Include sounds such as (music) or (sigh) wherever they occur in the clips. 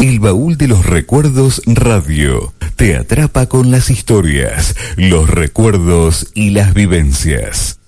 El baúl de los recuerdos radio te atrapa con las historias, los recuerdos y las vivencias.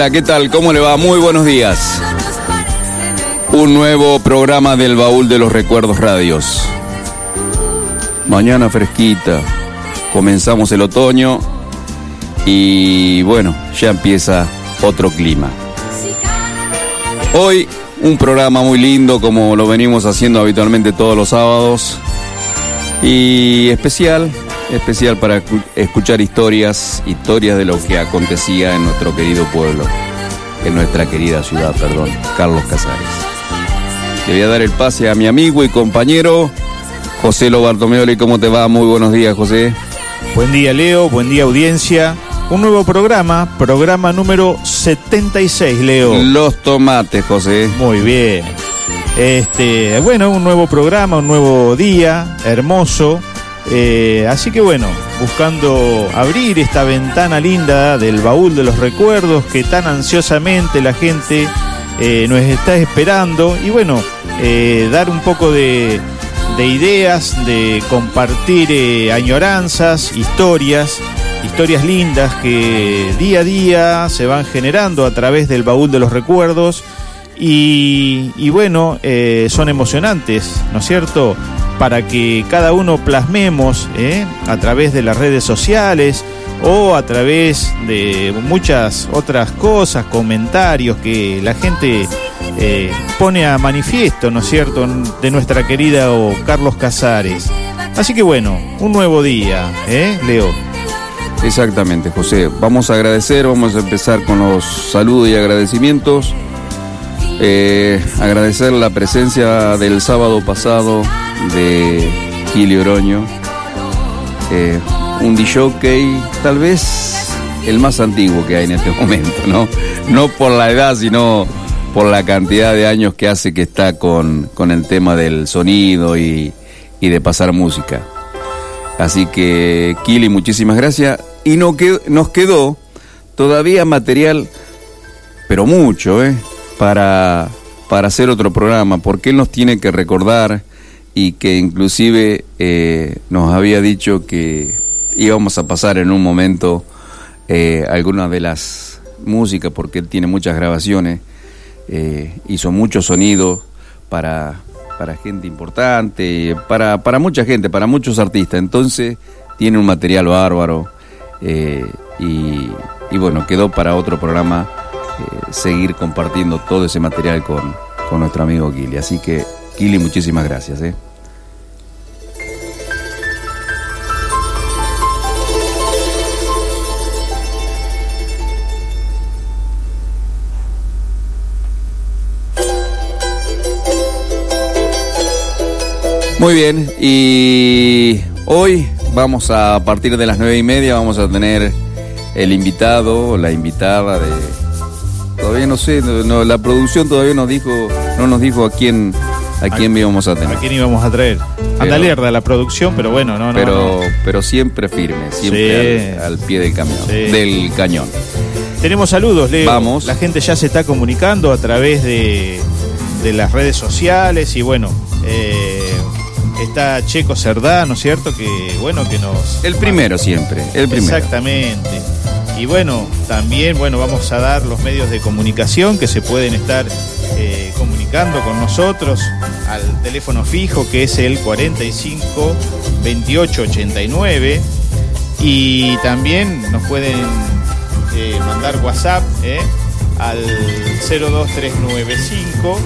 Hola, ¿qué tal? ¿Cómo le va? Muy buenos días. Un nuevo programa del Baúl de los Recuerdos Radios. Mañana fresquita. Comenzamos el otoño y bueno, ya empieza otro clima. Hoy un programa muy lindo como lo venimos haciendo habitualmente todos los sábados y especial especial para escuchar historias, historias de lo que acontecía en nuestro querido pueblo, en nuestra querida ciudad, perdón, Carlos Casares. Le voy a dar el pase a mi amigo y compañero José Lo Bartomeoli. ¿Cómo te va? Muy buenos días, José. Buen día, Leo. Buen día, audiencia. Un nuevo programa, programa número 76, Leo. Los tomates, José. Muy bien. Este, bueno, un nuevo programa, un nuevo día, hermoso. Eh, así que bueno, buscando abrir esta ventana linda del baúl de los recuerdos que tan ansiosamente la gente eh, nos está esperando y bueno, eh, dar un poco de, de ideas, de compartir añoranzas, historias, historias lindas que día a día se van generando a través del baúl de los recuerdos y, y bueno, son emocionantes, ¿no es cierto? Para que cada uno plasmemos ¿eh? a través de las redes sociales o a través de muchas otras cosas, comentarios que la gente eh, pone a manifiesto, ¿no es cierto?, de nuestra querida Carlos Casares. Así que bueno, un nuevo día, ¿eh, Leo? Exactamente, José. Vamos a agradecer, vamos a empezar con los saludos y agradecimientos. Eh, agradecer la presencia del sábado pasado de Kili Oroño. Eh, un DJ tal vez el más antiguo que hay en este (laughs) momento, ¿no? No por la edad, sino por la cantidad de años que hace que está con, el tema del sonido y, de pasar música. Así que, Kili, muchísimas gracias. Y no nos quedó todavía material, pero mucho, ¿eh? para, para hacer otro programa, porque él nos tiene que recordar y que inclusive eh, nos había dicho que íbamos a pasar en un momento eh, algunas de las músicas, porque él tiene muchas grabaciones, eh, hizo muchos sonidos para, para gente importante, para, para mucha gente, para muchos artistas, entonces tiene un material bárbaro y, y bueno, quedó para otro programa eh, seguir compartiendo todo ese material con, con nuestro amigo Kili. Así que, Kili, muchísimas gracias. ¿eh? Muy bien, y hoy vamos a, partir de las nueve y media, vamos a tener el invitado, la invitada de Todavía no sé, la producción todavía nos dijo, no nos dijo a quién a quién íbamos a tener. A quién íbamos a traer. Anda lerda la producción, pero bueno, no, pero, Pero siempre firme, siempre al, pie del camión, del cañón. Tenemos saludos, Leo. Vamos. La gente ya se está comunicando a través de, de las redes sociales y bueno, eh, está Checo Cerdá, ¿no es cierto? Que bueno, que nos... El primero siempre, el primero. Exactamente. Y bueno, también bueno, vamos a dar los medios de comunicación que se pueden estar eh, con nosotros al teléfono fijo que es el 45 28 89 y también nos pueden eh, mandar WhatsApp eh, al 02395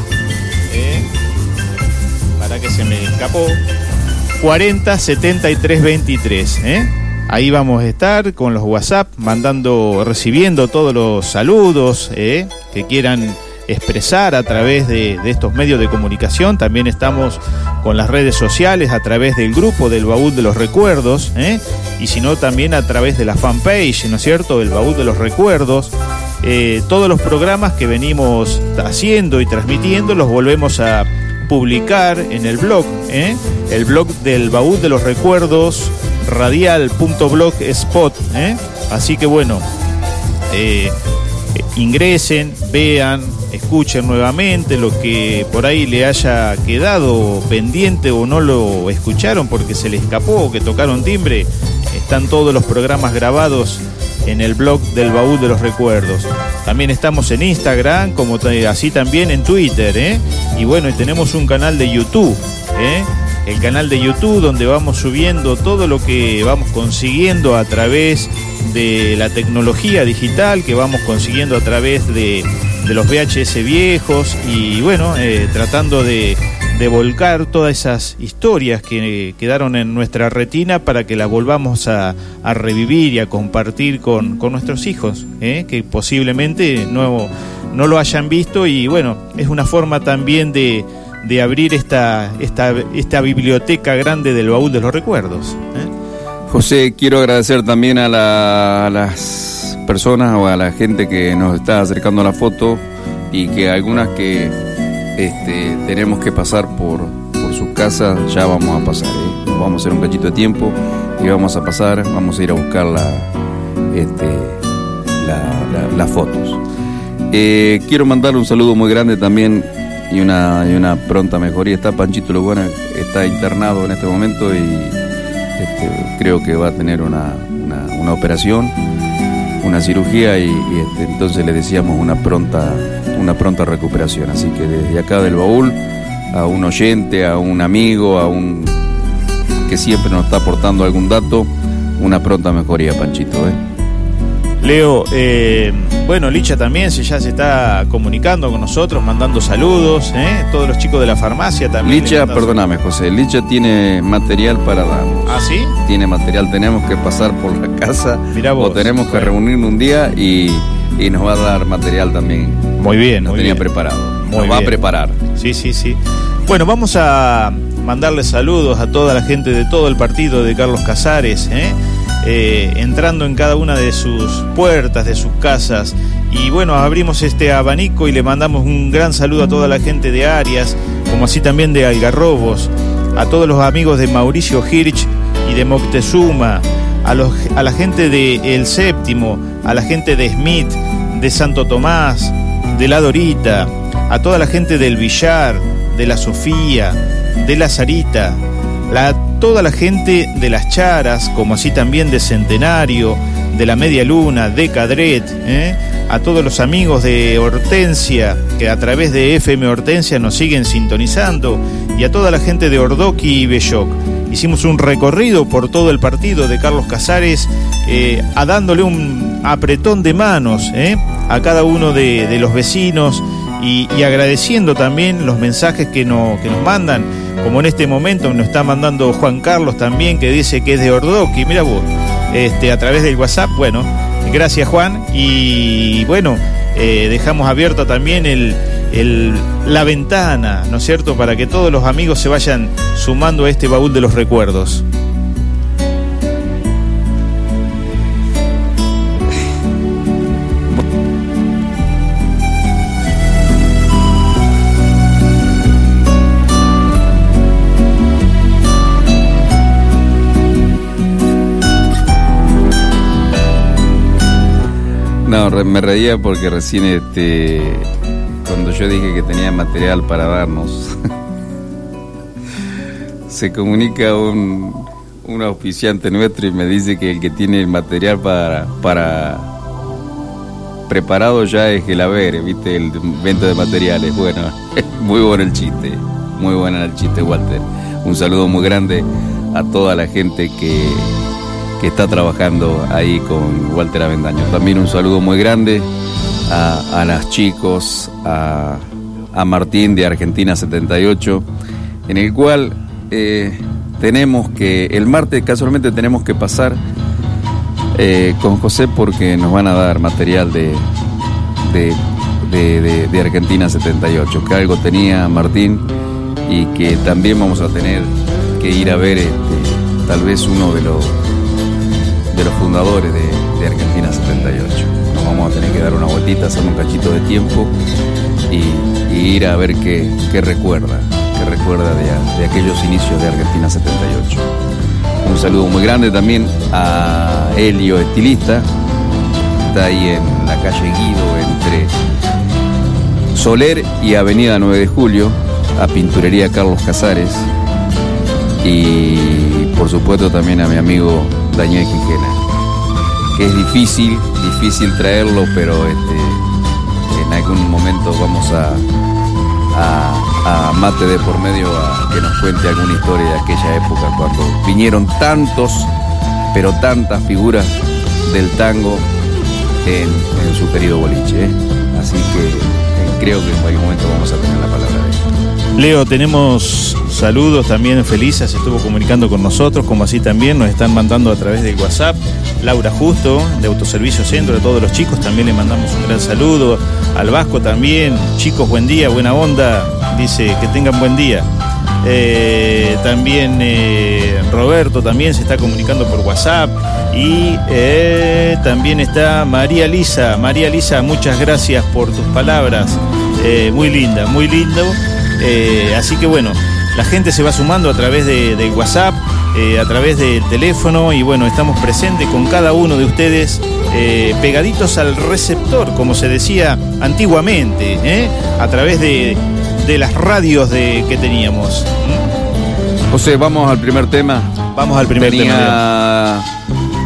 para que se me escapó. 40 73 23 Ahí vamos a estar con los WhatsApp, mandando, recibiendo todos los saludos que quieran expresar a través de, estos medios de comunicación. También estamos con las redes sociales a través del grupo del Baúl de los Recuerdos, ¿eh? y si no, también a través de la fanpage, ¿no es cierto?, el Baúl de los Recuerdos. Eh, todos los programas que venimos haciendo y transmitiendo los volvemos a publicar en el blog, ¿eh? el blog del Baúl de los Recuerdos, radial.blogspot. Así que bueno, ingresen, vean, escuchen nuevamente lo que por ahí le haya quedado pendiente o no lo escucharon porque se le escapó o que tocaron timbre. Están todos los programas grabados en el blog del baúl de los recuerdos. También estamos en Instagram, como así también en Twitter, ¿eh? Y bueno, tenemos un canal de YouTube, ¿eh? El canal de YouTube donde vamos subiendo todo lo que vamos consiguiendo a través de la tecnología digital, que vamos consiguiendo a través de los VHS viejos y bueno, eh, tratando de, volcar todas esas historias que quedaron en nuestra retina para que las volvamos a, revivir y a compartir con, nuestros hijos, eh, que posiblemente no lo hayan visto y bueno, es una forma también de, abrir esta, esta, biblioteca grande del baúl de los recuerdos. Eh. José, quiero agradecer también a las personas o a la gente que nos está acercando a la foto y que algunas que este, tenemos que pasar por, por sus casas, ya vamos a pasar. ¿eh? Nos vamos a hacer un cachito de tiempo y vamos a pasar, vamos a ir a buscar la, este, las fotos. Eh, quiero mandarle un saludo muy grande también y una, y una pronta mejoría. Está Panchito Lugana, está internado en este momento y este, creo que va a tener una, una, una operación una cirugía y, este, entonces le decíamos una pronta, una pronta recuperación. Así que desde acá del baúl, a un oyente, a un amigo, a un que siempre nos está aportando algún dato, una pronta mejoría, Panchito. ¿eh? Leo, eh, bueno, Licha también se, ya se está comunicando con nosotros, mandando saludos, ¿eh? todos los chicos de la farmacia también. Licha, perdóname José, Licha tiene material para darnos. ¿Ah, sí? Tiene material, tenemos que pasar por la casa o tenemos que reunirnos un día y, nos va a dar material también. Muy bien. Nos tenía preparado. nos va a preparar. Sí, sí, sí. Bueno, vamos a mandarle saludos a toda la gente de todo el partido de Carlos Casares, ¿eh? Eh, entrando en cada una de sus puertas, de sus casas. Y bueno, abrimos este abanico y le mandamos un gran saludo a toda la gente de Arias, como así también de Algarrobos, a todos los amigos de Mauricio Hirsch y de Moctezuma, a, los, a la gente de El Séptimo, a la gente de Smith, de Santo Tomás, de La Dorita, a toda la gente del Villar, de la Sofía, de la Sarita, la toda la gente de las Charas, como así también de Centenario, de la Media Luna, de Cadret, ¿eh? a todos los amigos de Hortensia, que a través de FM Hortensia nos siguen sintonizando, y a toda la gente de Ordoqui y Belloc. Hicimos un recorrido por todo el partido de Carlos Casares, eh, a dándole un apretón de manos ¿eh? a cada uno de, los vecinos y, agradeciendo también los mensajes que, que nos mandan como en este momento nos está mandando Juan Carlos también, que dice que es de Ordoqui, mira vos, este, a través del WhatsApp, bueno, gracias Juan, y bueno, eh, dejamos abierto también el, la ventana, ¿no es cierto?, para que todos los amigos se vayan sumando a este baúl de los recuerdos. No, me reía porque recién este cuando yo dije que tenía material para darnos, (laughs) se comunica un, un auspiciante nuestro y me dice que el que tiene el material para, para preparado ya es el haber, viste, el venta de materiales. Bueno, (laughs) muy bueno el chiste, muy bueno el chiste, Walter. Un saludo muy grande a toda la gente que, está trabajando ahí con Walter Avendaño. También un saludo muy grande a, los chicos, a, Martín de Argentina 78, en el cual eh, tenemos que, el martes casualmente tenemos que pasar eh, con José porque nos van a dar material de, Argentina 78, que algo tenía Martín y que también vamos a tener que ir a ver este, tal vez uno de los, de los fundadores de, Argentina 78. Nos vamos a tener que dar una vueltita, hacer un cachito de tiempo y, ir a ver qué, recuerda, qué recuerda de, de aquellos inicios de Argentina 78. Un saludo muy grande también a Helio Estilista, está ahí en la calle Guido entre Soler y Avenida 9 de Julio, a Pinturería Carlos Casares y por supuesto también a mi amigo Daniel Quijena, que es difícil, difícil traerlo, pero este, en algún momento vamos a, a, Mate de por medio a que nos cuente alguna historia de aquella época cuando vinieron tantos, pero tantas figuras del tango en, en su querido boliche. ¿eh? Así que eh, creo que en cualquier momento vamos a tener la palabra de él. Leo, tenemos saludos también. Felisa se estuvo comunicando con nosotros, como así también nos están mandando a través del WhatsApp. Laura Justo, de Autoservicio Centro, a todos los chicos también le mandamos un gran saludo. Al Vasco también. Chicos, buen día, buena onda. Dice que tengan buen día. Eh, también eh, Roberto también se está comunicando por WhatsApp. Y eh, también está María Lisa. María Lisa, muchas gracias por tus palabras. Muy linda, muy lindo. Así que bueno, la gente se va sumando a través de, de WhatsApp, a través del teléfono y bueno, estamos presentes con cada uno de ustedes pegaditos al receptor, como se decía antiguamente, a través de, de, las radios de, que teníamos. José, vamos al primer tema. Vamos al primer Tenía tema.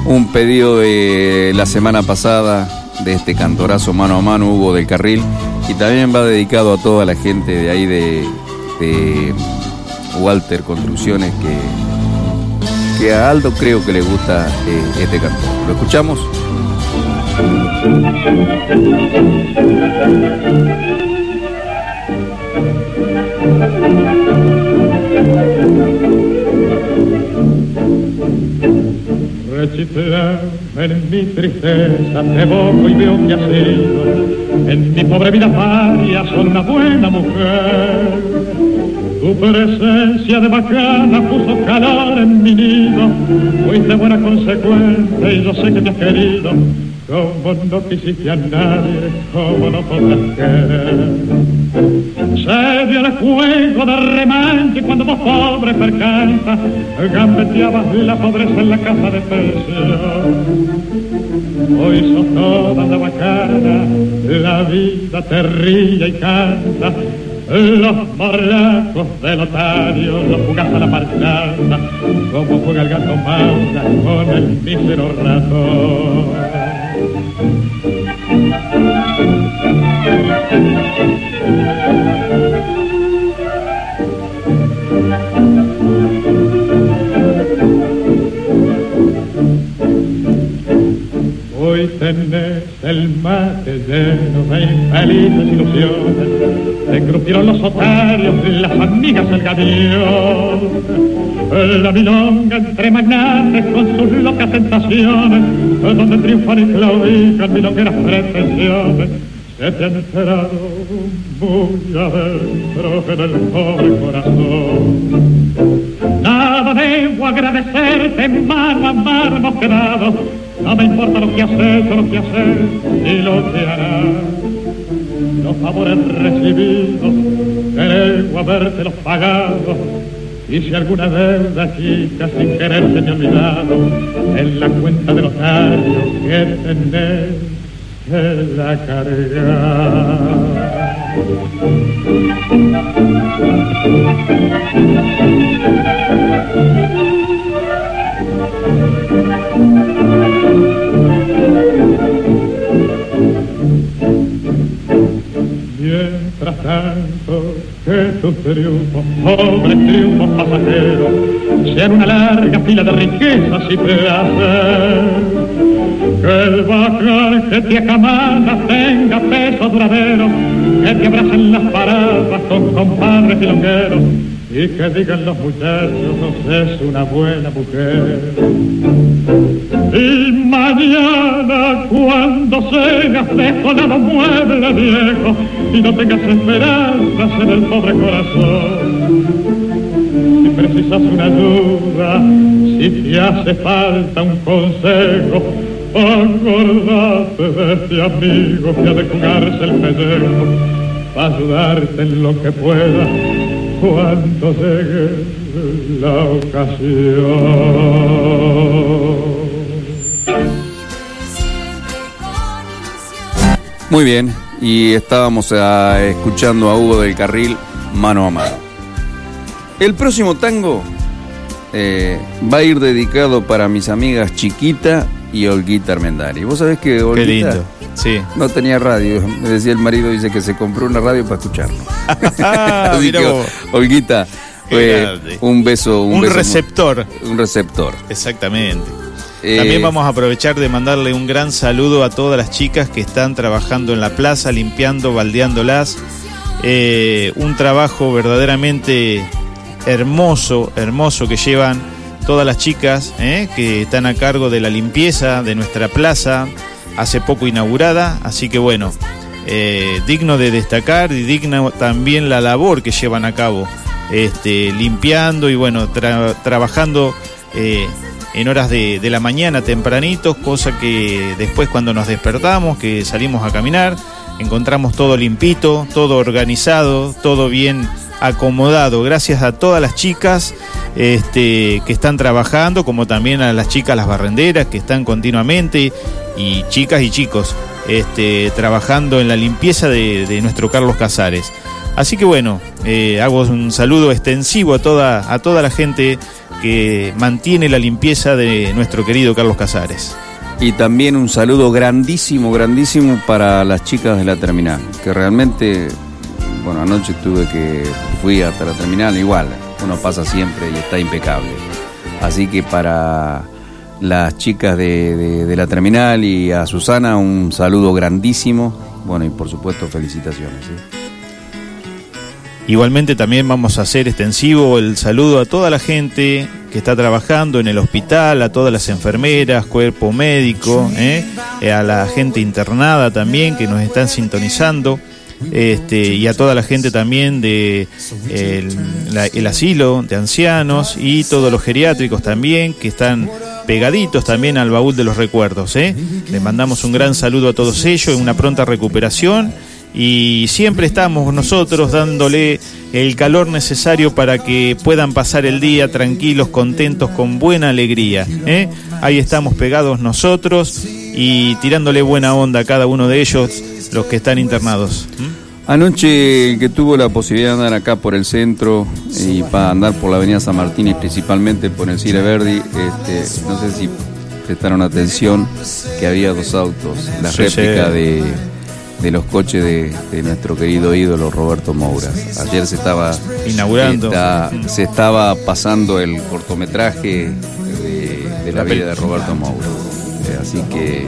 un pedido de la semana pasada de este cantorazo mano a mano, Hugo del Carril, y también va dedicado a toda la gente de ahí de, de Walter Construcciones que, que, a Aldo creo que le gusta eh, este cantor. ¿Lo escuchamos? Rechiflar en mi tristeza te evoco y veo que has sido en mi pobre vida varia son una buena mujer. Tu presencia de bacana puso calor en mi nido, fuiste buena consecuencia y yo sé que te has querido. Como no quisiste a nadie, como no podrás querer. Se dio el juego de remanche cuando vos pobre percanta, gambeteabas la pobreza en la casa de pensión. Hoy sos toda la bacana, la vida te ríe y canta. Los morlacos del otario los jugas a la marchanda, como juega el gato Maura con el mísero ratón. El mate lleno de infelices ilusiones, te crujieron los otarios, las amigas el camión, la milonga entre magnates con sus locas tentaciones, donde triunfan y claudican milongueras pretensiones, se te han enterado muy adentro en el pobre corazón. Nada debo agradecerte, mano a mano quedado. No me importa lo que hecho, lo que haces ni lo que harás. Los favores recibidos, creo habértelos pagado. Y si alguna deuda chica sin querer se me ha olvidado, en la cuenta de notario que tenés se la carga. Mientras que tus triunfos, pobres triunfos pasajeros, sean una larga fila de riquezas y placer que el bajar que te acamana tenga peso duradero, que te abracen las paradas con compadres y longueros, y que digan los muchachos, es una buena mujer. Y mañana cuando seas desolado mueble viejo y no tengas esperanzas en el pobre corazón, si precisas una ayuda, si te hace falta un consejo, Acordate de este amigo que ha de jugarse el pellejo para ayudarte en lo que pueda cuando llegue la ocasión. Muy bien, y estábamos ah, escuchando a Hugo del Carril mano a mano. El próximo tango eh, va a ir dedicado para mis amigas Chiquita y Olguita Armendari. Vos sabés que Olguita Qué lindo. Sí. no tenía radio. Me decía el marido, dice que se compró una radio para escucharlo. (laughs) Así Mirá que. Olguita, eh, un beso. Un, Un beso receptor. Un receptor. Exactamente. Eh, También vamos a aprovechar de mandarle un gran saludo a todas las chicas que están trabajando en la plaza, limpiando, baldeándolas. Eh, un trabajo verdaderamente hermoso, hermoso que llevan todas las chicas eh, que están a cargo de la limpieza de nuestra plaza, hace poco inaugurada. Así que bueno, digno de destacar y digna también la labor que llevan a cabo, este, limpiando y bueno, tra- trabajando en horas de, la mañana tempranitos, cosa que después cuando nos despertamos, que salimos a caminar, encontramos todo limpito, todo organizado, todo bien acomodado, gracias a todas las chicas este, que están trabajando, como también a las chicas, las barrenderas, que están continuamente, y chicas y chicos, este, trabajando en la limpieza de nuestro Carlos Casares. Así que bueno, eh, hago un saludo extensivo a toda, a toda la gente que mantiene la limpieza de nuestro querido Carlos Casares. Y también un saludo grandísimo, grandísimo para las chicas de la terminal, que realmente, bueno, anoche tuve que, fui hasta la terminal, igual, uno pasa siempre y está impecable. Así que para las chicas de, de- la terminal y a Susana, un saludo grandísimo, bueno, y por supuesto felicitaciones. Igualmente también vamos a hacer extensivo el saludo a toda la gente que está trabajando en el hospital, a todas las enfermeras, cuerpo médico, ¿eh? Eh, a la gente internada también que nos están sintonizando. Este, y a toda la gente también de el, la- el asilo de ancianos y todos los geriátricos también que están pegaditos también al baúl de los recuerdos. ¿eh? Les mandamos un gran saludo a todos ellos, una pronta recuperación y siempre estamos nosotros dándole el calor necesario para que puedan pasar el día tranquilos, contentos, con buena alegría. ¿eh? Ahí estamos pegados nosotros y tirándole buena onda a cada uno de ellos, los que están internados. ¿Mm? Anoche que tuvo la posibilidad de andar acá por el centro y para andar por la avenida San Martín y principalmente por el Cire Verdi, este, no sé si prestaron atención que había dos autos, la Sí, réplica sí. de, de los coches de, de nuestro querido ídolo Roberto Moura. Ayer se estaba Inaugurando. está- se estaba pasando el cortometraje de, de la vida de Roberto Moura. Eh, Así que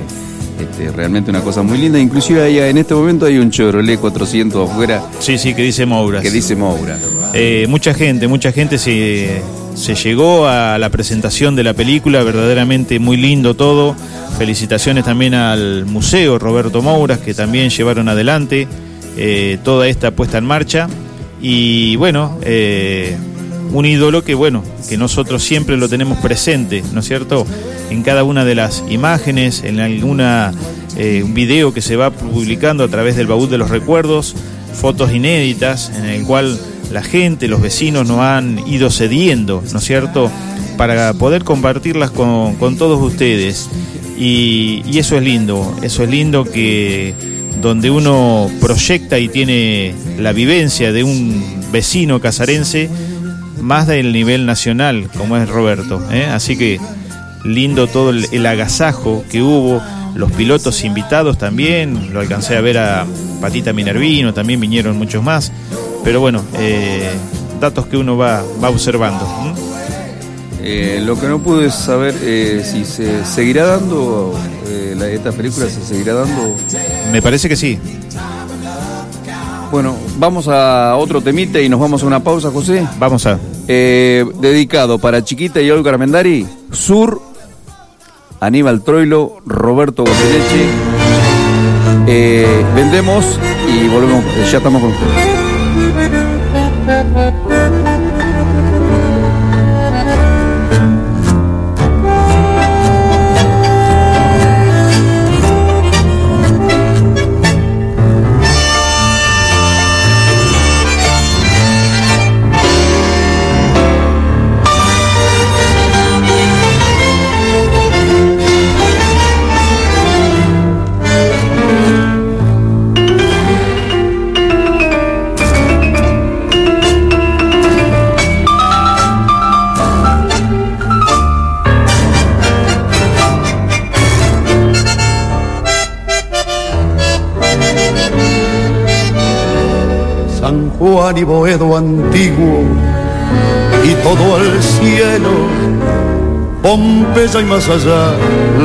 este, realmente una cosa muy linda. Inclusive ahí, en este momento hay un Chevrolet 400 afuera Sí, sí, que dice Mouras. que dice Moura. Eh, mucha gente, mucha gente se, se llegó a la presentación de la película, verdaderamente muy lindo todo. Felicitaciones también al Museo Roberto Mouras, que también llevaron adelante eh, toda esta puesta en marcha. Y bueno, eh, un ídolo que bueno, que nosotros siempre lo tenemos presente, ¿no es cierto? En cada una de las imágenes, en alguna eh, video que se va publicando a través del baúl de los recuerdos, fotos inéditas en el cual la gente, los vecinos nos han ido cediendo, ¿no es cierto? Para poder compartirlas con todos ustedes. Y, eso es lindo, eso es lindo que donde uno proyecta y tiene la vivencia de un vecino casarense más del nivel nacional, como es Roberto. ¿eh? Así que lindo todo el, agasajo que hubo, los pilotos invitados también, lo alcancé a ver a Patita Minervino, también vinieron muchos más, pero bueno, eh, datos que uno va, va observando. Eh, lo que no pude saber eh, si se seguirá dando eh, la- esta película se seguirá dando. Me parece que sí. Bueno, vamos a otro temita y nos vamos a una pausa, José. Vamos a. Eh, dedicado para Chiquita y Olga Armendari, Sur, Aníbal Troilo, Roberto Goyeneche. Eh, vendemos y volvemos, ya estamos con ustedes. San Juan y Boedo antiguo y todo el cielo, Pompeya y más allá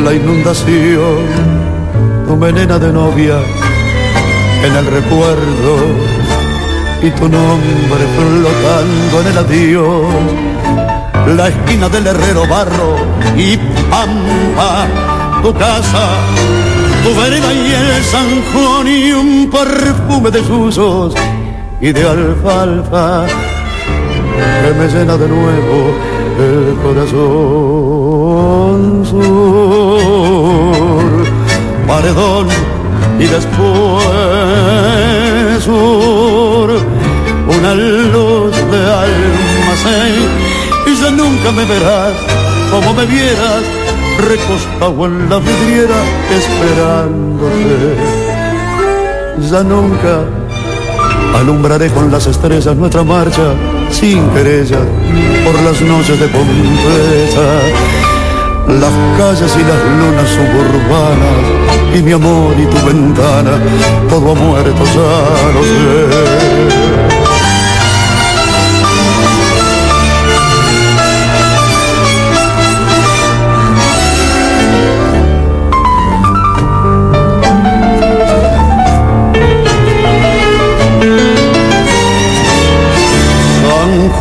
la inundación, tu melena de novia en el recuerdo y tu nombre flotando en el adiós, la esquina del herrero barro y pampa, tu casa tu vereda y el zanjón y un perfume de susos y de alfalfa que me llena de nuevo el corazón sur, paredón y después sur, una luz de almacén y ya nunca me verás como me vieras recostado en la vidriera esperándote. Ya nunca alumbraré con las estrellas nuestra marcha sin querella por las noches de Pompeya. Las calles y las lunas suburbanas y mi amor y tu ventana, todo muerto, ya lo sé.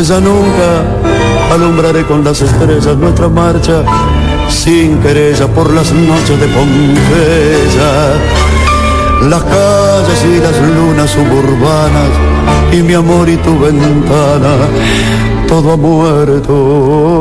Ella nunca alumbraré con las estrellas nuestra marcha, sin querella por las noches de Pompeya. Las calles y las lunas suburbanas, y mi amor y tu ventana, todo ha muerto.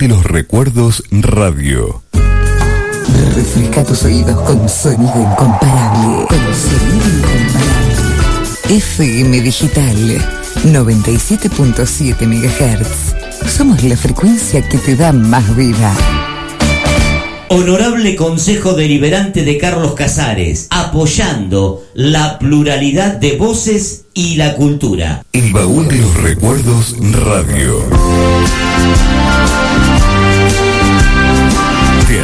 De los recuerdos radio. Refresca tus oídos con sonido incomparable. Con sonido incomparable. FM Digital 97.7 MHz. Somos la frecuencia que te da más vida. Honorable Consejo Deliberante de Carlos Casares, apoyando la pluralidad de voces y la cultura. El baúl de los recuerdos radio.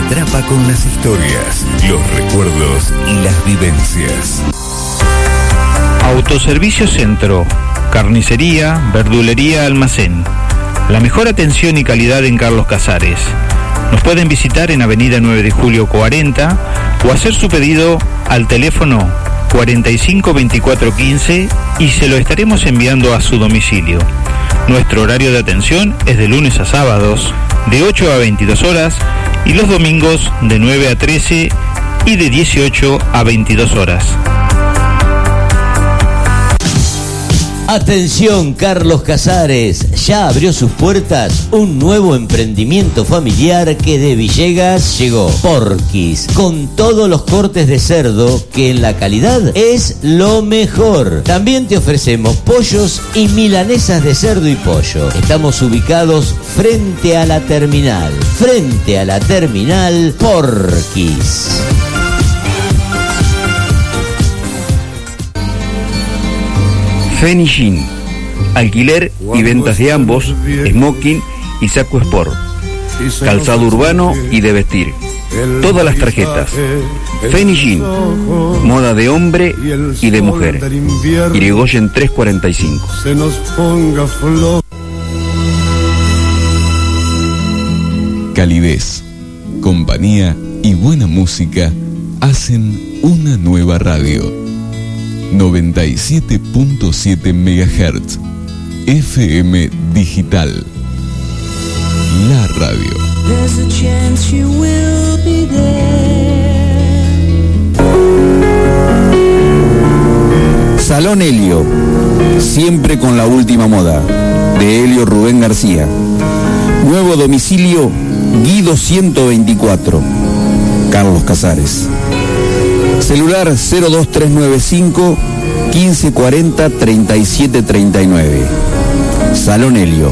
Atrapa con las historias, los recuerdos y las vivencias. Autoservicio Centro, carnicería, verdulería, almacén. La mejor atención y calidad en Carlos Casares. Nos pueden visitar en Avenida 9 de Julio 40 o hacer su pedido al teléfono 45 24 15 y se lo estaremos enviando a su domicilio. Nuestro horario de atención es de lunes a sábados de 8 a 22 horas y los domingos de 9 a 13 y de 18 a 22 horas. Atención Carlos Casares, ya abrió sus puertas un nuevo emprendimiento familiar que de Villegas llegó. Porquis, con todos los cortes de cerdo que en la calidad es lo mejor. También te ofrecemos pollos y milanesas de cerdo y pollo. Estamos ubicados frente a la terminal. Frente a la terminal Porquis. Fenishing, alquiler y ventas de ambos, smoking y saco sport, calzado urbano y de vestir. Todas las tarjetas. Fenishing, moda de hombre y de mujer. Irigoyen 345. Se nos ponga flor. Calidez, compañía y buena música hacen una nueva radio. 97.7 MHz. FM Digital. La radio. Salón Helio, siempre con la última moda, de Helio Rubén García. Nuevo domicilio, Guido 124, Carlos Casares. Celular 02395 1540 3739. Salón Helio.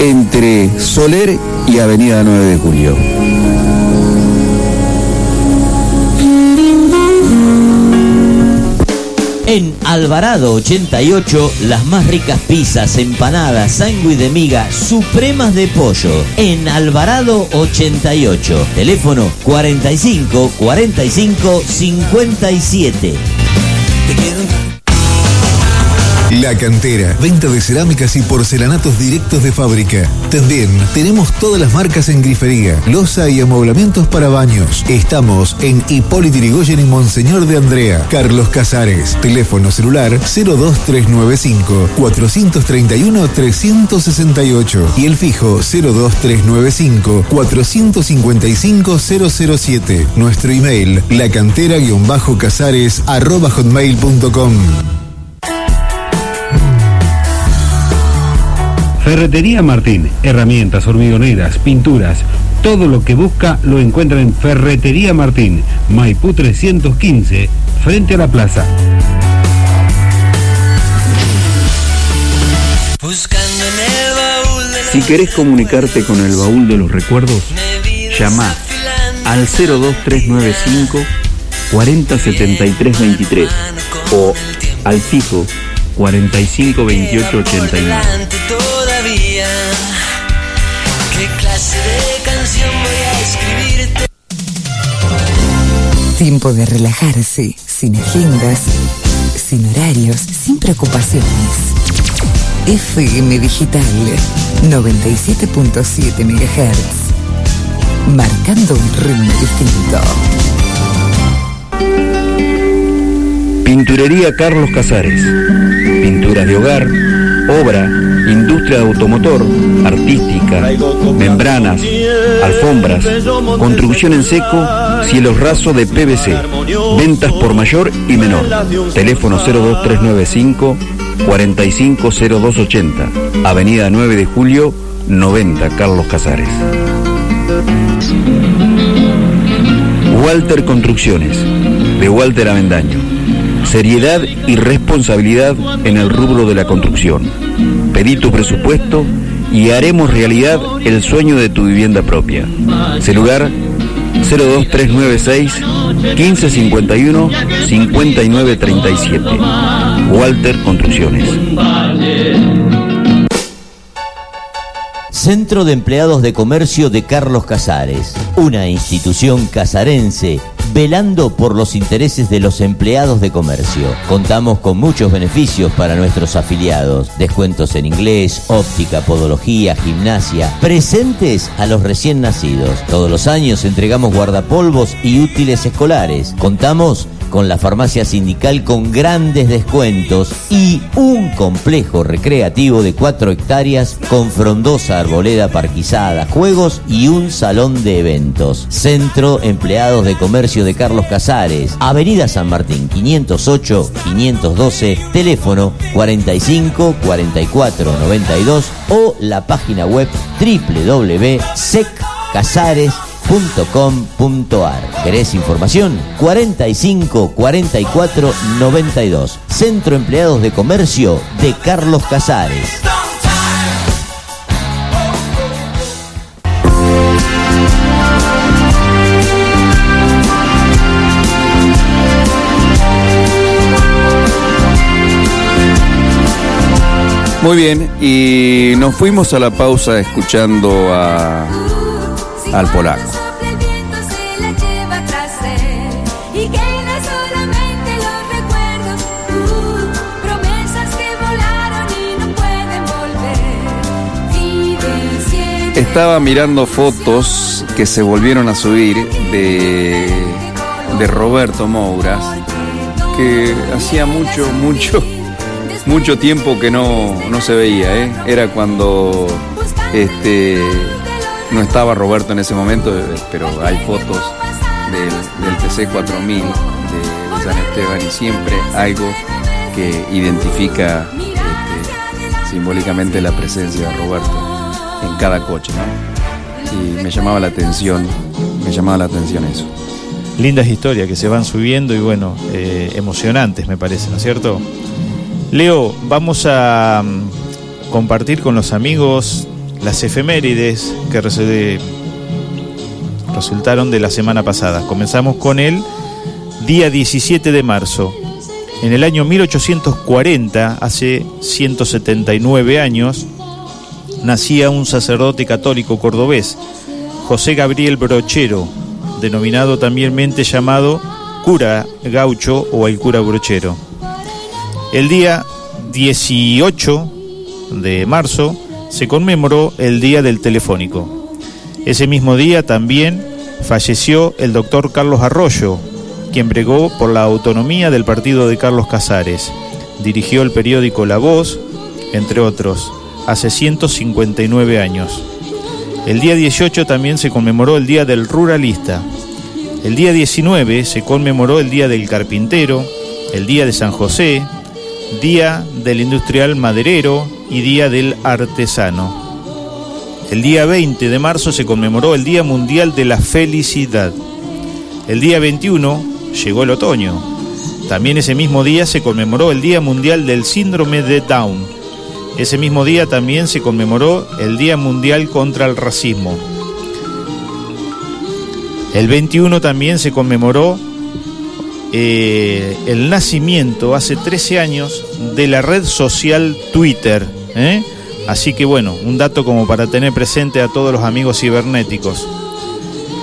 Entre Soler y Avenida 9 de Julio. En Alvarado 88, las más ricas pizzas, empanadas, sándwich de miga, supremas de pollo. En Alvarado 88, teléfono 45 45 57. La Cantera, venta de cerámicas y porcelanatos directos de fábrica. También tenemos todas las marcas en grifería, loza y amoblamientos para baños. Estamos en Hipólito Yrigoyen y Monseñor de Andrea. Carlos Casares, teléfono celular 02395 431 368 y el fijo 02395 455 007. Nuestro email lacantera-casares arroba hotmail.com. Ferretería Martín, herramientas, hormigoneras, pinturas, todo lo que busca lo encuentra en Ferretería Martín, Maipú 315, frente a la plaza. Si querés comunicarte con el baúl de los recuerdos, llama al 02395 407323 o al fijo 452889. Tiempo de relajarse, sin agendas, sin horarios, sin preocupaciones. FM Digital 97.7 MHz. Marcando un ritmo distinto. Pinturería Carlos Casares. Pinturas de hogar, obra, industria de automotor, artística, membranas, alfombras, construcción en seco, cielos raso de PVC. Ventas por mayor y menor. Teléfono 02395 450280. Avenida 9 de Julio 90 Carlos Casares. Walter Construcciones. De Walter Avendaño. Seriedad y responsabilidad en el rubro de la construcción. Pedí tu presupuesto y haremos realidad el sueño de tu vivienda propia. Celular 02396 1551 5937. Walter Construcciones. Centro de Empleados de Comercio de Carlos Casares, una institución casarense velando por los intereses de los empleados de comercio. Contamos con muchos beneficios para nuestros afiliados, descuentos en inglés, óptica, podología, gimnasia, presentes a los recién nacidos. Todos los años entregamos guardapolvos y útiles escolares. Contamos con la farmacia sindical con grandes descuentos y un complejo recreativo de 4 hectáreas con frondosa arboleda parquizada, juegos y un salón de eventos. Centro Empleados de Comercio de Carlos Casares, Avenida San Martín 508 512, teléfono 45 44 92 o la página web www.seccasares.com.ar. ¿Querés información? 45 44 92. Centro Empleados de Comercio de Carlos Casares. Muy bien, y nos fuimos a la pausa escuchando a, al polaco. Estaba mirando fotos que se volvieron a subir de, de Roberto Mouras, que hacía mucho, mucho, mucho tiempo que no, no se veía, ¿eh? Era cuando este, no estaba Roberto en ese momento, eh, pero hay fotos del, TC 4000 de, de San Esteban y siempre algo que identifica este, simbólicamente la presencia de Roberto en cada coche, ¿no? Y me llamaba la atención, me llamaba la atención eso. Lindas historias que se van subiendo y bueno, eh, emocionantes me parece, ¿no es cierto? Leo, vamos a mm, compartir con los amigos las efemérides que resultaron de la semana pasada. Comenzamos con el día 17 de marzo. En el año 1840, hace 179 años, nacía un sacerdote católico cordobés, José Gabriel Brochero, denominado también llamado cura gaucho o el cura brochero. El día 18 de marzo se conmemoró el Día del Telefónico. Ese mismo día también falleció el doctor Carlos Arroyo, quien bregó por la autonomía del partido de Carlos Casares. Dirigió el periódico La Voz, entre otros, hace 159 años. El día 18 también se conmemoró el Día del Ruralista. El día 19 se conmemoró el Día del Carpintero, el Día de San José, Día del Industrial Maderero y Día del Artesano. El día 20 de marzo se conmemoró el Día Mundial de la Felicidad. El día 21 llegó el otoño. También ese mismo día se conmemoró el Día Mundial del Síndrome de Down. Ese mismo día también se conmemoró el Día Mundial contra el Racismo. El 21 también se conmemoró eh, el nacimiento hace 13 años de la red social Twitter. ¿Eh? Así que bueno, un dato como para tener presente a todos los amigos cibernéticos.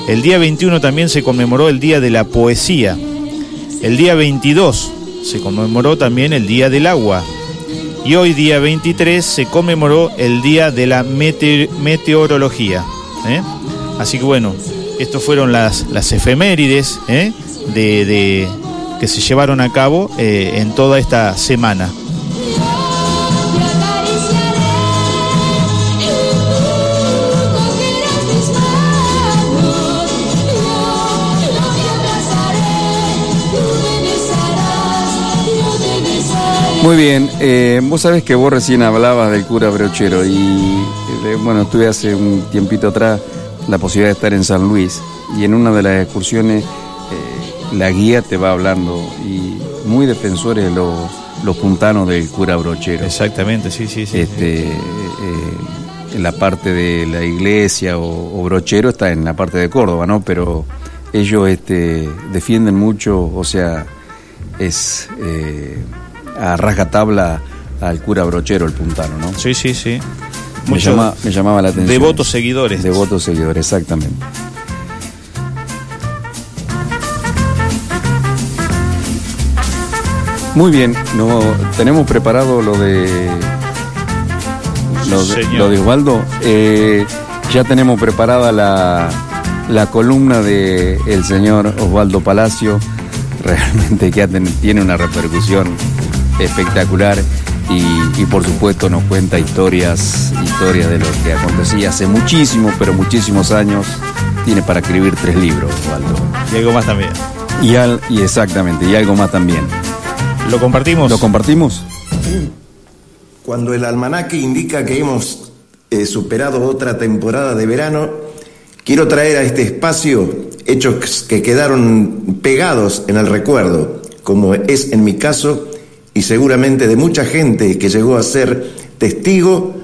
El día 21 también se conmemoró el Día de la Poesía. El día 22 se conmemoró también el Día del Agua. Y hoy día 23 se conmemoró el Día de la Mete- Meteorología. ¿eh? Así que bueno, estas fueron las, las efemérides ¿eh? que se llevaron a cabo en toda esta semana. Muy bien, eh, vos sabés que vos recién hablabas del cura Brochero y eh, bueno, tuve hace un tiempito atrás la posibilidad de estar en San Luis y en una de las excursiones eh, la guía te va hablando y muy defensores los, los puntanos del cura brochero. Exactamente, sí, sí, sí. Este, eh, en la parte de la iglesia o, o brochero está en la parte de Córdoba, ¿no? Pero ellos este, defienden mucho, o sea, es eh, a rajatabla al cura brochero el puntano, ¿no? Sí, sí, sí. Me, Mucho llama- me llamaba la atención. Devotos seguidores. Devotos seguidores, exactamente. Muy bien, no, tenemos preparado lo de lo de, Señor. lo de Osvaldo. Eh, ya tenemos preparada la, la columna de el señor Osvaldo Palacio, realmente que tiene una repercusión espectacular y, y por supuesto nos cuenta historias, historias de lo que acontecía hace muchísimos, pero muchísimos años. Tiene para escribir tres libros, Osvaldo. Y algo más también. Y, al- y exactamente, y algo más también. ¿Lo compartimos? ¿Lo compartimos? Cuando el almanaque indica que hemos eh, superado otra temporada de verano, quiero traer a este espacio hechos que quedaron pegados en el recuerdo, como es en mi caso y seguramente de mucha gente que llegó a ser testigo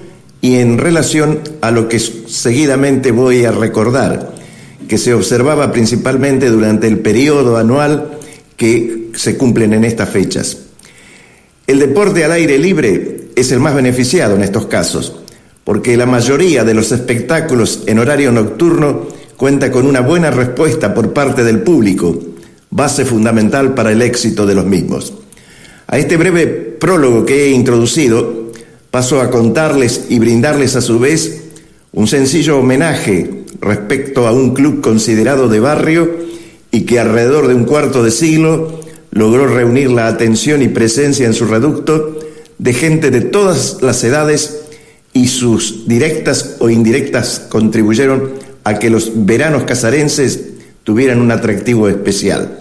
y en relación a lo que seguidamente voy a recordar, que se observaba principalmente durante el periodo anual que se cumplen en estas fechas. El deporte al aire libre es el más beneficiado en estos casos, porque la mayoría de los espectáculos en horario nocturno cuenta con una buena respuesta por parte del público, base fundamental para el éxito de los mismos. A este breve prólogo que he introducido, paso a contarles y brindarles a su vez un sencillo homenaje respecto a un club considerado de barrio y que alrededor de un cuarto de siglo logró reunir la atención y presencia en su reducto de gente de todas las edades y sus directas o indirectas contribuyeron a que los veranos casarenses tuvieran un atractivo especial.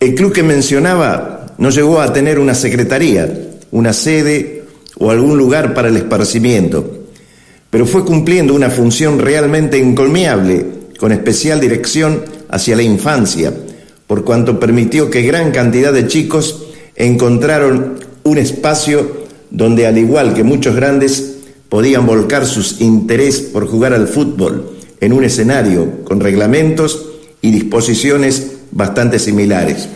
El club que mencionaba no llegó a tener una secretaría, una sede o algún lugar para el esparcimiento, pero fue cumpliendo una función realmente encomiable, con especial dirección hacia la infancia, por cuanto permitió que gran cantidad de chicos encontraron un espacio donde, al igual que muchos grandes, podían volcar sus interés por jugar al fútbol en un escenario con reglamentos y disposiciones bastante similares.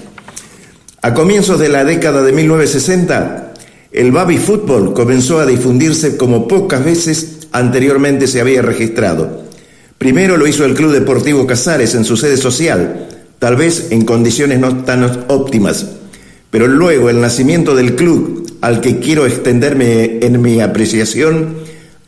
A comienzos de la década de 1960, el baby fútbol comenzó a difundirse como pocas veces anteriormente se había registrado. Primero lo hizo el Club Deportivo Casares en su sede social, tal vez en condiciones no tan óptimas, pero luego el nacimiento del club, al que quiero extenderme en mi apreciación,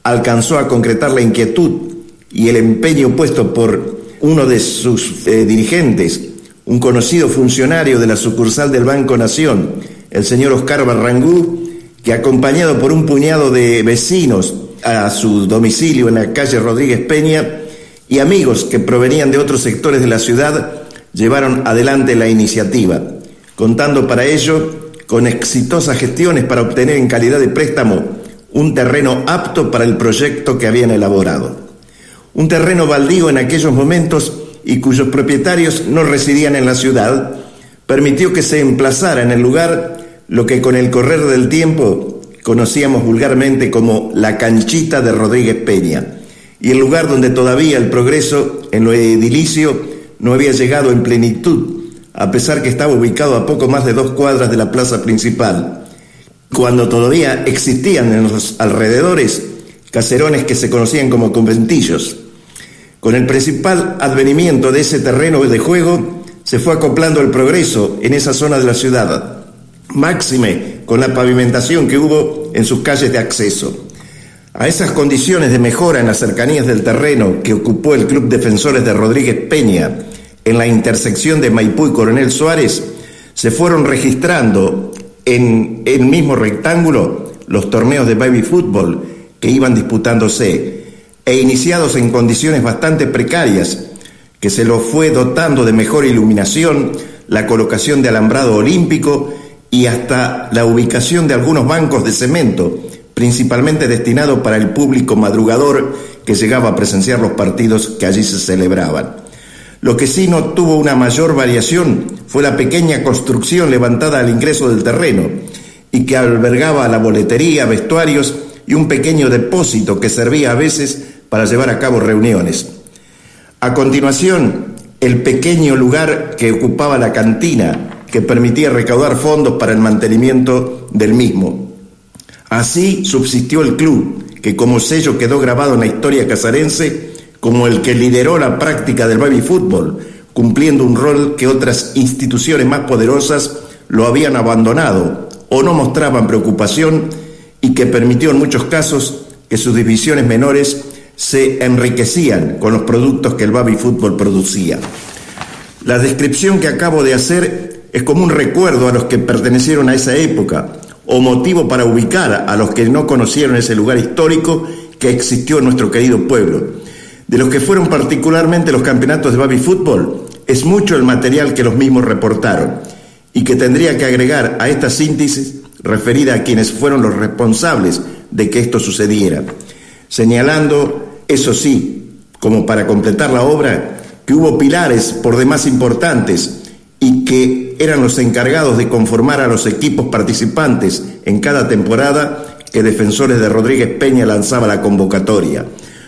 alcanzó a concretar la inquietud y el empeño puesto por uno de sus eh, dirigentes, un conocido funcionario de la sucursal del Banco Nación, el señor Oscar Barrangú, que acompañado por un puñado de vecinos a su domicilio en la calle Rodríguez Peña y amigos que provenían de otros sectores de la ciudad, llevaron adelante la iniciativa, contando para ello con exitosas gestiones para obtener en calidad de préstamo un terreno apto para el proyecto que habían elaborado. Un terreno baldío en aquellos momentos y cuyos propietarios no residían en la ciudad, permitió que se emplazara en el lugar lo que con el correr del tiempo conocíamos vulgarmente como la canchita de Rodríguez Peña, y el lugar donde todavía el progreso en lo edilicio no había llegado en plenitud, a pesar que estaba ubicado a poco más de dos cuadras de la plaza principal, cuando todavía existían en los alrededores caserones que se conocían como conventillos. Con el principal advenimiento de ese terreno de juego, se fue acoplando el progreso en esa zona de la ciudad, máxime con la pavimentación que hubo en sus calles de acceso. A esas condiciones de mejora en las cercanías del terreno que ocupó el Club Defensores de Rodríguez Peña en la intersección de Maipú y Coronel Suárez, se fueron registrando en el mismo rectángulo los torneos de baby fútbol que iban disputándose e iniciados en condiciones bastante precarias, que se lo fue dotando de mejor iluminación, la colocación de alambrado olímpico y hasta la ubicación de algunos bancos de cemento, principalmente destinados para el público madrugador que llegaba a presenciar los partidos que allí se celebraban. Lo que sí no tuvo una mayor variación fue la pequeña construcción levantada al ingreso del terreno y que albergaba la boletería, vestuarios y un pequeño depósito que servía a veces para llevar a cabo reuniones. A continuación, el pequeño lugar que ocupaba la cantina, que permitía recaudar fondos para el mantenimiento del mismo. Así subsistió el club, que como sello quedó grabado en la historia casarense como el que lideró la práctica del baby fútbol, cumpliendo un rol que otras instituciones más poderosas lo habían abandonado o no mostraban preocupación y que permitió en muchos casos que sus divisiones menores se enriquecían con los productos que el baby fútbol producía. La descripción que acabo de hacer es como un recuerdo a los que pertenecieron a esa época o motivo para ubicar a los que no conocieron ese lugar histórico que existió en nuestro querido pueblo. De los que fueron particularmente los campeonatos de baby fútbol, es mucho el material que los mismos reportaron y que tendría que agregar a esta síntesis referida a quienes fueron los responsables de que esto sucediera, señalando, eso sí, como para completar la obra, que hubo pilares por demás importantes y que eran los encargados de conformar a los equipos participantes en cada temporada que Defensores de Rodríguez Peña lanzaba la convocatoria,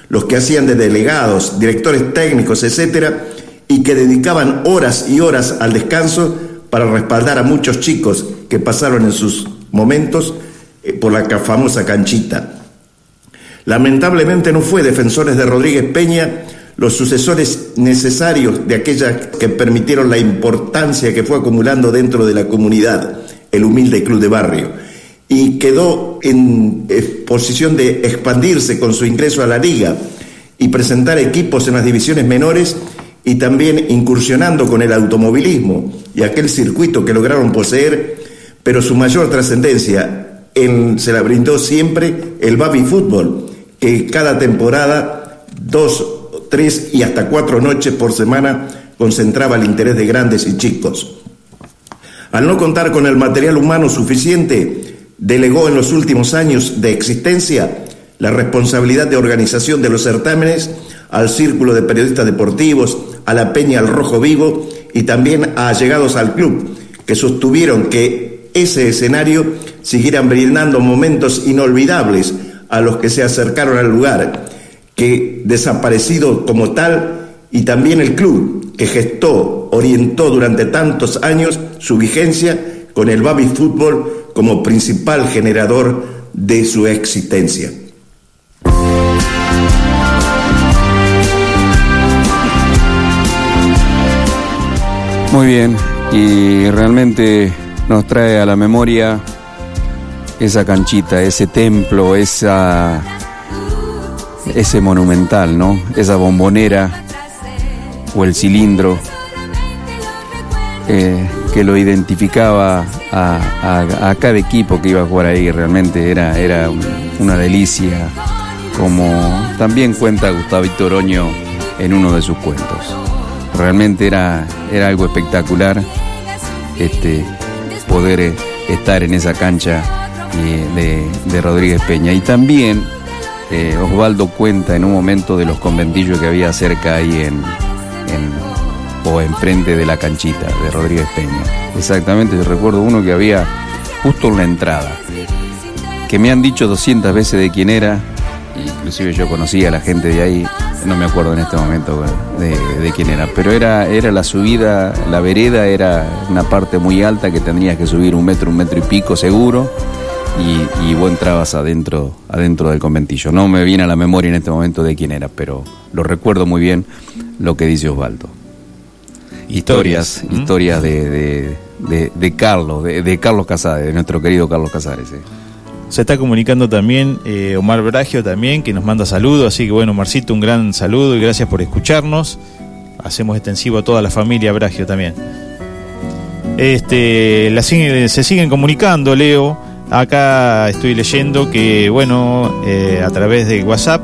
los que hacían de delegados, directores técnicos, etcétera, y que dedicaban horas y horas al descanso para respaldar a muchos chicos que pasaron en sus momentos eh, por la famosa canchita. Lamentablemente no fue Defensores de Rodríguez Peña los sucesores necesarios de aquellas que permitieron la importancia que fue acumulando dentro de la comunidad, el humilde club de barrio, y quedó en posición de expandirse con su ingreso a la liga y presentar equipos en las divisiones menores y también incursionando con el automovilismo y aquel circuito que lograron poseer, pero su mayor trascendencia en- se la brindó siempre el baby fútbol, cada temporada, dos, tres y hasta cuatro noches por semana concentraba el interés de grandes y chicos. Al no contar con el material humano suficiente, delegó en los últimos años de existencia la responsabilidad de organización de los certámenes al Círculo de Periodistas Deportivos, a la Peña al Rojo Vivo y también a allegados al club, que sostuvieron que ese escenario siguieran brindando momentos inolvidables a los que se acercaron al lugar, que desaparecido como tal, y también el club, que gestó, orientó durante tantos años su vigencia con el baby fútbol como principal generador de su existencia. Muy bien, y realmente nos trae a la memoria esa canchita, ese templo, esa ese monumental, ¿no? Esa bombonera o el cilindro eh, que lo identificaba a, cada equipo que iba a jugar ahí. Realmente era, era un- una delicia, como también cuenta Gustavito Oroño en uno de sus cuentos. Realmente era, era algo espectacular este, poder eh, estar en esa cancha de, Rodríguez Peña. Y también eh, Osvaldo cuenta en un momento de los conventillos que había cerca ahí en, o enfrente de la canchita de Rodríguez Peña. Exactamente, yo recuerdo uno que había justo en la entrada, que me han dicho 200 veces de quién era, inclusive yo conocía a la gente de ahí, no me acuerdo en este momento de, de quién era, pero era, era la subida, la vereda era una parte muy alta que tendrías que subir un metro, un metro y pico seguro, y, y vos entrabas adentro, adentro del conventillo. No me viene a la memoria en este momento de quién era, pero lo recuerdo muy bien lo que dice Osvaldo. Historias, ¿Mm? historias de, de, de- de Carlos, de, Carlos Casares, de nuestro querido Carlos Casares. eh. Se está comunicando también eh, Omar Bragio también, que nos manda saludos. Así que bueno, Marcito, un gran saludo y gracias por escucharnos. Hacemos extensivo a toda la familia Bragio también. Este, la se siguen comunicando, Leo. Acá estoy leyendo que, bueno, eh, a través de WhatsApp,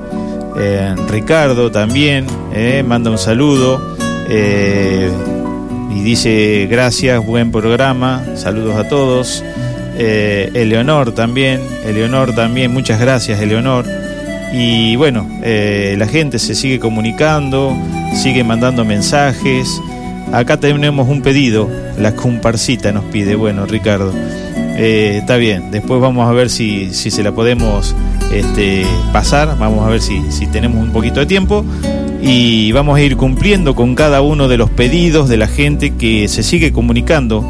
eh, Ricardo también eh, manda un saludo y dice gracias, buen programa, saludos a todos. Eleonor también, Eleonor también, muchas gracias, Eleonor. Y bueno, la gente se sigue comunicando, sigue mandando mensajes. Acá tenemos un pedido, la comparsita nos pide, bueno, Ricardo. Eh, está bien, después vamos a ver si, si se la podemos este, pasar, vamos a ver si, si tenemos un poquito de tiempo y vamos a ir cumpliendo con cada uno de los pedidos de la gente que se sigue comunicando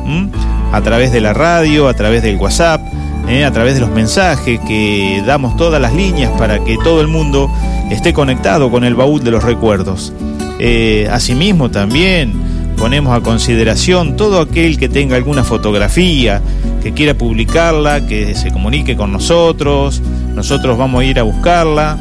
a través de la radio, a través del WhatsApp, ¿eh? a través de los mensajes que damos todas las líneas para que todo el mundo esté conectado con el baúl de los recuerdos. Eh, asimismo también ponemos a consideración todo aquel que tenga alguna fotografía, que quiera publicarla, que se comunique con nosotros, nosotros vamos a ir a buscarla,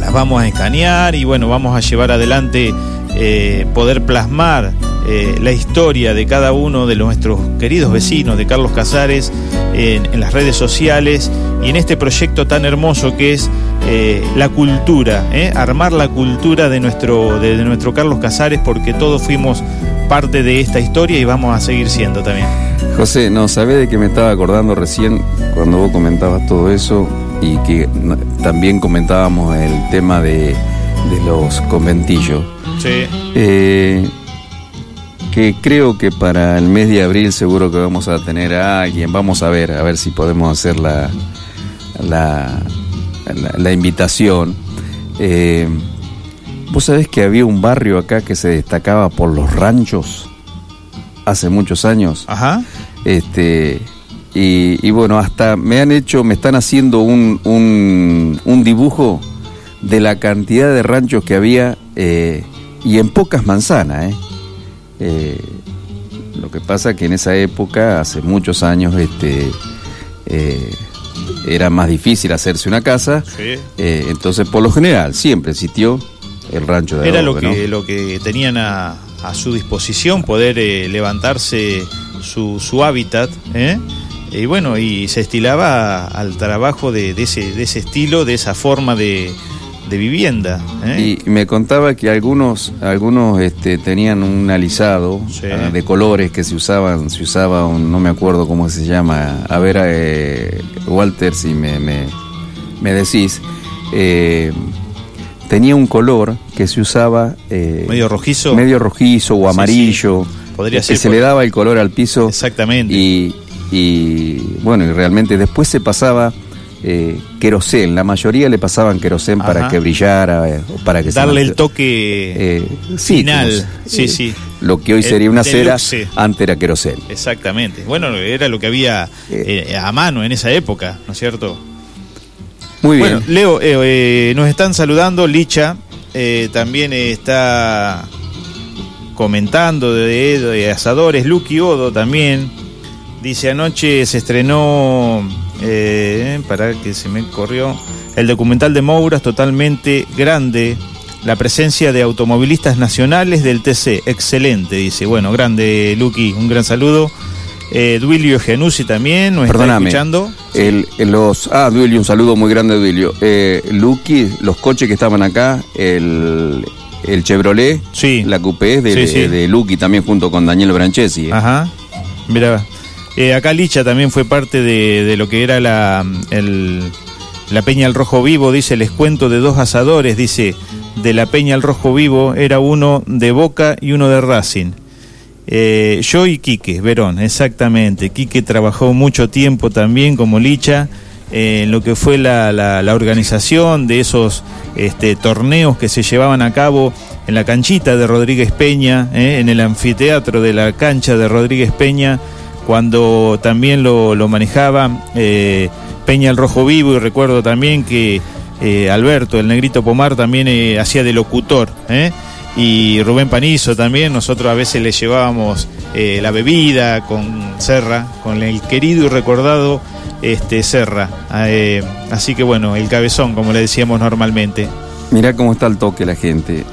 las vamos a escanear y bueno, vamos a llevar adelante eh, poder plasmar eh, la historia de cada uno de nuestros queridos vecinos de Carlos Casares en, las redes sociales y en este proyecto tan hermoso que es eh, la cultura, armar la cultura de nuestro, de, nuestro Carlos Casares porque todos fuimos parte de esta historia y vamos a seguir siendo también. José, no, ¿sabés de que me estaba acordando recién cuando vos comentabas todo eso y que también comentábamos el tema de, de los conventillos? Sí. Eh, que creo que para el mes de abril seguro que vamos a tener a alguien, vamos a ver, a ver si podemos hacer la, la, la- la invitación. Eh, Vos sabés que había un barrio acá que se destacaba por los ranchos hace muchos años. Ajá. Este, y, y bueno, hasta me han hecho, me están haciendo un, un, un dibujo de la cantidad de ranchos que había eh, y en pocas manzanas. ¿eh? Eh, lo que pasa que en esa época, hace muchos años, este, eh, era más difícil hacerse una casa. Sí. Eh, entonces, por lo general, siempre existió el rancho de Era lo adobe, que, ¿no? lo que tenían a, a su disposición, poder levantarse su, su hábitat. ¿eh? Y bueno, y se estilaba al trabajo de, de ese, de ese estilo, de esa forma de, de vivienda. ¿eh? Y me contaba que algunos, algunos este, tenían un alisado ah, de colores que se usaban, se usaba un, no me acuerdo cómo se llama, a ver, eh, Walter, si me, me, me decís, eh, tenía un color que se usaba... eh, Medio rojizo. Medio rojizo o amarillo. sí. Podría que ser se por- le daba el color al piso. Exactamente. Y, y, bueno, y realmente después se pasaba eh, querosén. La mayoría le pasaban querosén para que brillara, eh, o para que se Darle el toque eh, sí, final. sí, eh, sí. Lo que hoy El sería una cera, antes era querosén. Exactamente. Bueno, era lo que había a mano en esa época, ¿no es cierto? Muy bien. Bueno, Leo, nos están saludando, Licha también está comentando de, de asadores, Lucky Odo también. Dice, anoche se estrenó, eh, para que se me corrió, el documental de Mouras totalmente grande. La presencia de automovilistas nacionales del TC, excelente, dice. Bueno, grande Lucky, un gran saludo. Eh, Duilio Genusi también nos Perdóname. está escuchando. El, los, ah, Duilio, un saludo muy grande, Duilio. Eh, Lucky, los coches que estaban acá, el, el Chevrolet, la Coupé de, Sí, sí. de Lucky también junto con Daniel Branchesi. eh. Ajá. Mira, eh, acá Licha también fue parte de, lo que era la, el- la Peña al Rojo Vivo. Dice, les cuento de dos asadores. Dice, de la Peña al Rojo Vivo era uno de Boca y uno de Racing. Eh, yo y Quique, Verón, exactamente. Quique trabajó mucho tiempo también como Licha en lo que fue la, la- la organización de esos este, torneos que se llevaban a cabo en la canchita de Rodríguez Peña, eh, en el anfiteatro de la cancha de Rodríguez Peña, cuando también lo, lo manejaba eh, Peña el Rojo Vivo y recuerdo también que eh, Alberto, el negrito Pomar, también eh, hacía de locutor. Y Rubén Panizo también, nosotros a veces le llevábamos la bebida con Serra, con el querido y recordado este, Serra. Así que bueno, el cabezón, como le decíamos normalmente. Mirá cómo está el toque la gente.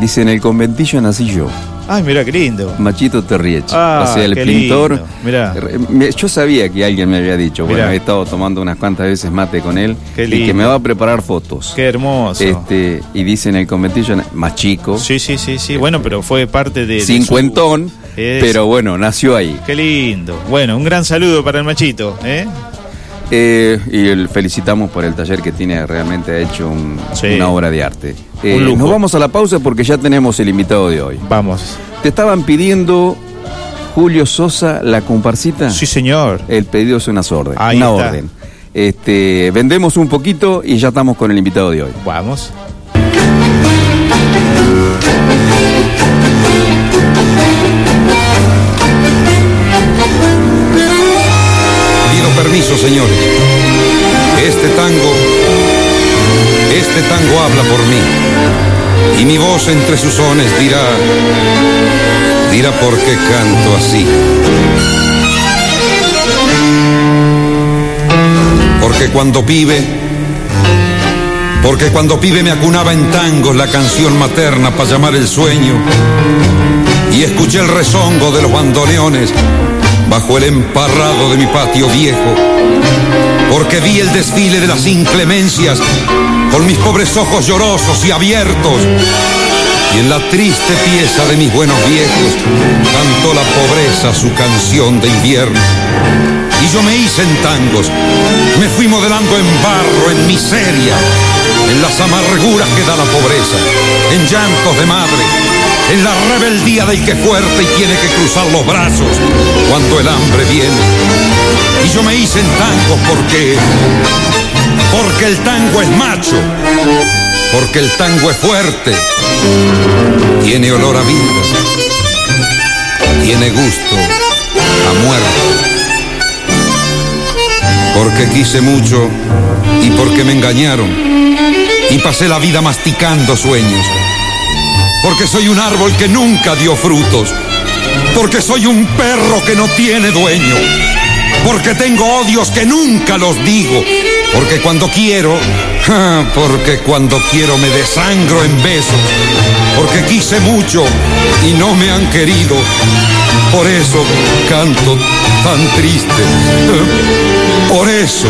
Dice, en el conventillo nací yo. Ay, mira qué lindo. Machito Terriechi. Ah, o sea, el qué pintor. lindo. Mirá. Eh, Yo sabía que alguien me había dicho. Bueno, he estado tomando unas cuantas veces mate con él. Qué y que lindo. me va a preparar fotos. Qué hermoso. Este, y dice en el conventillo, más chico. Sí, sí, sí, sí. Bueno, pero fue parte de. su- Cincuentón. Pero bueno, nació ahí. Qué lindo. Bueno, un gran saludo para el machito. ¿eh? Eh, y el felicitamos por el taller que tiene, realmente ha hecho un- Sí. una obra de arte. Eh, Un lujo. nos vamos a la pausa porque ya tenemos el invitado de hoy. Vamos. Te estaban pidiendo Julio Sosa la comparsita. Sí, señor. El pedido es una orden. Ahí una está. orden. Este, vendemos un poquito y ya estamos con el invitado de hoy. Vamos. Permiso, señores. Este tango, este tango habla por mí. Y mi voz entre sus sones dirá, dirá por qué canto así. Porque cuando pibe, porque cuando pibe me acunaba en tangos la canción materna para llamar el sueño. Y escuché el rezongo de los bandoneones bajo el emparrado de mi patio viejo, porque vi el desfile de las inclemencias con mis pobres ojos llorosos y abiertos, y en la triste pieza de mis buenos viejos cantó la pobreza su canción de invierno. Y yo me hice en tangos, me fui modelando en barro, en miseria, en las amarguras que da la pobreza, en llantos de madre, en la rebeldía del que fuerte y tiene que cruzar los brazos cuando el hambre viene. Y yo me hice en tangos porque, porque el tango es macho, porque el tango es fuerte, tiene olor a vida, tiene gusto a muerte. Porque quise mucho y porque me engañaron y pasé la vida masticando sueños porque soy un árbol que nunca dio frutos, porque soy un perro que no tiene dueño, porque tengo odios que nunca los digo, porque cuando quiero, (laughs) porque cuando quiero me desangro en besos, porque quise mucho y no me han querido, por eso canto tan triste, (laughs) por eso.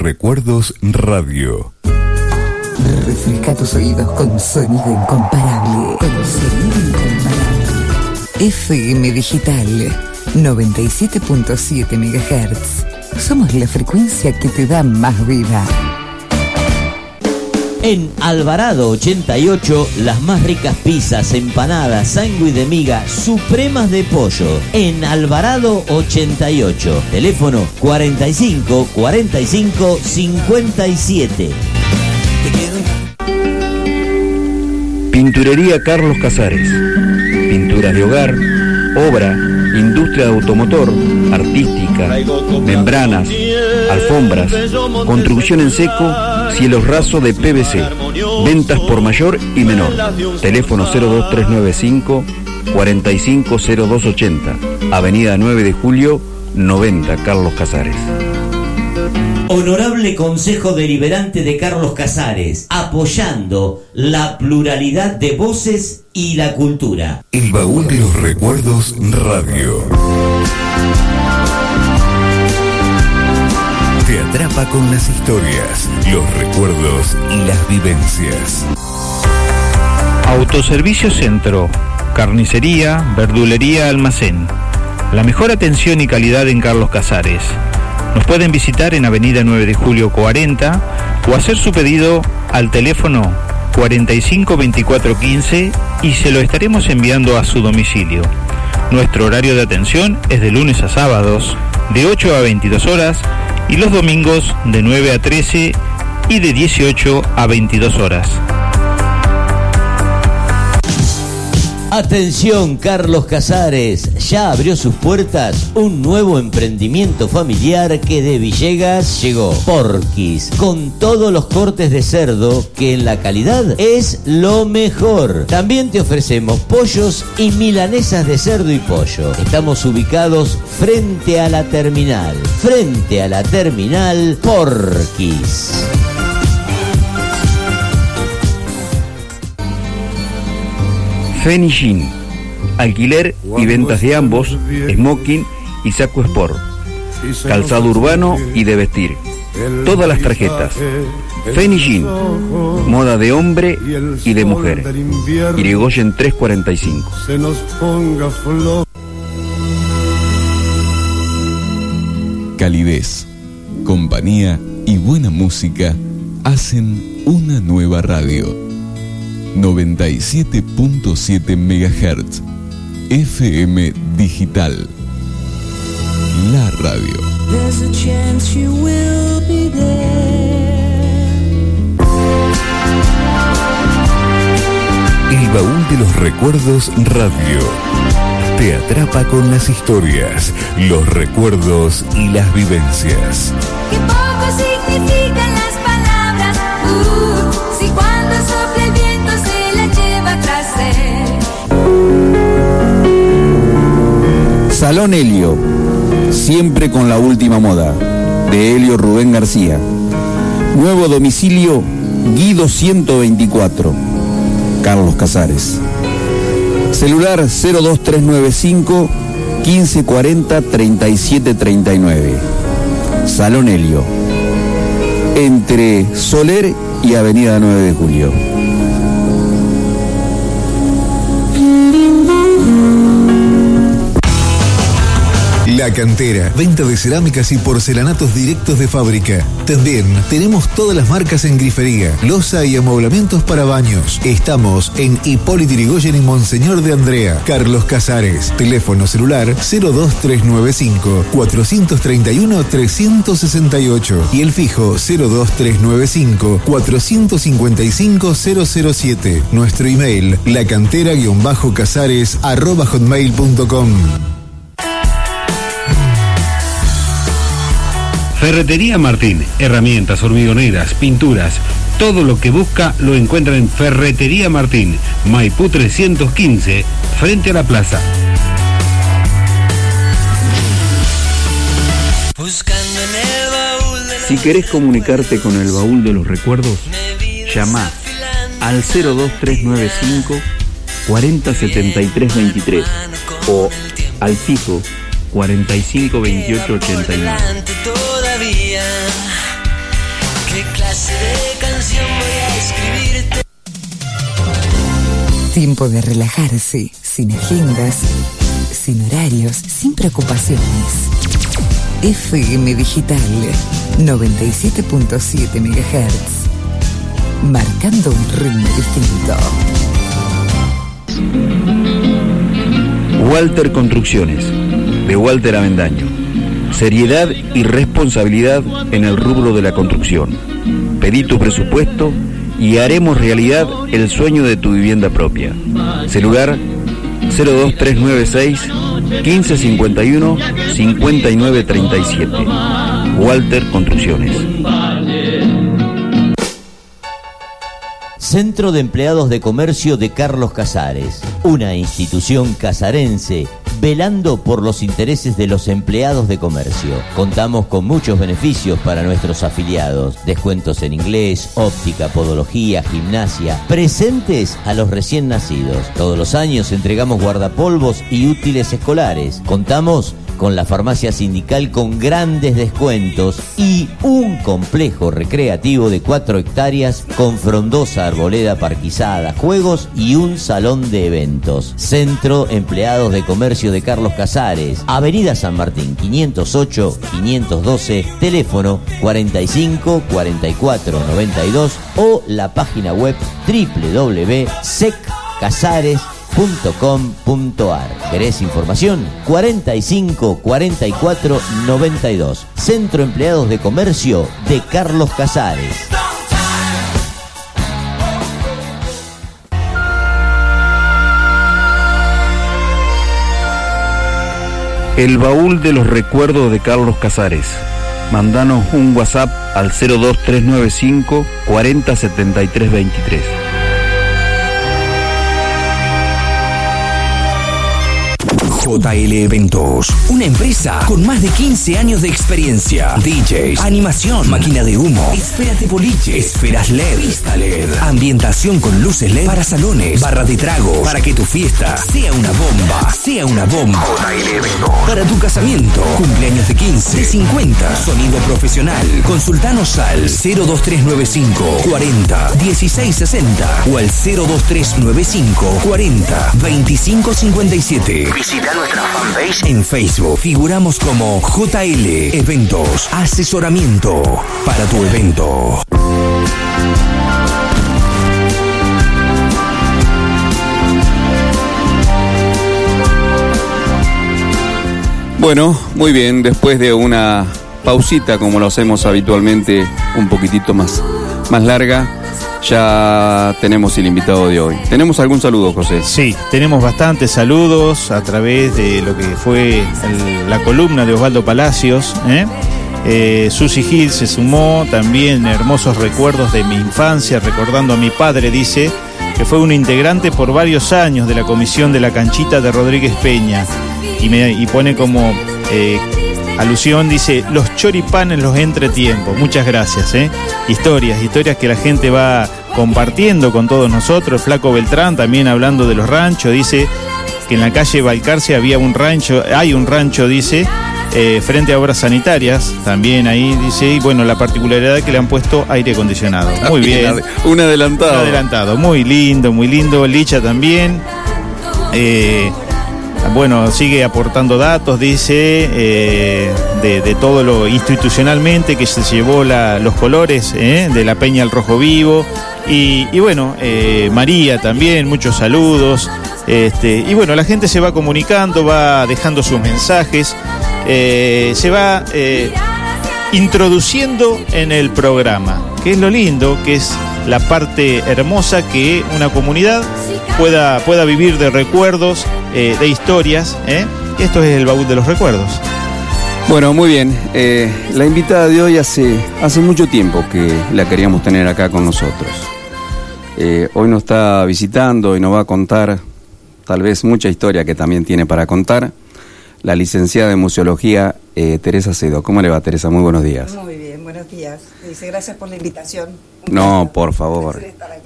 Recuerdos radio. Refresca tus oídos con sonido incomparable. Con sonido incomparable. FM Digital 97.7 MHz. Somos la frecuencia que te da más vida. En Alvarado 88, las más ricas pizzas, empanadas, sándwich de miga, supremas de pollo. En Alvarado 88, teléfono 45 45 57. Pinturería Carlos Casares. Pinturas de hogar, obra, industria de automotor, artística, membranas, alfombras, construcción en seco, cielos raso de PVC. Ventas por mayor y menor. Teléfono 02395 450280. Avenida 9 de Julio, 90 Carlos Casares. Honorable Consejo Deliberante de Carlos Casares, apoyando la pluralidad de voces y la cultura. El baúl de los recuerdos radio. Atrapa con las historias, los recuerdos y las vivencias. Autoservicio Centro, carnicería, verdulería, almacén. La mejor atención y calidad en Carlos Casares. Nos pueden visitar en Avenida 9 de Julio 40 o hacer su pedido al teléfono 45 24 15 y se lo estaremos enviando a su domicilio. Nuestro horario de atención es de lunes a sábados, de 8 a 22 horas y los domingos de 9 a 13 y de 18 a 22 horas. Atención Carlos Casares, ya abrió sus puertas un nuevo emprendimiento familiar que de Villegas llegó. Porquis, con todos los cortes de cerdo que en la calidad es lo mejor. También te ofrecemos pollos y milanesas de cerdo y pollo. Estamos ubicados frente a la terminal. Frente a la terminal Porquis. Fenishing, alquiler y ventas de ambos, smoking y saco sport, calzado urbano y de vestir. Todas las tarjetas. Fenishing, moda de hombre y de mujer. Irigoyen 345. se nos ponga flor. Calidez, compañía y buena música hacen una nueva radio. 97.7 MHz. FM Digital. La radio. There's a chance you will be there. El baúl de los recuerdos radio. Te atrapa con las historias, los recuerdos y las vivencias. Salón Helio, siempre con la última moda, de Helio Rubén García. Nuevo domicilio, Guido 124, Carlos Casares. Celular 02395 1540 3739. Salón Helio. Entre Soler y Avenida 9 de Julio. Cantera, venta de cerámicas y porcelanatos directos de fábrica. También tenemos todas las marcas en grifería, losa y amoblamientos para baños. Estamos en Hipólito Yrigoyen y Monseñor de Andrea. Carlos Casares, teléfono celular 02395 431 368 y el fijo 02395 455 007. Nuestro email lacantera-casares arroba hotmail.com. Ferretería Martín, herramientas, hormigoneras, pinturas, todo lo que busca lo encuentra en Ferretería Martín, Maipú 315, frente a la plaza. Si querés comunicarte con el baúl de los recuerdos, llama al 02395 407323 o al fijo 452889. Todavía, ¿qué clase de canción voy a escribirte? Tiempo de relajarse, sin agendas, sin horarios, sin preocupaciones. FM Digital 97.7 MHz. Marcando un ritmo distinto. Walter Construcciones, de Walter Avendaño. Seriedad y responsabilidad en el rubro de la construcción. Pedí tu presupuesto y haremos realidad el sueño de tu vivienda propia. Celular 02396 1551 5937. Walter Construcciones. Centro de Empleados de Comercio de Carlos Casares, una institución casarense velando por los intereses de los empleados de comercio. Contamos con muchos beneficios para nuestros afiliados, descuentos en inglés, óptica, podología, gimnasia, presentes a los recién nacidos. Todos los años entregamos guardapolvos y útiles escolares. Contamos con la farmacia sindical con grandes descuentos y un complejo recreativo de 4 hectáreas con frondosa arboleda parquizada, juegos y un salón de eventos. Centro Empleados de Comercio de Carlos Casares, Avenida San Martín 508 512, teléfono 45 44 92 o la página web www.seccasares.com.ar. ¿Querés información? 45 44 92. Centro Empleados de Comercio de Carlos Casares. El baúl de los recuerdos de Carlos Casares. Mandanos un WhatsApp al 02395 407323. JL Eventos, una empresa con más de 15 años de experiencia. DJs, animación, máquina de humo, esferas de boliche, esferas LED, pista LED, ambientación con luces LED para salones, barra de trago, para que tu fiesta sea una bomba, sea una bomba. JL Eventos. Para tu casamiento, cumpleaños de 15, de 50, sonido profesional. Consultanos al 02395 40 1660 o al 02395 40 2557. Visita nuestra fanpage en Facebook. Figuramos como JL Eventos. Asesoramiento para tu evento. Bueno, muy bien, después de una pausita como lo hacemos habitualmente, un poquitito más, más larga, ya tenemos el invitado de hoy. ¿Tenemos algún saludo, José? Sí, tenemos bastantes saludos a través de lo que fue la columna de Osvaldo Palacios. ¿eh? Eh, Susi Gil se sumó también hermosos recuerdos de mi infancia, recordando a mi padre, dice, que fue un integrante por varios años de la comisión de la canchita de Rodríguez Peña. Y pone como eh, alusión, dice, los choripanes los entretiempos. Muchas gracias, ¿eh? Historias, historias que la gente va compartiendo con todos nosotros. Flaco Beltrán también hablando de los ranchos, dice que en la calle Balcarce había un rancho, hay un rancho, dice, eh, frente a obras sanitarias, también ahí dice, y bueno, la particularidad que le han puesto aire acondicionado. Muy (laughs) bien. Un adelantado. Un adelantado, muy lindo, muy lindo. Licha también. Eh, bueno, sigue aportando datos, dice, eh, de, todo lo institucionalmente que se llevó los colores eh, de la Peña al Rojo Vivo. Y, bueno, eh, María también, muchos saludos. Este, y bueno, la gente se va comunicando, va dejando sus mensajes, se va introduciendo en el programa, que es lo lindo, que es la parte hermosa que una comunidad pueda, pueda vivir de recuerdos, eh, de historias. ¿eh? Esto es el baúl de los recuerdos. Bueno, muy bien. Eh, la invitada de hoy hace, hace mucho tiempo que la queríamos tener acá con nosotros. Eh, hoy nos está visitando y nos va a contar tal vez mucha historia que también tiene para contar. La licenciada en museología eh, Teresa Cedo. ¿Cómo le va, Teresa? Muy buenos días. Muy bien, buenos días. Dice, gracias por la invitación. No, por favor.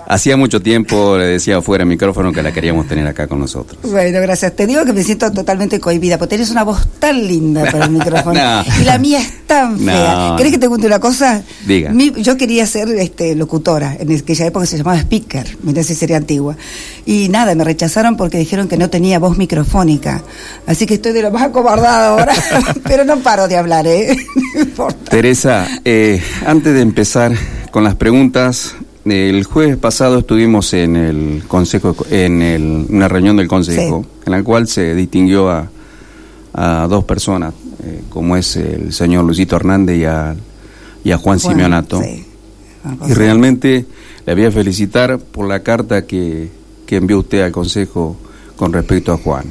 Hacía mucho tiempo, le decía fuera del micrófono, que la queríamos tener acá con nosotros. Bueno, gracias. Te digo que me siento totalmente cohibida, porque tenés una voz tan linda para el (laughs) micrófono. No. Y la mía es tan fea. No. ¿Querés que te cuente una cosa? Diga. Mi- yo quería ser este, locutora, en aquella época se llamaba speaker, mirá si sería antigua. Y nada, me rechazaron porque dijeron que no tenía voz microfónica. Así que estoy de lo más acobardada ahora, (laughs) pero no paro de hablar, ¿eh? (laughs) Teresa, eh, antes de empezar con las preguntas, el jueves pasado estuvimos en el consejo, en el- una reunión del consejo, en la cual se distinguió a, a dos personas, eh, como es el señor Luisito Hernández y a, y a Juan, Juan, Simeonato. sí. Y realmente le voy a felicitar por la carta que, que envió usted al consejo con respecto a Juan.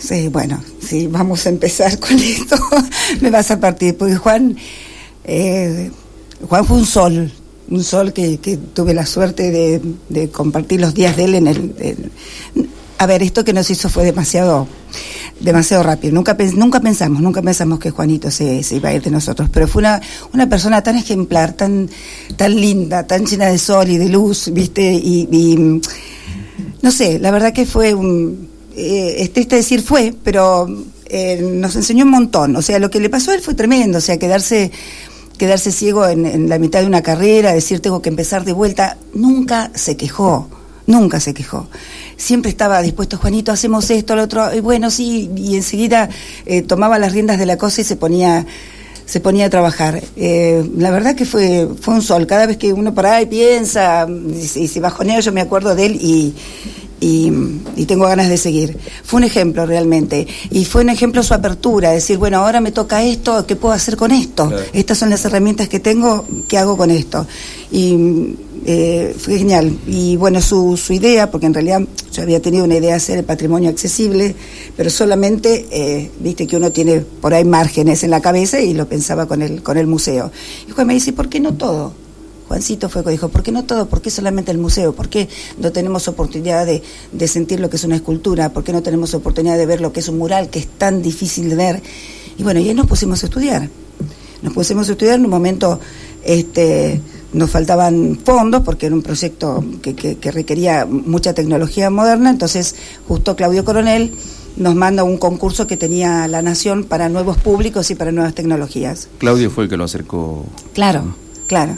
Sí, bueno, sí, vamos a empezar (laughs) con esto. Me vas a partir, porque Juan, eh, Juan fue un sol, un sol que, tuve la suerte de, compartir los días de él en el, A ver, esto que nos hizo fue demasiado, demasiado rápido. Nunca, pens- nunca pensamos, nunca pensamos que Juanito se, iba a ir de nosotros, pero fue una, persona tan ejemplar, tan, linda, tan llena de sol y de luz, ¿viste? Y, y, no sé, la verdad que fue un... eh, es triste decir fue, pero eh, nos enseñó un montón. O sea, lo que le pasó a él fue tremendo. O sea, quedarse, quedarse ciego en, la mitad de una carrera, decir tengo que empezar de vuelta. Nunca se quejó, nunca se quejó. siempre estaba dispuesto, Juanito, hacemos esto, lo otro, y bueno, sí, y enseguida eh, tomaba las riendas de la cosa y se ponía se ponía a trabajar. Eh, la verdad que fue, fue un sol. Cada vez que uno por ahí piensa y, y se bajonea, yo me acuerdo de él y, y, y tengo ganas de seguir. Fue un ejemplo realmente. Y fue un ejemplo su apertura, decir, bueno, ahora me toca esto, ¿qué puedo hacer con esto? Estas son las herramientas que tengo, ¿qué hago con esto? Y eh, fue genial. Y bueno, su, su idea, porque en realidad yo había tenido una idea de hacer el patrimonio accesible, pero solamente, eh, viste que uno tiene por ahí márgenes en la cabeza y lo pensaba con el, con el museo. Y Juan me dice, ¿por qué no todo? Juancito fue que dijo, ¿por qué no todo? ¿Por qué solamente el museo? ¿Por qué no tenemos oportunidad de, de sentir lo que es una escultura? ¿Por qué no tenemos oportunidad de ver lo que es un mural que es tan difícil de ver? Y bueno, y ahí nos pusimos a estudiar. Nos pusimos a estudiar en un momento, este, nos faltaban fondos porque era un proyecto que, que- que requería mucha tecnología moderna, entonces justo Claudio Coronel nos manda un concurso que tenía la Nación para nuevos públicos y para nuevas tecnologías. Claudio fue el que lo acercó. Claro, claro.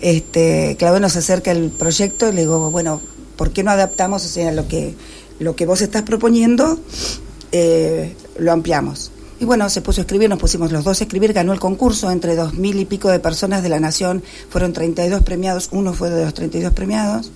Este, Claudio nos acerca el proyecto y le digo, bueno, ¿por qué no adaptamos, o lo que, lo que vos estás proponiendo, eh, lo ampliamos? Y bueno, se puso a escribir, nos pusimos los dos a escribir, ganó el concurso entre dos mil y pico de personas de la nación, fueron 32 premiados, uno fue de los 32 premiados.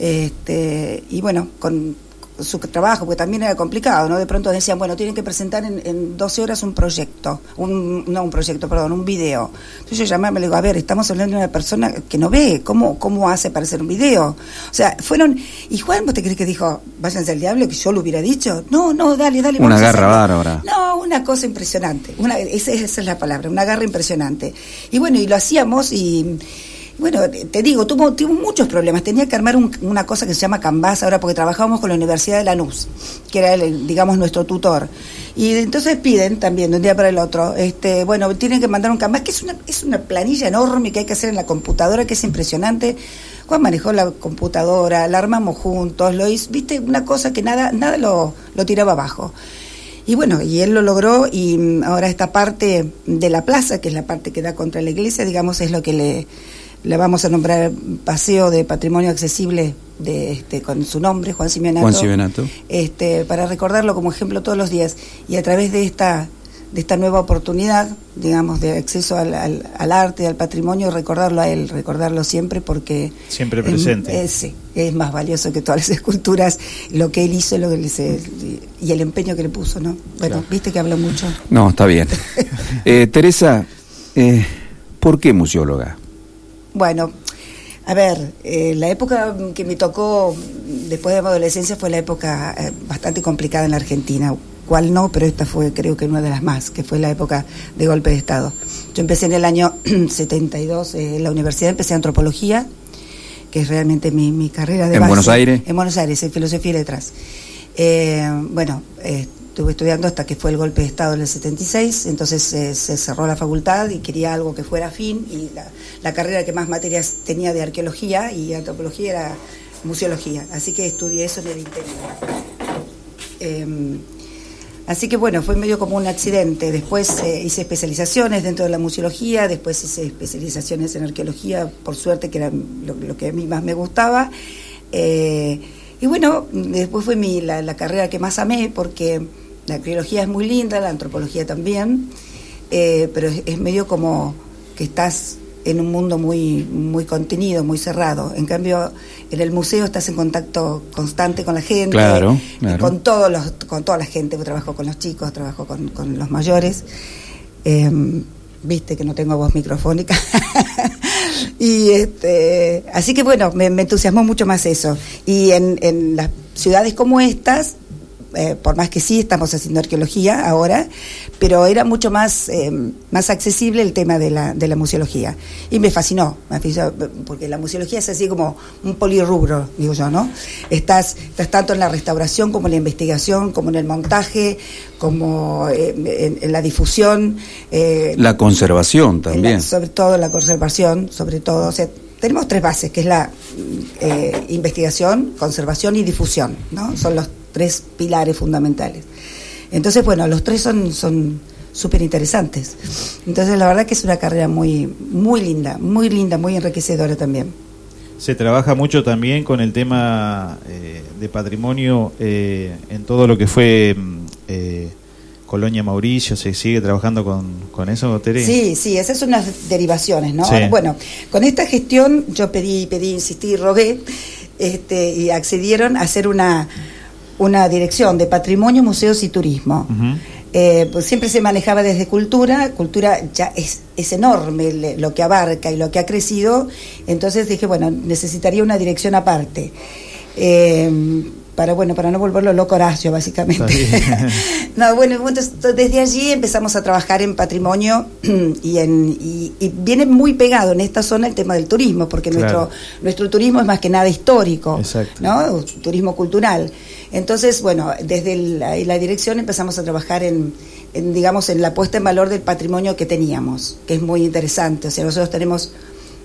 Este, y bueno, con su trabajo, porque también era complicado, ¿no? De pronto decían, bueno, tienen que presentar en, en 12 horas un proyecto, un, no un proyecto, perdón, un video. Entonces yo llamé y le digo, a ver, estamos hablando de una persona que no ve, ¿cómo, cómo hace para hacer un video? O sea, fueron, y Juan, ¿vos te crees que dijo, váyanse al diablo, que yo lo hubiera dicho? No, no, dale, dale. Una garra hacerlo". bárbara. No, una cosa impresionante. Una, esa, esa es la palabra, una garra impresionante. Y bueno, y lo hacíamos y. Bueno, te digo, tuvo, tuvo muchos problemas. Tenía que armar un- una cosa que se llama Canvas ahora porque trabajábamos con la Universidad de Lanús, que era, el, digamos, nuestro tutor. Y entonces piden también de un día para el otro, este, bueno, tienen que mandar un Canvas, que es una, es una planilla enorme que hay que hacer en la computadora, que es impresionante. Juan manejó la computadora, la armamos juntos, lo hizo, viste, una cosa que nada, nada lo, tiraba abajo. Y bueno, y él lo logró y mm, ahora esta parte de la plaza, que es la parte que da contra la iglesia, digamos, es lo que le, le vamos a nombrar Paseo de Patrimonio Accesible de este con su nombre, Juan Simeonato. Juan Simeonato. Este, para recordarlo como ejemplo todos los días y a través de esta de esta nueva oportunidad, digamos, de acceso al, al, al arte, al patrimonio, recordarlo a él, recordarlo siempre porque Siempre es- presente. es, sí, es más valioso que todas las (laughs) esculturas, lo que él hizo lo que se- y el empeño que le puso, ¿no? Bueno, Claro. viste que hablo mucho. No, está bien. (laughs) Eh, Teresa, eh, ¿por qué museóloga? Bueno, a ver, eh, la época que me tocó después de mi adolescencia fue la época eh, bastante complicada en la Argentina. ¿Cuál no? Pero esta fue creo que una de las más, que fue la época de golpe de Estado. Yo empecé en el año (clears throat) 72 eh, en la universidad, empecé antropología, que es realmente mi, mi carrera de ¿En base. Buenos Aires? En Buenos Aires, en filosofía y letras. Eh, bueno, eh, estuve estudiando hasta que fue el golpe de Estado en el 76, entonces eh, se cerró la facultad y quería algo que fuera afín y la, carrera que más materias tenía de arqueología y antropología era museología, así que estudié eso en el interior. Eh, Así que bueno, fue medio como un accidente. Después eh, hice especializaciones dentro de la museología, después hice especializaciones en arqueología, por suerte, que era lo, que a mí más me gustaba. Eh, y bueno, después fue mi, la carrera que más amé, porque la arqueología es muy linda, la antropología también, eh, pero es, es medio como que estás en un mundo muy muy contenido, muy cerrado. En cambio, en el museo estás en contacto constante con la gente, Claro, y claro. con todos los, con toda la gente, yo trabajo con los chicos, trabajo con, con los mayores. Eh, Viste que no tengo voz microfónica. (laughs) y este, así que bueno, me, me entusiasmó mucho más eso. Y en, en las ciudades como estas, eh, por más que sí estamos haciendo arqueología ahora, pero era mucho más, eh, más accesible el tema de la, de la museología. Y me fascinó, me fascinó, porque la museología es así como un polirrubro, digo yo, ¿no? Estás, estás tanto en la restauración como en la investigación, como en el montaje, como eh, en, en la difusión. eh, La conservación la- también. sobre todo la conservación, sobre todo, o sea, tenemos tres bases, que es la eh, investigación, conservación y difusión, ¿no? Son los tres pilares fundamentales. Entonces, bueno, los tres son son súper interesantes. Entonces, la verdad que es una carrera muy muy linda, muy linda, muy enriquecedora también. Se trabaja mucho también con el tema eh, de patrimonio eh, en todo lo que fue mm, eh, Colonia Mauricio. ¿Se sigue trabajando con, con eso, Tere? Sí, sí, esas son las derivaciones, ¿no? Sí. Bueno, con esta gestión yo pedí, pedí, insistí, rogué, este, y accedieron a hacer una, una dirección de patrimonio, museos y turismo. Eh, pues siempre se manejaba desde cultura, cultura ya es, es enorme lo que abarca y lo que ha crecido, entonces dije, bueno, necesitaría una dirección aparte. Eh, para bueno para no volverlo loco Horacio básicamente (laughs) no bueno entonces, desde allí empezamos a trabajar en patrimonio (clears throat) y en y, y viene muy pegado en esta zona el tema del turismo porque Claro. nuestro nuestro turismo es más que nada histórico Exacto. ¿no? turismo cultural. Entonces, bueno, desde la, la dirección empezamos a trabajar en, en, digamos, en la puesta en valor del patrimonio que teníamos, que es muy interesante. O sea, nosotros tenemos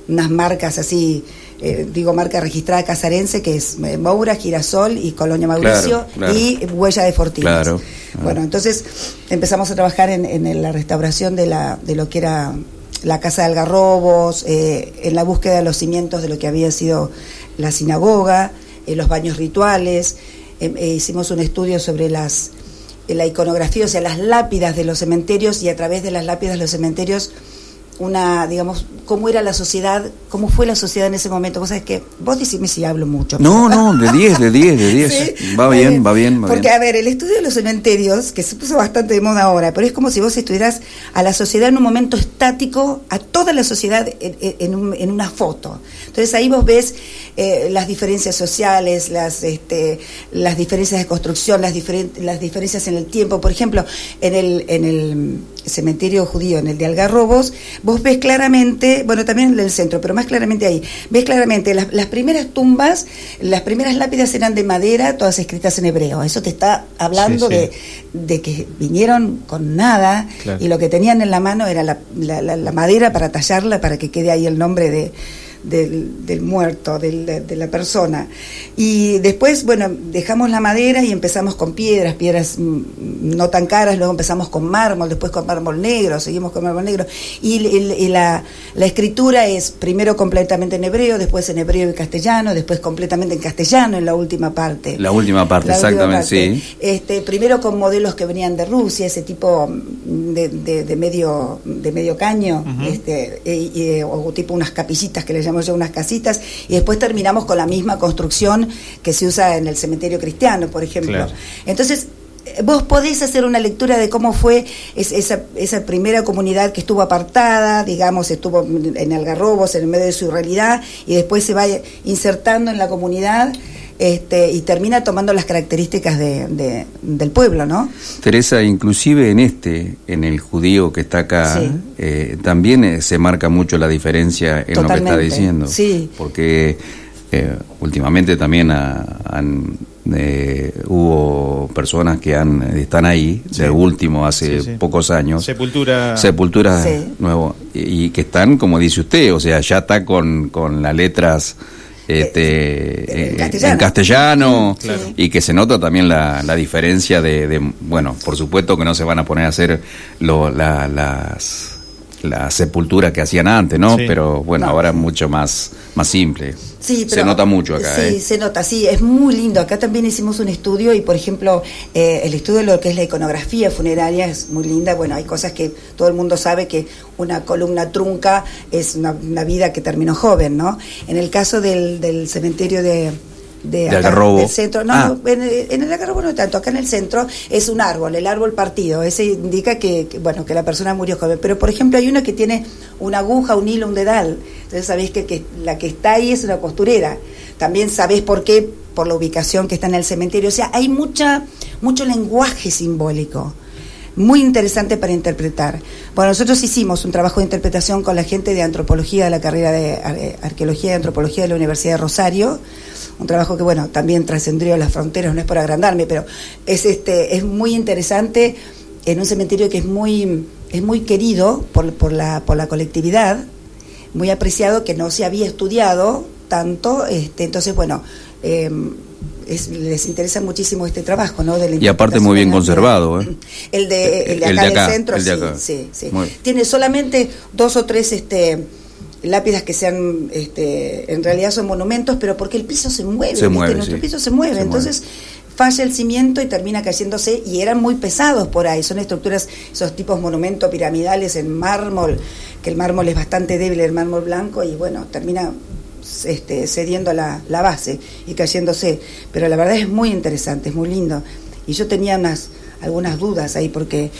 unas marcas así, eh, digo marca registrada casarense, que es eh, Moura, Girasol y Colonia Mauricio Claro, claro. y Huella de Fortines. Claro. Bueno, entonces empezamos a trabajar en, en la restauración de, la, de lo que era la Casa de Algarrobos, eh, en la búsqueda de los cimientos de lo que había sido la sinagoga, eh, los baños rituales. Em, eh, hicimos un estudio sobre las eh, la iconografía, o sea, las lápidas de los cementerios y a través de las lápidas de los cementerios una, digamos, cómo era la sociedad, cómo fue la sociedad en ese momento. Vos sabés que, vos decime si hablo mucho. No, no, de 10, de 10, de 10. (laughs) Sí, va bien, va bien, va Porque, bien. a ver, el estudio de los cementerios, que se puso bastante de moda ahora, pero es como si vos estuvieras a la sociedad en un momento estático, a toda la sociedad en, en un- en una foto. Entonces ahí vos ves eh, las diferencias sociales, las, este, las diferencias de construcción, las, diferen- las diferencias en el tiempo. Por ejemplo, en el, en el cementerio judío, en el de Algarrobos, vos ves claramente, bueno, también en el centro, pero más claramente ahí, ves claramente las, las primeras tumbas, las primeras lápidas eran de madera, todas escritas en hebreo. Eso te está hablando Sí, sí. De, de que vinieron con nada Claro. y lo que tenían en la mano era la, la- la- la madera para tallarla, para que quede ahí el nombre de, del, del muerto, del- de, de la persona. Y después, bueno, dejamos la madera y empezamos con piedras, piedras mm, no tan caras, luego empezamos con mármol, después con mármol negro, seguimos con mármol negro. Y, el- y la, la escritura es primero completamente en hebreo, después en hebreo y castellano, después completamente en castellano en la última parte. La última parte, La última exactamente, parte. sí. Este, primero con modelos que venían de Rusia, ese tipo mm, de, de- de medio de medio caño, este, y, eh, o tipo unas capillitas que le llamo yo unas casitas, y después terminamos con la misma construcción que se usa en el cementerio cristiano, por ejemplo. Claro. Entonces, eh, vos podés hacer una lectura de cómo fue es- esa, esa primera comunidad que estuvo apartada, digamos, estuvo en Algarrobos, en el medio de su realidad, y después se va insertando en la comunidad este, y termina tomando las características de, de- del pueblo, ¿no? Teresa, inclusive en este, en el judío que está acá, Sí. eh, también eh, se marca mucho la diferencia en lo que está diciendo. sí. Porque eh, últimamente también ha- han, eh, hubo personas que han están ahí, de último, hace Sí, sí. pocos años. Sepultura. Sepultura Sí. nuevo. Y, y que están, como dice usted, o sea, ya está con, con las letras este, eh, castellano. en castellano Claro. y que se nota también la, la diferencia de, de- bueno, por supuesto que no se van a poner a hacer lo- la- las las sepulturas que hacían antes, ¿no? Sí. Pero bueno, No. ahora es mucho más, más simple. Sí, se nota mucho acá, Sí, ¿eh? se nota, sí, es muy lindo. Acá también hicimos un estudio y, por ejemplo, eh, el estudio de lo que es la iconografía funeraria es muy linda. Bueno, hay cosas que todo el mundo sabe que una columna trunca es una, una vida que terminó joven, ¿no? En el caso del, del cementerio de... De, De Algarrobo. del centro, no, Ah. no, en, el- en el Algarrobo no tanto, acá en el centro es un árbol, el árbol partido, ese indica que, que, bueno, que la persona murió joven, pero por ejemplo hay uno que tiene una aguja, un hilo, un dedal, entonces sabés que, que la que está ahí es una costurera, también sabés por qué, por la ubicación que está en el cementerio, o sea, hay mucha, mucho lenguaje simbólico muy interesante para interpretar. Bueno, nosotros hicimos un trabajo de interpretación con la gente de antropología de la carrera de Ar- arqueología y antropología de la Universidad de Rosario, un trabajo que bueno, también trascendió las fronteras, no es por agrandarme, pero es este es muy interesante en un cementerio que es muy es muy querido por, por la por la colectividad, muy apreciado que no se había estudiado tanto, este, entonces bueno, eh, es- les interesa muchísimo este trabajo, ¿no? De la Y aparte muy bien de conservado, (laughs) ¿eh? el de, el de El acá de del acá, centro, el de sí, acá. sí, sí. Tiene solamente dos o tres este lápidas que sean, este, en realidad son monumentos, pero porque el piso se mueve, Se mueve, nuestro sí. piso se mueve, Se entonces falla el cimiento y termina cayéndose y eran muy pesados por ahí, son estructuras, esos tipos monumentos piramidales en mármol, que el mármol es bastante débil, el mármol blanco, y bueno, termina este, cediendo la, la base y cayéndose, pero la verdad es muy interesante, es muy lindo. Y yo tenía unas, algunas dudas ahí porque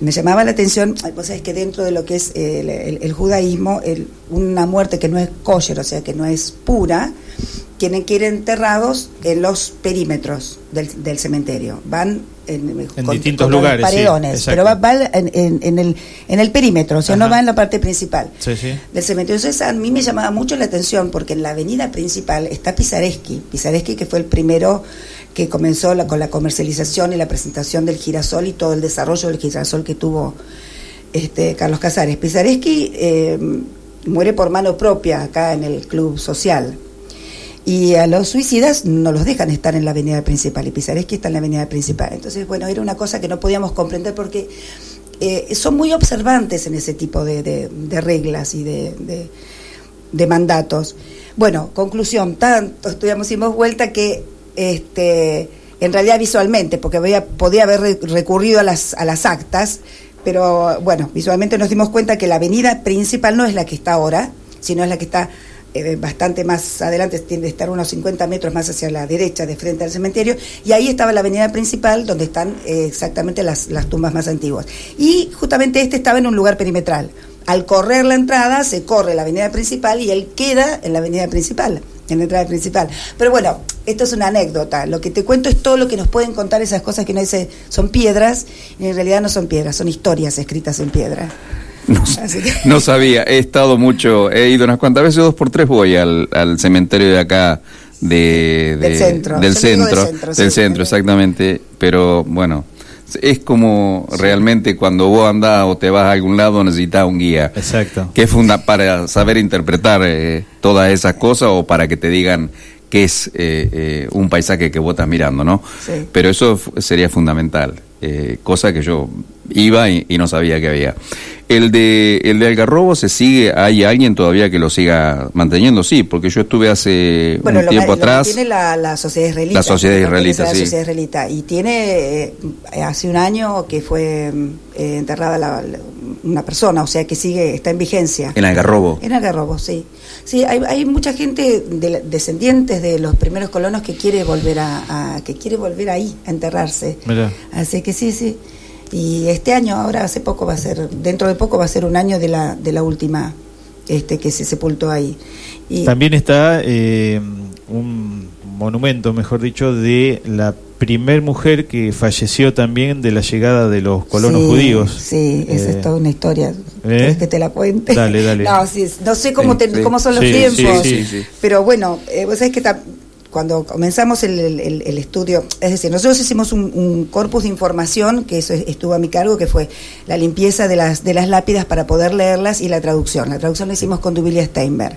me llamaba la atención, vos sabés que dentro de lo que es el, el- el judaísmo, el- una muerte que no es kosher, o sea, que no es pura, tienen que ir enterrados en los perímetros del, del cementerio. Van en, En distintos los lugares, paredones, pero va, va en, en- el, en el perímetro, o sea, no va en la parte principal Sí, sí. del cementerio. Entonces a mí me llamaba mucho la atención porque en la avenida principal está Pisareschi, Pisareschi que fue el primero que comenzó con la comercialización y la presentación del girasol y todo el desarrollo del girasol que tuvo este, Carlos Casares. Pisareschi eh, muere por mano propia acá en el club social. Y a los suicidas no los dejan estar en la avenida principal y Pisareschi está en la avenida principal. Entonces, bueno, era una cosa que no podíamos comprender porque eh, son muy observantes en ese tipo de, reglas y de, mandatos. Bueno, conclusión, tanto estudiamos y dimos vuelta que este, en realidad visualmente, porque podía haber re- recurrido a las, a las actas, pero bueno, visualmente nos dimos cuenta que la avenida principal no es la que está ahora, sino es la que está eh, bastante más adelante, tiende a estar unos 50 metros más hacia la derecha, de frente al cementerio, y ahí estaba la avenida principal, donde están eh, exactamente las, las tumbas más antiguas. Y justamente este estaba en un lugar perimetral. Al correr la entrada, se corre la avenida principal y él queda en la avenida principal, en la entrada principal. Pero bueno, esto es una anécdota. Lo que te cuento es todo lo que nos pueden contar esas cosas que no dice son piedras, y en realidad no son piedras, son historias escritas en piedra. No, (laughs) Así que- no sabía, he estado mucho, he ido unas cuantas veces, dos por tres voy al, al cementerio de acá, de, Del de- centro, del cementerio del centro, centro, del centro, exactamente, pero bueno, es como realmente cuando vos andás o te vas a algún lado necesitas un guía. Exacto. Que es funda para saber interpretar eh, todas esas cosas o para que te digan qué es eh, eh, un paisaje que vos estás mirando, ¿no? Sí. Pero eso sería fundamental, eh, cosa que yo iba y, y no sabía que había. El de el de Algarrobo se sigue, hay alguien todavía que lo siga manteniendo, sí, porque yo estuve hace Bueno, un lo, tiempo lo atrás. tiene la, la sociedad israelita. La sociedad israelita, la sí. sociedad israelita. Y tiene, eh, hace un año que fue eh, enterrada la- la- una persona, o sea que sigue, está en vigencia. En Algarrobo. En Algarrobo, sí. Sí, hay, hay mucha gente de la- descendientes de los primeros colonos que quiere volver a, a- que quiere volver ahí a enterrarse. Mirá. Así que sí, sí. Y este año, ahora hace poco va a ser, dentro de poco va a ser un año de la, de la última este que se sepultó ahí. Y También está eh, un monumento, mejor dicho, de la primer mujer que falleció también de la llegada de los colonos Sí, judíos. Sí, esa Eh, es toda una historia. ¿eh? ¿Querés que te la cuente? Dale, dale. (laughs) No, sí, no sé cómo, te- cómo son los Sí, tiempos, sí, sí, sí. pero bueno, eh, vos sabés que cuando comenzamos el, el- el- el estudio, es decir, nosotros hicimos un, un corpus de información, que eso estuvo a mi cargo, que fue la limpieza de las, de las lápidas para poder leerlas y la traducción. La traducción la hicimos con Dubilia Steinberg.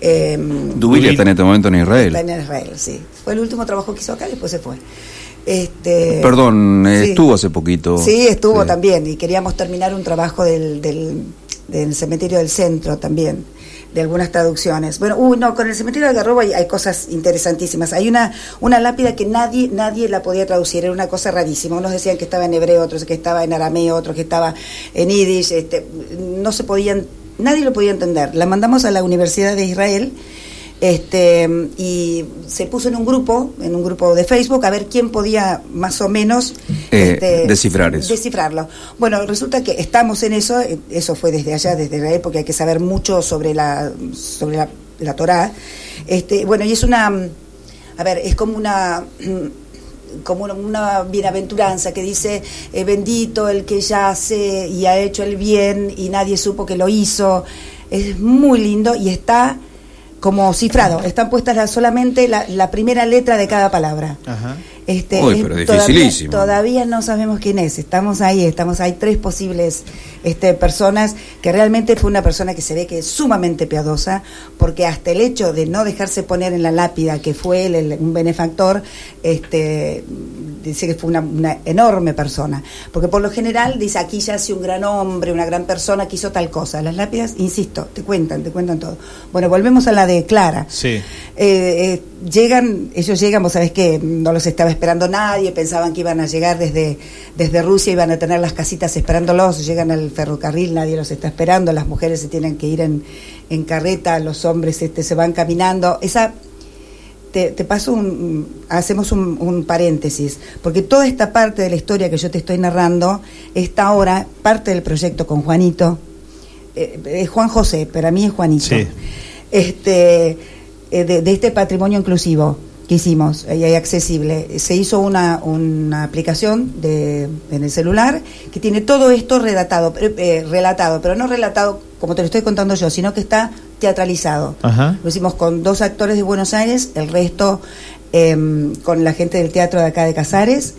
Eh, Dubilia está en este momento en Israel. Está en Israel, sí. Fue el último trabajo que hizo acá y después se fue. Este, Perdón, eh, sí. estuvo hace poquito. Sí, estuvo Sí. también y queríamos terminar un trabajo del, del, del cementerio del centro también, de algunas traducciones. Bueno, uy, no, con el cementerio de Algarrobo hay, hay cosas interesantísimas. Hay una, una lápida que nadie, nadie la podía traducir, era una cosa rarísima. Unos decían que estaba en hebreo, otros que estaba en arameo, otros que estaba en yiddish, este, no se podían, nadie lo podía entender. La mandamos a la Universidad de Israel este y se puso en un grupo, en un grupo de Facebook, a ver quién podía más o menos Eh, este, descifrar eso. descifrarlo. Bueno, resulta que estamos en eso, eh, eso fue desde allá, desde Israel, porque hay que saber mucho sobre la sobre la, la Torá. Este, bueno, y es una a ver, es como una mm, como una, bienaventuranza que dice eh, bendito el que yace y ha hecho el bien y nadie supo que lo hizo. Es muy lindo y está como cifrado, están puestas la- solamente la, la primera letra de cada palabra. Ajá. Este, Uy, es- pero todavía, dificilísimo. todavía no sabemos quién es. Estamos ahí, estamos hay tres posibles este, personas que realmente fue una persona que se ve que es sumamente piadosa, porque hasta el hecho de no dejarse poner en la lápida que fue él el- un benefactor, este, dice que fue una, una enorme persona. Porque por lo general dice, aquí ya hace un gran hombre, una gran persona que hizo tal cosa. Las lápidas, insisto, te cuentan, te cuentan todo. Bueno, volvemos a la de Clara. Sí. Eh, eh, llegan, ellos llegan, vos sabés que no los estaba esperando nadie, pensaban que iban a llegar desde, desde Rusia, iban a tener las casitas esperándolos, llegan al ferrocarril, nadie los está esperando, las mujeres se tienen que ir en, en carreta, los hombres este, se van caminando. Esa te, te paso un, hacemos un, un paréntesis, porque toda esta parte de la historia que yo te estoy narrando está ahora parte del proyecto con Juanito, eh, es Juan José, pero a mí es Juanito, Sí. este, eh, de, de este patrimonio inclusivo que hicimos y accesible. Se hizo una, una aplicación de, en el celular que tiene todo esto relatado, eh, eh, relatado, pero no relatado como te lo estoy contando yo, sino que está teatralizado. Ajá. Lo hicimos con dos actores de Buenos Aires, el resto em, con la gente del teatro de acá de Casares.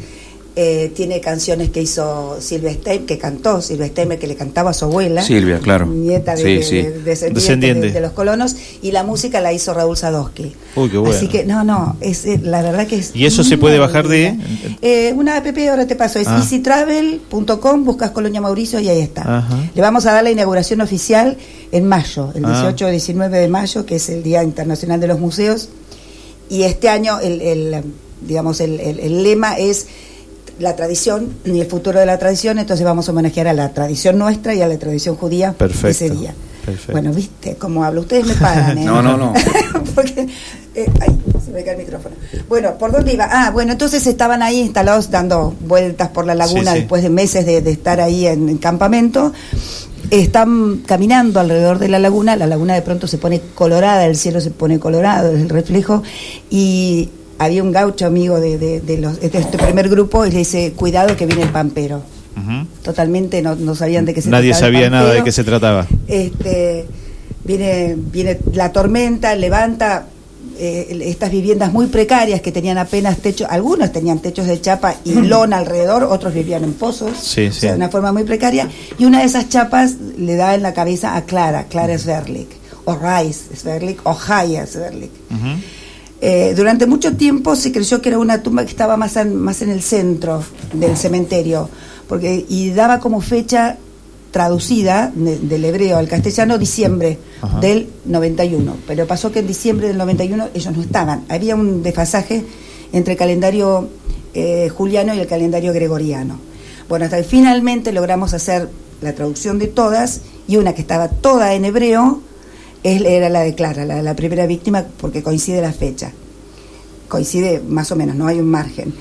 Eh, tiene canciones que hizo Silvia Stein, que cantó Silvia Stein, que le cantaba a su abuela. Silvia, claro. Nieta de, Sí, de- sí. de- descendiente Descendiente. De, de los colonos. Y la música la hizo Raúl Sadowski. Uy, qué bueno. Así que, no, no, es, eh, la verdad que es. ¿Y eso se puede bajar de...? Eh, una app, ahora te paso, es Ah. easytravel.com, buscas Colonia Mauricio y ahí está. Ajá. Le vamos a dar la inauguración oficial en mayo, el Ah. 18 o 19 de mayo, que es el Día Internacional de los Museos. Y este año, el, el, digamos, el, el- el lema es la tradición y el futuro de la tradición, entonces vamos a homenajear a la tradición nuestra y a la tradición judía Perfecto. ese día. Perfecto. Bueno, viste cómo hablo, ustedes me pagan, ¿eh? No, no, no. (laughs) Porque, eh, ay, se me cae el micrófono. Bueno, ¿por dónde iba? Ah, bueno, entonces estaban ahí instalados dando vueltas por la laguna Sí, sí. después de meses de, de estar ahí en, en campamento. Están caminando alrededor de la laguna, la laguna de pronto se pone colorada, el cielo se pone colorado, es el reflejo, y había un gaucho amigo de, de- de los, de este primer grupo y le dice, cuidado que viene el pampero. Ujú. Totalmente no, no sabían de qué se Nadie trataba el sabía nada de qué se trataba. este, viene, viene la tormenta, levanta eh, estas viviendas muy precarias que tenían apenas techo, algunos tenían techos de chapa y (clears throat) lona alrededor, otros vivían en pozos, Sí, o sí. sea, de una forma muy precaria, y una de esas chapas le da en la cabeza a Clara, Clara Sverlik, o Rice Sverlik, o Haya Sverlik. Eh, durante mucho tiempo se creyó que era una tumba que estaba más en, más en el centro del cementerio, porque y daba como fecha traducida de- del hebreo al castellano diciembre Ajá. del 91, pero pasó que en diciembre del 91 ellos no estaban, había un desfasaje entre el calendario eh, juliano y el calendario gregoriano. Bueno, hasta que finalmente logramos hacer la traducción de todas y una que estaba toda en hebreo es- era la de Clara, la, la primera víctima, porque coincide la fecha. Coincide más o menos, no hay un margen.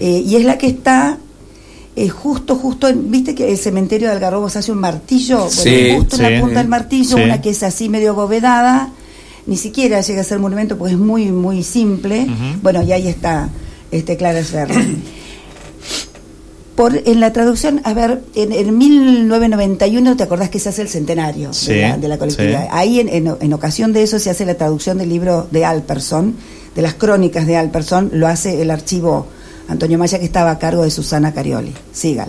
Eh, y es la que está eh, justo, justo, en- viste que el cementerio de Algarrobos hace un martillo, Bueno, Sí, justo en la punta del martillo, una que es así medio abovedada, ni siquiera llega a ser monumento porque es muy, muy simple. Bueno, y ahí está este Clara Sverri. (coughs) Por, en la traducción, a ver, en, en 1991, ¿te acordás que se hace el centenario Sí, de, la, de la colectividad? sí. Ahí, en, en- en ocasión de eso, se hace la traducción del libro de Alperson, de las crónicas de Alperson, lo hace el archivo Antonio Maya, que estaba a cargo de Susana Carioli, Sigal.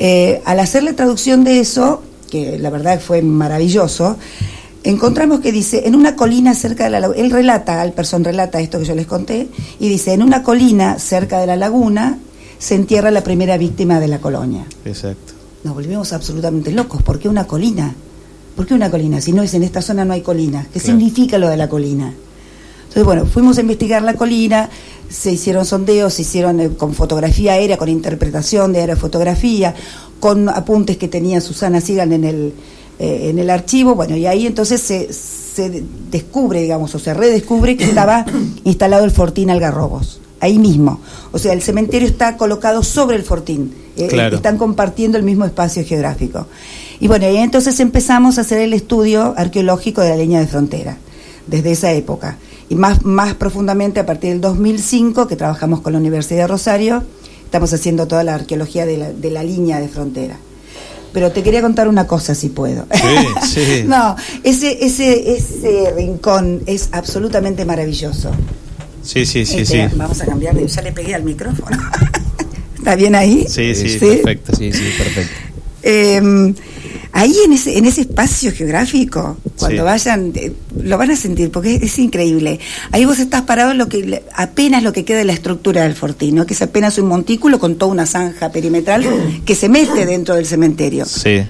Eh, al hacer la traducción de eso, que la verdad fue maravilloso, encontramos que dice, en una colina cerca de la laguna, él relata, Alperson relata esto que yo les conté, y dice, en una colina cerca de la laguna se entierra la primera víctima de la colonia. Exacto. Nos volvimos absolutamente locos. ¿Por qué una colina? ¿Por qué una colina? Si no es en esta zona no hay colina. ¿Qué Claro. significa lo de la colina? Entonces, bueno, fuimos a investigar la colina, se hicieron sondeos, se hicieron eh, con fotografía aérea, con interpretación de aerofotografía, con apuntes que tenía Susana Sigan en el, eh, en el archivo. Bueno, y ahí entonces se, se descubre, digamos, o se redescubre que estaba (coughs) instalado el Fortín Algarrobos. Ahí mismo. O sea, el cementerio está colocado sobre el Fortín. Eh, Claro. están compartiendo el mismo espacio geográfico. Y bueno, y entonces empezamos a hacer el estudio arqueológico de la línea de frontera, desde esa época. Y más, más profundamente a partir del 2005, que trabajamos con la Universidad de Rosario, estamos haciendo toda la arqueología de la, de la línea de frontera. Pero te quería contar una cosa, si puedo. Sí, (laughs) sí. no, ese, ese, ese rincón es absolutamente maravilloso. Sí, sí, sí, sí. Este, Vamos a cambiar de... Ya le pegué al micrófono. (laughs) ¿Está bien ahí? Sí, sí, perfecto. Sí, sí, perfecto. Eh, ahí en ese, en ese espacio geográfico, cuando Sí. vayan, eh, lo van a sentir, porque es, es increíble. Ahí vos estás parado en lo que apenas lo que queda de la estructura del fortín, ¿no? que es apenas un montículo con toda una zanja perimetral que se mete dentro del cementerio. Sí.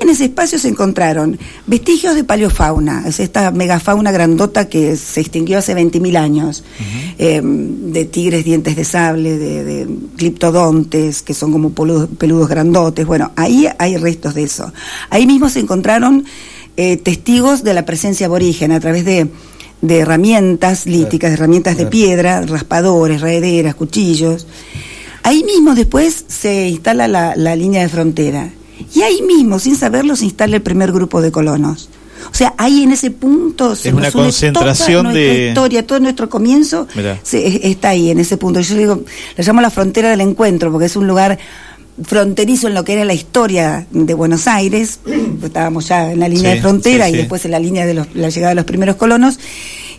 En ese espacio se encontraron vestigios de paleofauna, es esta megafauna grandota que se extinguió hace 20.000 años, eh, de tigres dientes de sable, de, de cliptodontes, que son como peludos, peludos grandotes. Bueno, ahí hay restos de eso. Ahí mismo se encontraron eh, testigos de la presencia aborigen a través de, de herramientas líticas, de herramientas de piedra, raspadores, raederas, cuchillos. Ahí mismo después se instala la, la línea de frontera. Y ahí mismo, sin saberlo, se instala el primer grupo de colonos. O sea, ahí en ese punto se Es una concentración toda nuestra de- historia, todo nuestro comienzo se- es- está ahí, en ese punto. Yo digo, le llamo la frontera del encuentro, porque es un lugar fronterizo en lo que era la historia de Buenos Aires, (clears throat) pues estábamos ya en la línea Sí, de frontera sí, y después en la línea de los- la llegada de los primeros colonos,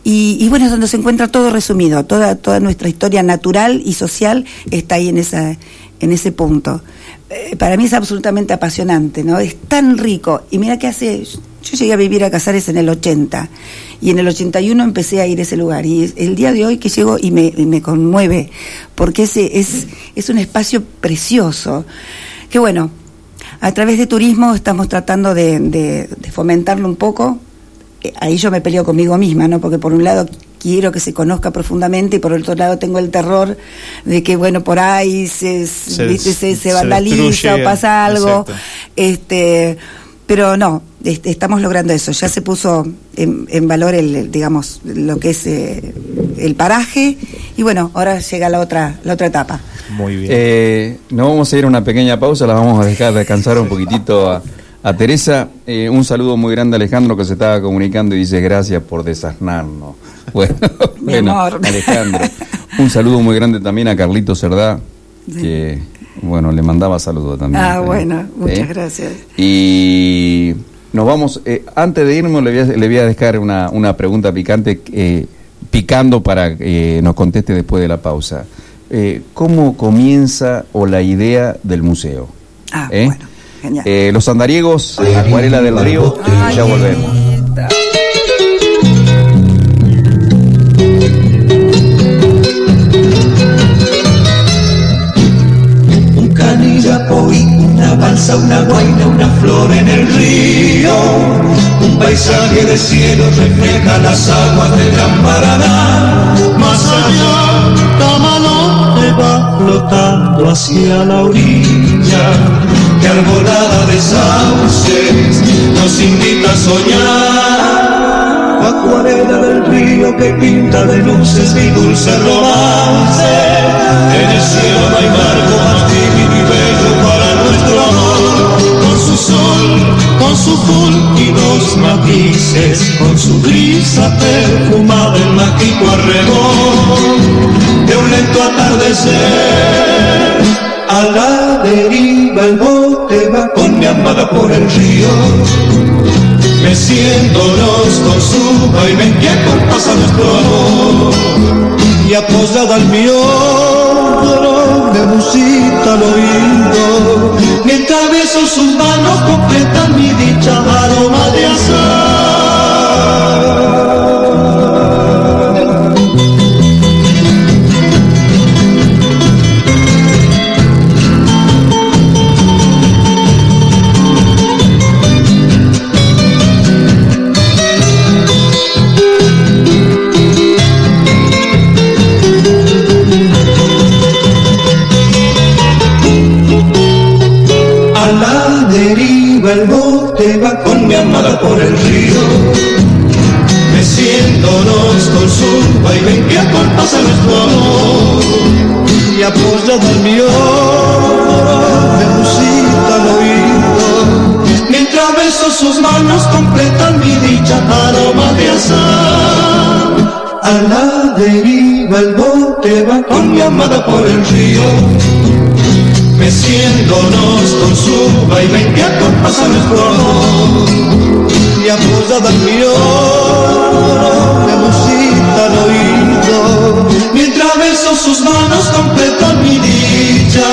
y, y bueno, es donde se encuentra todo resumido, toda, toda nuestra historia natural y social está ahí en, esa, en ese punto. Eh, para mí es absolutamente apasionante, ¿no? Es tan rico. Y mira que hace, yo llegué a vivir a Casares en el 80 y en el 81 empecé a ir a ese lugar. Y el día de hoy que llego y me, me conmueve, porque ese es, es un espacio precioso. Que bueno, a través de turismo estamos tratando de, de- de fomentarlo un poco. Eh, Ahí yo me peleo conmigo misma, ¿no? Porque por un lado quiero que se conozca profundamente y por otro lado tengo el terror de que, bueno, por ahí se, Se ¿viste? se, se se vandaliza destruye, o pasa algo. exacto. Este, pero no, este, estamos logrando eso. Ya se puso en, en valor el, digamos, lo que es eh, el paraje y bueno, ahora llega la otra, la otra etapa. Muy bien. Eh, nos vamos a ir a una pequeña pausa, la vamos a dejar descansar un poquitito a, a Teresa. Eh, un saludo muy grande a Alejandro que se estaba comunicando y dice gracias por desasnarnos. (laughs) Bueno, Mi bueno, amor. Alejandro. Un saludo muy grande también a Carlito Cerdá, que bueno, le mandaba saludos también. Ah, bueno, muchas ¿eh? gracias. Y nos vamos, eh, antes de irnos le voy a, le voy a dejar una, una pregunta picante, eh, picando para que nos conteste después de la pausa. ¿Cómo comienza o la idea del museo? Ah, bueno, genial. Eh, los andariegos, Acuarela del Río, y ya volvemos. Un canillapo y una balsa, una guaina, una flor en el río. Un paisaje de cielo refleja las aguas del Gran Paraná. Más allá, flotando hacia la orilla. Que arbolada de sauces nos invita a soñar. Acuarela del río que pinta de luces mi dulce romance. En el cielo no hay marco más divino y bello para nuestro amor. Sol, con su azul y dos matices, con su brisa perfumada en mágico arrebol de un lento atardecer. A la deriva el bote va con mi amada por el río. Meciéndonos con su vaivén que acompasa nuestro amor. Y apoyada al mío me musita al oído. Mientras beso sus manos completan mi dicha aroma de azar por el río meciéndonos con su vaivén que acompasa nuestro amor. Y apoyada al mío me musita al oído mientras beso sus manos completan mi dicha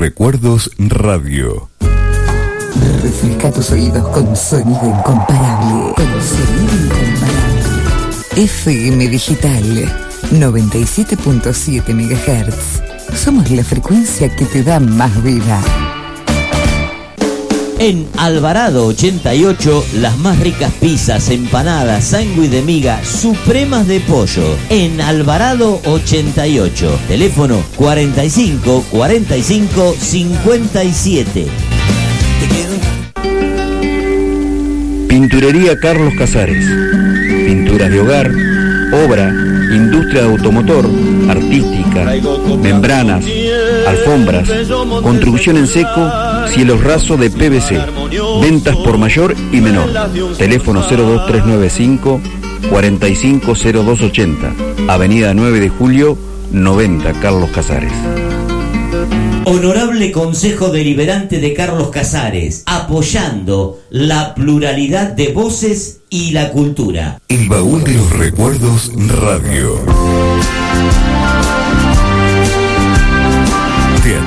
recuerdos radio. Refresca tus oídos con sonido incomparable. Con sonido incomparable. FM Digital 97.7 MHz. Somos la frecuencia que te da más vida. En Alvarado 88, las más ricas pizzas, empanadas, sándwich de miga, supremas de pollo. En Alvarado 88, teléfono 45 45 57. Pinturería Carlos Casares. Pinturas de hogar, obra, industria de automotor, artística, membranas, alfombras, construcción en seco, cielos rasos de PVC. Ventas por mayor y menor. Teléfono 02395 450280. Avenida 9 de Julio 90 Carlos Casares. Honorable Consejo Deliberante de Carlos Casares, apoyando la pluralidad de voces y la cultura. El baúl de los recuerdos radio.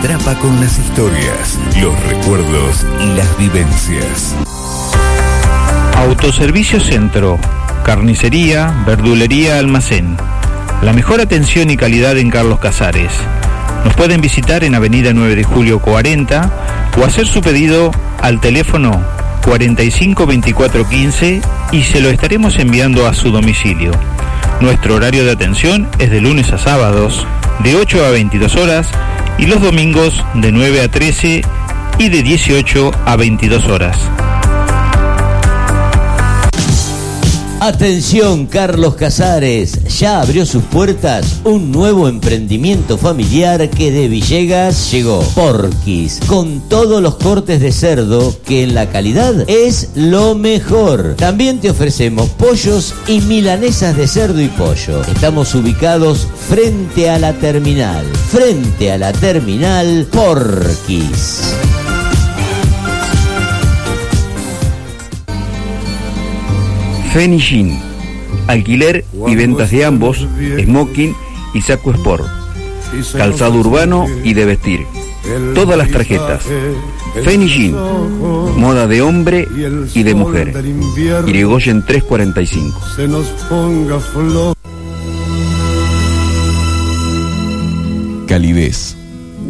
Atrapa con las historias, los recuerdos y las vivencias. Autoservicio Centro, carnicería, verdulería, almacén. La mejor atención y calidad en Carlos Casares. Nos pueden visitar en Avenida 9 de Julio 40 o hacer su pedido al teléfono 45 24 15 y se lo estaremos enviando a su domicilio. Nuestro horario de atención es de lunes a sábados de 8 a 22 horas y los domingos de 9 a 13 y de 18 a 22 horas. Atención Carlos Casares, ya abrió sus puertas un nuevo emprendimiento familiar que de Villegas llegó. Porquis, con todos los cortes de cerdo que en la calidad es lo mejor. También te ofrecemos pollos y milanesas de cerdo y pollo. Estamos ubicados frente a la terminal. Frente a la terminal Porquis. Fenishing. Alquiler y ventas de ambos, smoking y saco sport. Calzado urbano y de vestir. Todas las tarjetas. Fenishing. Moda de hombre y de mujer. Irigoyen 345. se nos ponga flor. Calidez,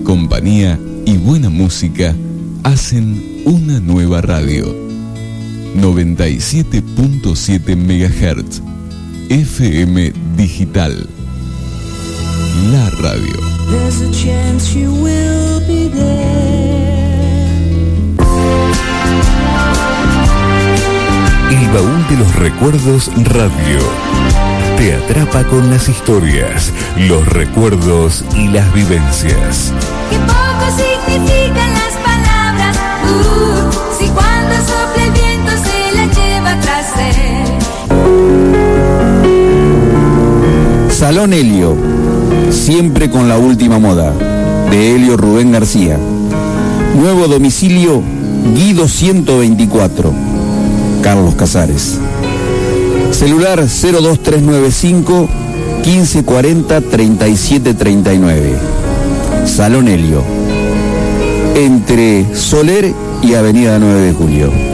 compañía y buena música hacen una nueva radio. 97.7 MHz. FM Digital. La radio. There's a chance you will be there. El baúl de los recuerdos radio. Te atrapa con las historias, los recuerdos y las vivencias. Que poco significan las palabras. Uh, Salón Helio, siempre con la última moda, de Helio Rubén García. Nuevo domicilio, Guido 124, Carlos Casares. Celular 02395 1540 3739. Salón Helio. Entre Soler y Avenida 9 de Julio.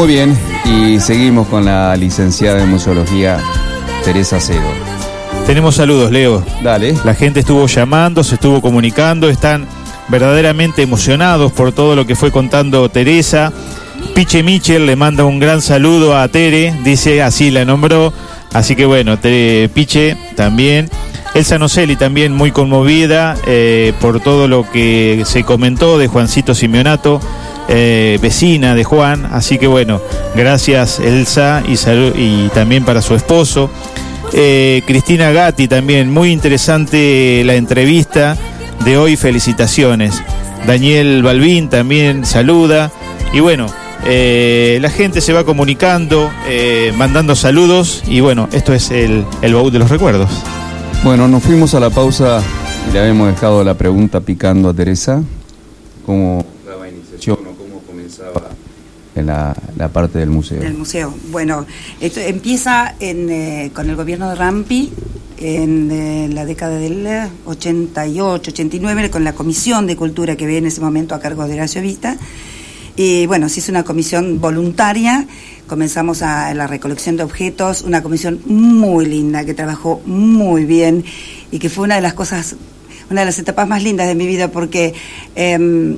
Muy bien, y seguimos con la licenciada en museología Teresa Cedo. Tenemos saludos, Leo. Dale. La gente estuvo llamando, se estuvo comunicando, están verdaderamente emocionados por todo lo que fue contando Teresa. Piche Michel le manda un gran saludo a Tere, dice así la nombró. Así que bueno, Tere Piche también. Elsa Nocelli también muy conmovida eh, por todo lo que se comentó de Juancito Simeonato, eh, vecina de Juan. Así que bueno, gracias Elsa y, y también para su esposo. Eh, Cristina Gatti también, muy interesante la entrevista de hoy, felicitaciones. Daniel Balbín también saluda. Y bueno, eh, la gente se va comunicando, mandando saludos. Y bueno, esto es el, el baúl de los recuerdos. Bueno, nos fuimos a la pausa y le habíamos dejado la pregunta picando a Teresa. ¿Cómo daba iniciación o cómo comenzaba la, parte del museo? del museo. Bueno, esto empieza eh, con el gobierno de Rampi en eh, la década del eh, 88, 89, con la comisión de cultura que había en ese momento a cargo de Horacio Vista. Y bueno, se hizo una comisión voluntaria, comenzamos a la recolección de objetos, una comisión muy linda que trabajó muy bien y que fue una de las cosas, una de las etapas más lindas de mi vida porque em,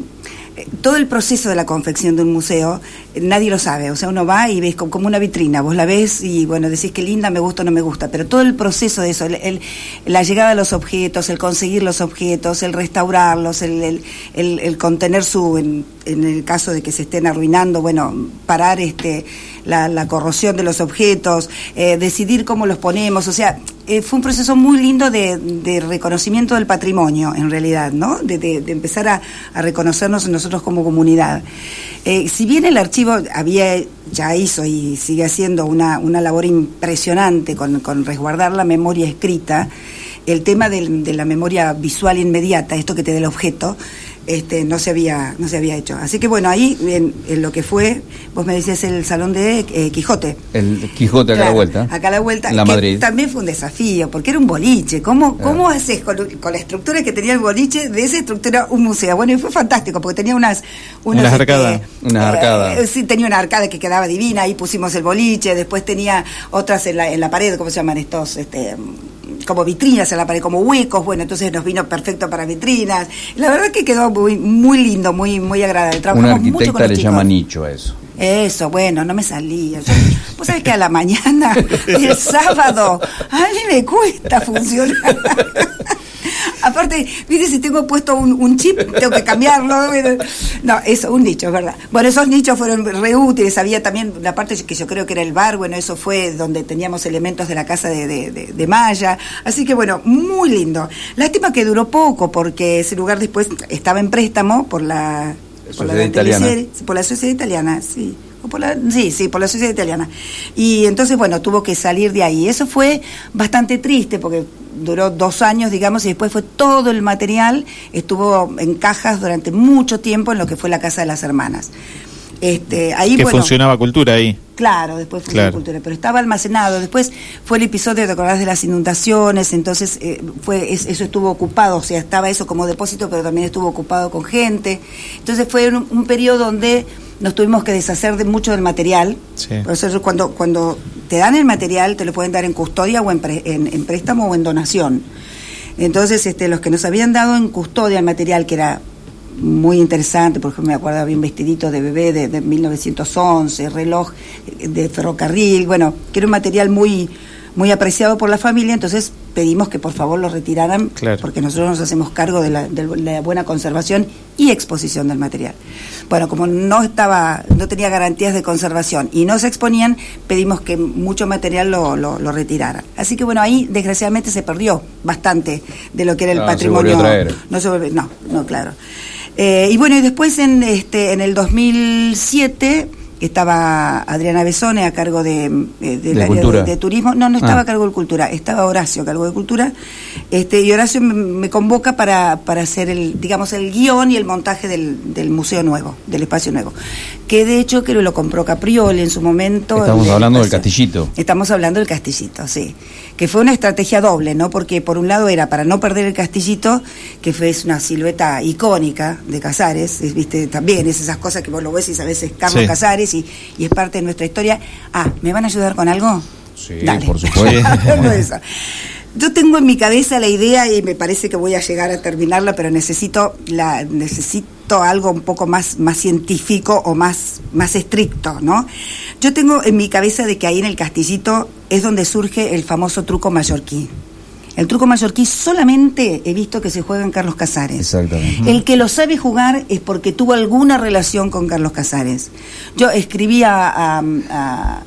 todo el proceso de la confección de un museo, eh, nadie lo sabe. O sea, uno va y ves co- como una vitrina, vos la ves y bueno, decís que linda, me gusta o no me gusta, pero todo el proceso de eso, el- la llegada de los objetos, el conseguir los objetos, el restaurarlos, el, el- contener su, en el caso de que se estén arruinando, bueno, parar este la, la corrosión de los objetos, eh, decidir cómo los ponemos, o sea, eh, fue un proceso muy lindo de, de reconocimiento del patrimonio, en realidad, ¿no? De, de- de empezar a, a reconocernos nosotros como comunidad. Eh, si bien el archivo había, ya hizo y sigue haciendo una, una labor impresionante con, con resguardar la memoria escrita, el tema del- de la memoria visual inmediata, esto que te da el objeto, este, no se había no se había hecho. Así que bueno, ahí en, en lo que fue, vos me decías el salón de eh, Quijote. El Quijote acá a la vuelta. Acá a la vuelta. En la que Madrid. También fue un desafío, porque era un boliche. ¿Cómo, Claro. cómo haces con, con la estructura que tenía el boliche, de esa estructura un museo? Bueno, y fue fantástico, porque tenía unas... Unas este, arcadas. Unas eh, arcadas. sí, tenía una arcada que quedaba divina, ahí pusimos el boliche, después tenía otras en la, en la pared, ¿cómo se llaman estos? Este, como vitrinas en la pared, como huecos, bueno, entonces nos vino perfecto para vitrinas. La verdad que quedó muy, muy lindo, muy, muy agradable. Una Trabajamos mucho con le chicos. llama nicho a eso. Eso, bueno, no me salía. Yo- Vos sabés que a la mañana, el (laughs) sábado, a mí me cuesta funcionar. Aparte, si tengo puesto un, un chip, tengo que cambiarlo. No, eso, un nicho, es verdad. Bueno, esos nichos fueron reútiles. Había también la parte que yo creo que era el bar, bueno, eso fue donde teníamos elementos de la casa de, de, de- de Maya. Así que, bueno, muy lindo. Lástima que duró poco, porque ese lugar después estaba en préstamo por la. Por la Sociedad Italiana. Por la sociedad italiana, sí. O por la- sí, sí, por la sociedad italiana. Y entonces, bueno, tuvo que salir de ahí. Eso fue bastante triste porque duró dos años, digamos, y después fue todo el material, estuvo en cajas durante mucho tiempo en lo que fue la Casa de las Hermanas. Este, ahí, que bueno, funcionaba cultura ahí. Claro, después fue Claro. la cultura, pero estaba almacenado. Después fue el episodio, ¿te acordás de las inundaciones? Entonces eh, fue es- eso estuvo ocupado, o sea, estaba eso como depósito, pero también estuvo ocupado con gente. Entonces fue un, un periodo donde nos tuvimos que deshacer de mucho del material. Sí. Por eso cuando, cuando te dan el material, te lo pueden dar en custodia o en, pre- en- en préstamo o en donación. Entonces, este, los que nos habían dado en custodia el material, que era muy interesante, por ejemplo, me acuerdo había un vestidito de bebé de, de 1911, reloj de ferrocarril, bueno, que era un material muy muy apreciado por la familia, entonces pedimos que por favor lo retiraran, Claro. porque nosotros nos hacemos cargo de la, de la buena conservación y exposición del material. Bueno, como no estaba, no tenía garantías de conservación y no se exponían, pedimos que mucho material lo, lo, lo retiraran. Así que bueno, ahí desgraciadamente se perdió bastante de lo que era el patrimonio. No se volvió- no, no, claro. Eh, y bueno, y después en este en el 2007 estaba Adriana Besone a cargo de, eh, del De área de, turismo. No, no estaba Ah. a cargo de cultura, estaba Horacio a cargo de cultura. Este, y Horacio me, me convoca para, para hacer el, digamos, el guion y el montaje del, del museo nuevo, del espacio nuevo. Que de hecho creo que lo compró Caprioli en su momento. Estamos el hablando del castillito. Estamos hablando del castillito, sí. Que fue una estrategia doble, ¿no? Porque por un lado era para no perder el castillito, que fue es una silueta icónica de Casares, es, viste, también es esas cosas que vos lo ves y sabes es Carlos Sí. Casares y, y es parte de nuestra historia. Ah, ¿me van a ayudar con algo? Sí, Dale. por (laughs) supuesto. Eso. Yo tengo en mi cabeza la idea y me parece que voy a llegar a terminarla, pero necesito la necesito algo un poco más más científico o más más estricto, ¿no? Yo tengo en mi cabeza de que ahí en el castillito es donde surge el famoso truco mallorquí. El truco mallorquí solamente he visto que se juega en Carlos Casares. Exactamente. El que lo sabe jugar es porque tuvo alguna relación con Carlos Casares. Yo a, a- a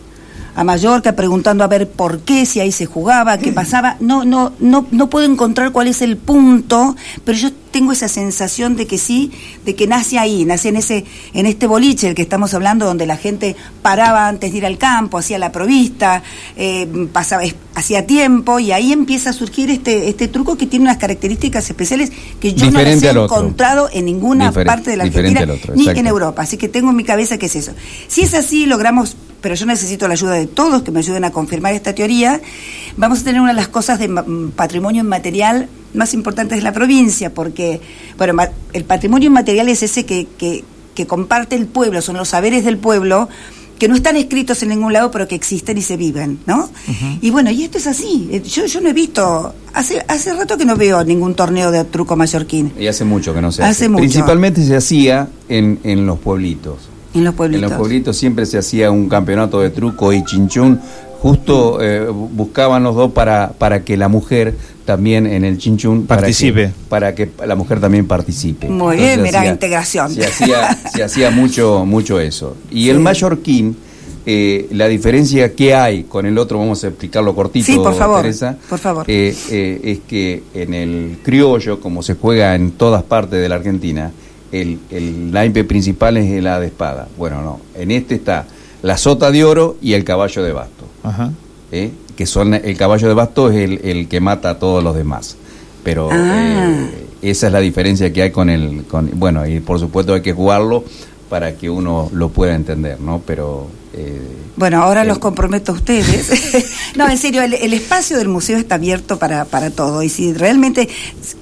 Mallorca preguntando a ver por qué, si ahí se jugaba, qué pasaba. No, no, no, no puedo encontrar cuál es el punto, pero yo tengo esa sensación de que sí, de que nace ahí, nace en ese, en este boliche el que estamos hablando, donde la gente paraba antes de ir al campo, hacía la provista, eh, pasaba, hacía tiempo, y ahí empieza a surgir este, este truco que tiene unas características especiales que yo no las he encontrado en ninguna parte de la Argentina, otro, ni en Europa. Así que tengo en mi cabeza que es eso. Si es así, logramos, pero yo necesito la ayuda de todos que me ayuden a confirmar esta teoría, vamos a tener una de las cosas de patrimonio inmaterial más importantes de la provincia, porque, bueno, ma- el patrimonio inmaterial es ese que, que, que comparte el pueblo, son los saberes del pueblo que no están escritos en ningún lado, pero que existen y se viven, ¿no? Y bueno, y esto es así. Eh, Yo, yo no he visto, hace, hace rato que no veo ningún torneo de truco mallorquín Y hace mucho que no se Hace hace. mucho. Principalmente se hacía en, en los pueblitos. En los pueblitos. En los pueblitos siempre se hacía un campeonato de truco y chinchún. Justo eh, bu- buscaban los dos para, para que la mujer también en el chinchún para que- Participe. Para que, la mujer también participe. Muy bien, mira, hacía- integración. Se hacía, (laughs) se hacía mucho, mucho eso. Y el mallorquín, eh, la diferencia que hay con el otro, vamos a explicarlo cortito, Sí, por favor, Teresa, por favor. eh, eh, es que en el criollo, como se juega en todas partes de la Argentina, el, el naipe principal es la de espada. Bueno, no, en este está la sota de oro y el caballo de basto. Ajá. ¿eh? Que son el caballo de basto es el, el que mata a todos los demás. Pero Ah. eh, esa es la diferencia que hay con el, con, bueno, y por supuesto hay que jugarlo para que uno lo pueda entender, ¿no? Pero eh, Bueno, ahora los comprometo a ustedes. (laughs) no, en serio, el, el espacio del museo está abierto para, para todo. Y si realmente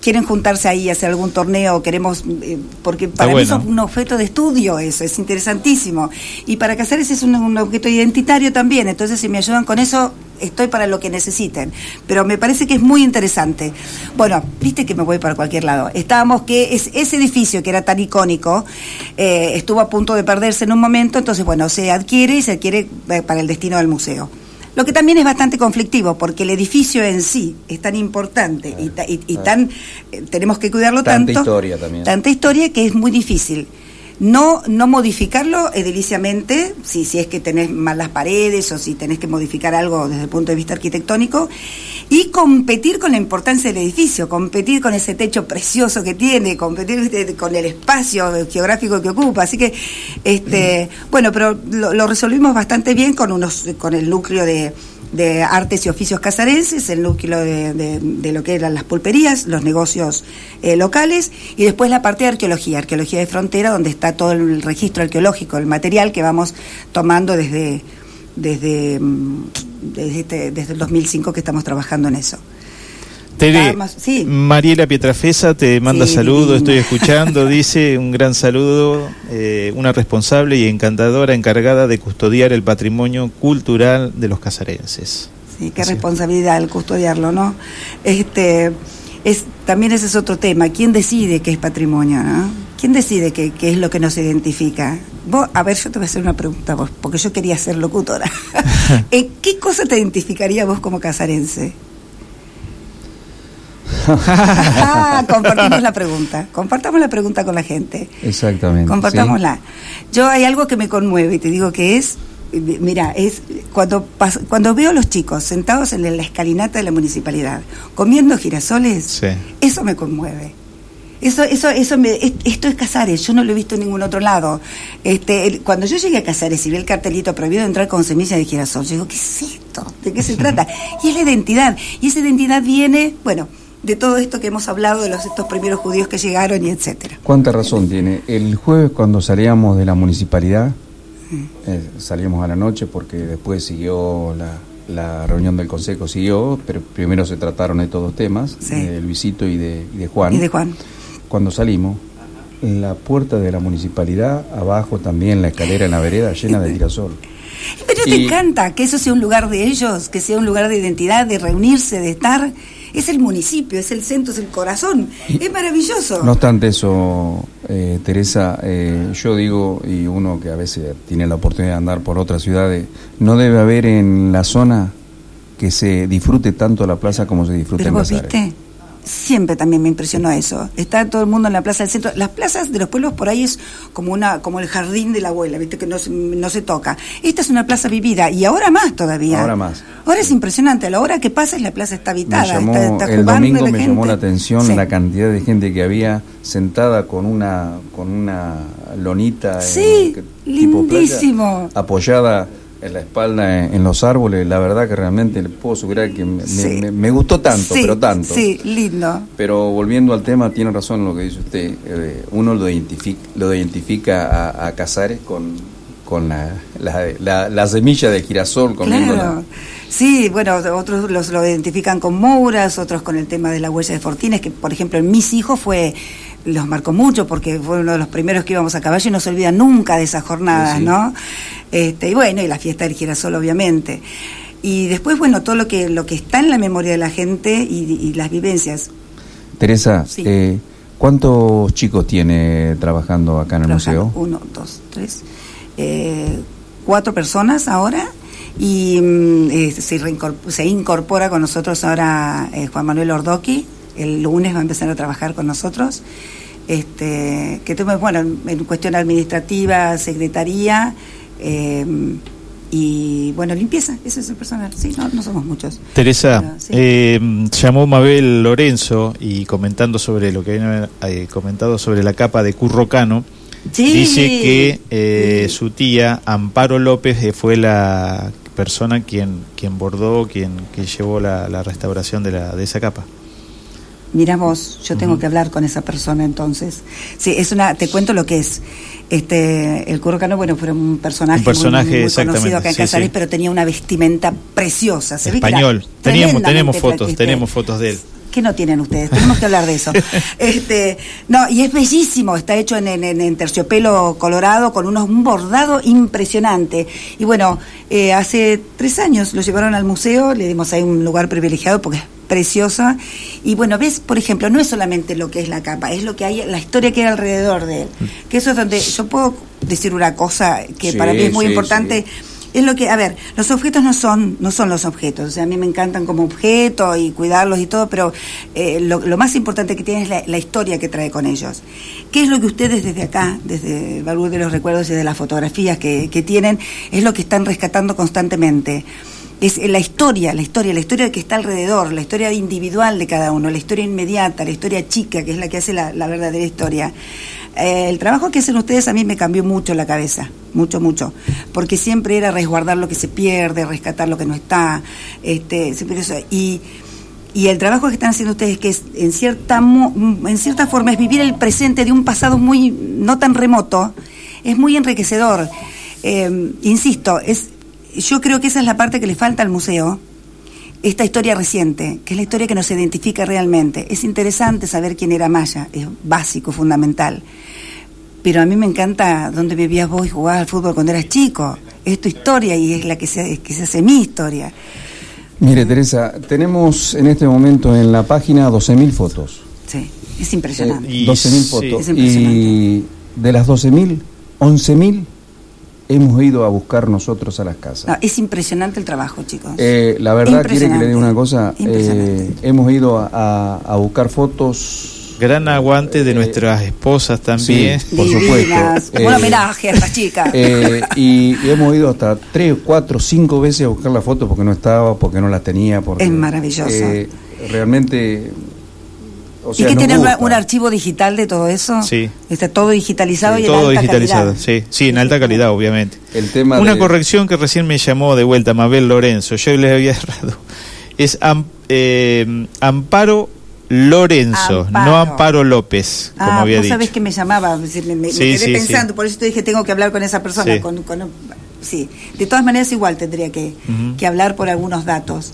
quieren juntarse ahí, hacer algún torneo, queremos, eh, porque para mí es un objeto de estudio eso, es interesantísimo. Y para Casares es un, un objeto identitario también, entonces si me ayudan con eso, estoy para lo que necesiten. Pero me parece que es muy interesante. Bueno, viste que me voy para cualquier lado. Estábamos que es, ese edificio que era tan icónico eh, estuvo a punto de perderse en un momento, entonces bueno, se adquiere y se adquiere eh, para el destino del museo. Lo que también es bastante conflictivo, porque el edificio en sí es tan importante y, ta- y- y tan eh, tenemos que cuidarlo Tanta tanto, historia también. tanta historia que es muy difícil. No, no modificarlo ediliciamente, si, si es que tenés malas paredes o si tenés que modificar algo desde el punto de vista arquitectónico, y competir con la importancia del edificio, competir con ese techo precioso que tiene, competir con el espacio geográfico que ocupa. Así que, este, bueno, pero lo, lo resolvimos bastante bien con, unos, con el núcleo de, de artes y oficios casarenses, el núcleo de, de- de lo que eran las pulperías, los negocios eh, locales, y después la parte de arqueología, arqueología de frontera, donde está todo el registro arqueológico, el material que vamos tomando desde, desde, mm, desde, este- desde el 2005 que estamos trabajando en eso. Tere, sí. Mariela Pietrafesa te manda Sí, saludos, estoy escuchando, (laughs) dice un gran saludo, eh, una responsable y encantadora encargada de custodiar el patrimonio cultural de los casarenses. Sí, qué responsabilidad el custodiarlo, ¿no? Este, es, también ese es otro tema. ¿Quién decide qué es patrimonio, no? ¿Quién decide qué, qué es lo que nos identifica? Vos, a ver, yo te voy a hacer una pregunta vos, porque yo quería ser locutora. (laughs) ¿En qué cosa te identificaría vos como casarense? Ah, (laughs) (laughs) compartimos la pregunta. Compartamos la pregunta con la gente. exactamente. Compartámosla. Yo hay algo que me conmueve y te digo que es, mira, es cuando cuando veo a los chicos sentados en la escalinata de la municipalidad comiendo girasoles, Sí. eso me conmueve. Eso, eso, eso me, es- esto es Casares, yo no lo he visto en ningún otro lado. Este, cuando yo llegué a Casares y vi el cartelito prohibido entrar con semillas de girasol, yo digo, ¿qué es esto? ¿De qué se trata? Y es la identidad. Y esa identidad viene, bueno, de todo esto que hemos hablado, de los estos primeros judíos que llegaron y etcétera. ¿Cuánta razón tiene? El jueves cuando salíamos de la municipalidad, eh, salíamos a la noche porque después siguió la, la reunión del consejo, siguió, pero primero se trataron estos dos temas, Sí. de Luisito y de, y de Juan. Y de Juan. Cuando salimos, en la puerta de la municipalidad, abajo también la escalera en la vereda llena de girasol. Pero te encanta que eso sea un lugar de ellos, que sea un lugar de identidad, de reunirse, de estar. Es el municipio, es el centro, es el corazón. Es maravilloso. No obstante eso, eh, Teresa, eh, yo digo, y uno que a veces tiene la oportunidad de andar por otras ciudades, no debe haber en la zona que se disfrute tanto la plaza como se disfruta en vos Casares. viste, siempre también me impresionó eso. Está todo el mundo en la plaza del centro. Las plazas de los pueblos por ahí es como una como el jardín de la abuela, viste que no se, no se toca. Esta es una plaza vivida y ahora más todavía. Ahora más. Ahora es impresionante. A la hora que pasa la plaza está Me habitada. llamó, está, está el domingo la me gente. llamó la atención Sí. la cantidad de gente que había sentada con una con una lonita en- Sí, que- tipo playa, lindísimo. apoyada en la espalda en, en los árboles. La verdad que realmente le puedo asegurar que me, Sí. me- me gustó tanto, Sí, pero tanto. Sí, lindo. Pero volviendo al tema, tiene razón lo que dice usted. eh, uno lo identifica, lo identifica a, a Casares con, con la, la, la- la semilla de girasol Claro. Sí, bueno, otros los, lo identifican con Mouras, otros con el tema de la huella de Fortines, que por ejemplo en mis hijos fue los marcó mucho porque fue uno de los primeros que íbamos a caballo y no se olvida nunca de esas jornadas, Sí, sí. ¿no? Este, y bueno, y la fiesta del girasol obviamente. Y después, bueno, todo lo que lo que está en la memoria de la gente y, y las vivencias. Teresa, Sí. eh, ¿cuántos chicos tiene trabajando acá en el museo? Uno, dos, tres, eh, cuatro personas ahora y mm, eh, se, se incorpora con nosotros ahora eh, Juan Manuel Ordoqui, el lunes va a empezar a trabajar con nosotros. Este, que tuve, bueno, en, cuestión administrativa, secretaría eh, y, bueno, limpieza, ese es el personal. Sí, no, no somos muchos. Teresa, Pero, sí. eh, llamó Mabel Lorenzo y comentando sobre lo que habían eh, comentado sobre la capa de Curro Cano, Sí. dice que eh, su tía Amparo López eh, fue la persona quien quien bordó, quien, quien llevó la, la restauración de, la, de esa capa. Mira vos, yo tengo que hablar con esa persona entonces. Sí, es una, te cuento lo que es. Este, el Curro Cano, bueno, fue un personaje, Un personaje, muy, conocido acá en sí, Casares, sí. pero tenía una vestimenta preciosa. Se Español. Teníamos, tenemos fotos, tenemos fotos de él. ¿Qué no tienen ustedes? Tenemos que hablar de eso. (laughs) Este, no, y es bellísimo, está hecho en, en- en terciopelo colorado con unos, un bordado impresionante. Y bueno, eh, hace tres años lo llevaron al museo, le dimos ahí un lugar privilegiado porque es preciosa. Y bueno, ves, por ejemplo, no es solamente lo que es la capa, es lo que hay, la historia que hay alrededor de él. Que eso es donde yo puedo decir una cosa que Sí, para mí es muy sí, importante. Es lo que, a ver, los objetos no son, no son los objetos. O sea, a mí me encantan como objeto y cuidarlos y todo, pero eh, lo, lo más importante que tiene es la, la historia que trae con ellos. ¿Qué es lo que ustedes desde acá, desde el valor de los recuerdos y de las fotografías que, que tienen, es lo que están rescatando constantemente? Es la historia, la historia, la historia que está alrededor, la historia individual de cada uno, la historia inmediata, la historia chica, que es la que hace la, la verdadera historia. Eh, el trabajo que hacen ustedes a mí me cambió mucho la cabeza, mucho, mucho, porque siempre era resguardar lo que se pierde, rescatar lo que no está, este. Y, y el trabajo que están haciendo ustedes, que es en cierta, en cierta forma es vivir el presente de un pasado muy no tan remoto, es muy enriquecedor. Eh, insisto, es, yo creo que esa es la parte que le falta al museo, esta historia reciente, que es la historia que nos identifica realmente. Es interesante saber quién era Maya, es básico, fundamental. Pero a mí me encanta dónde vivías vos y jugabas al fútbol cuando eras chico. Es tu historia y es la que se, que se hace mi historia. Mire, Teresa, tenemos en este momento en la página 12.000 fotos. Sí, es impresionante. Eh, 12.000 fotos. Es impresionante. y de las 12.000, 11.000 hemos ido a buscar nosotros a las casas. No, es impresionante el trabajo, chicos. Eh, la verdad, quiere que le diga una cosa. Impresionante. Eh, hemos ido a, a- a buscar fotos. Gran aguante de nuestras esposas también. Sí, por Divinas. supuesto. Un Eh, homenaje a estas chicas. (laughs) Eh, y, y hemos ido hasta tres, cuatro, cinco veces a buscar la foto porque no estaba, porque no las tenía. Porque, Es maravilloso. eh, realmente. O ¿Y que gusta. un archivo digital de todo eso? Sí. Está todo digitalizado y en Todo alta digitalizado, calidad. sí, sí, en alta calidad, obviamente. El tema Una de- corrección que recién me llamó de vuelta Mabel Lorenzo, yo les había (laughs) errado. Es Am- eh, Amparo Lorenzo, Amparo. no Amparo López, como Ah, había vos dicho. sabés que me llamaba, me, me- me Sí, quedé sí, pensando, sí. por eso te dije tengo que hablar con esa persona. Sí. Con, con- sí, de todas maneras igual tendría que, que hablar por algunos datos.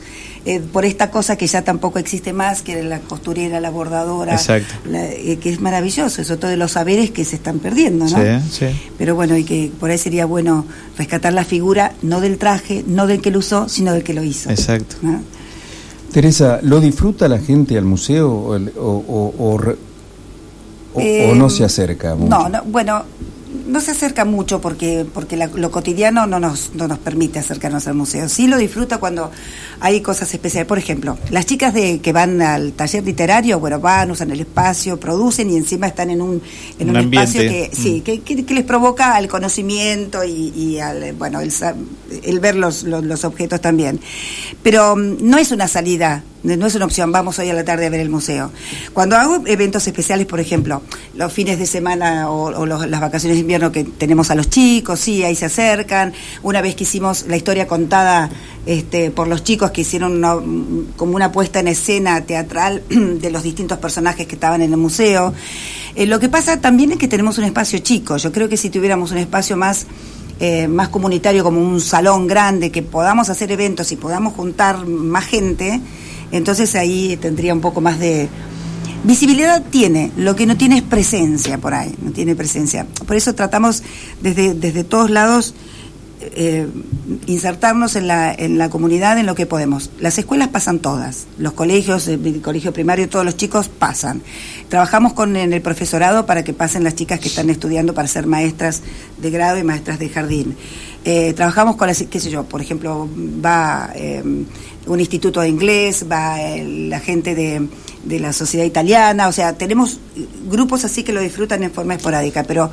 Eh, por esta cosa que ya tampoco existe más, que la costurera, la bordadora, Exacto. la- eh, que es maravilloso, eso todo de los saberes que se están perdiendo, ¿no? Sí, sí. Pero bueno, y que por ahí sería bueno rescatar la figura, no del traje, no del que lo usó, sino del que lo hizo. Exacto. ¿no? Teresa, ¿lo disfruta la gente al museo o, el- o- o- o re- o- Eh, o no se acerca mucho? No, no, bueno, no se acerca mucho porque porque la- lo cotidiano no nos no nos permite acercarnos al museo. Sí lo disfruta cuando hay cosas especiales. Por ejemplo, las chicas de que van al taller literario, bueno, van, usan el espacio, producen y encima están en un en Un un, espacio que sí, que, que- que les provoca el conocimiento y, y al, bueno, el, el ver los, los, los objetos también. Pero mm, no es una salida, no es una opción, vamos hoy a la tarde a ver el museo. Cuando hago eventos especiales, por ejemplo, los fines de semana o, las vacaciones de invierno que tenemos a los chicos, sí, ahí se acercan. Una vez que hicimos la historia contada este, por los chicos que hicieron como una puesta en escena teatral (clears throat) de los distintos personajes que estaban en el museo. Eh, lo que pasa también es que tenemos un espacio chico. Yo creo que si tuviéramos un espacio más eh, más comunitario como un salón grande, que podamos hacer eventos y podamos juntar más gente, entonces ahí tendría un poco más de... Visibilidad tiene, lo que no tiene es presencia por ahí, no tiene presencia. Por eso tratamos desde, desde todos lados eh, insertarnos en la, en la comunidad en lo que podemos. Las escuelas pasan todas, los colegios, el, el colegio primario, todos los chicos pasan. Trabajamos con en el profesorado para que pasen las chicas que están estudiando para ser maestras de grado y maestras de jardín. Eh, trabajamos con las, qué sé yo, por ejemplo, va eh, un instituto de inglés, va la gente de, de la sociedad italiana, o sea, tenemos grupos así que lo disfrutan en forma esporádica, pero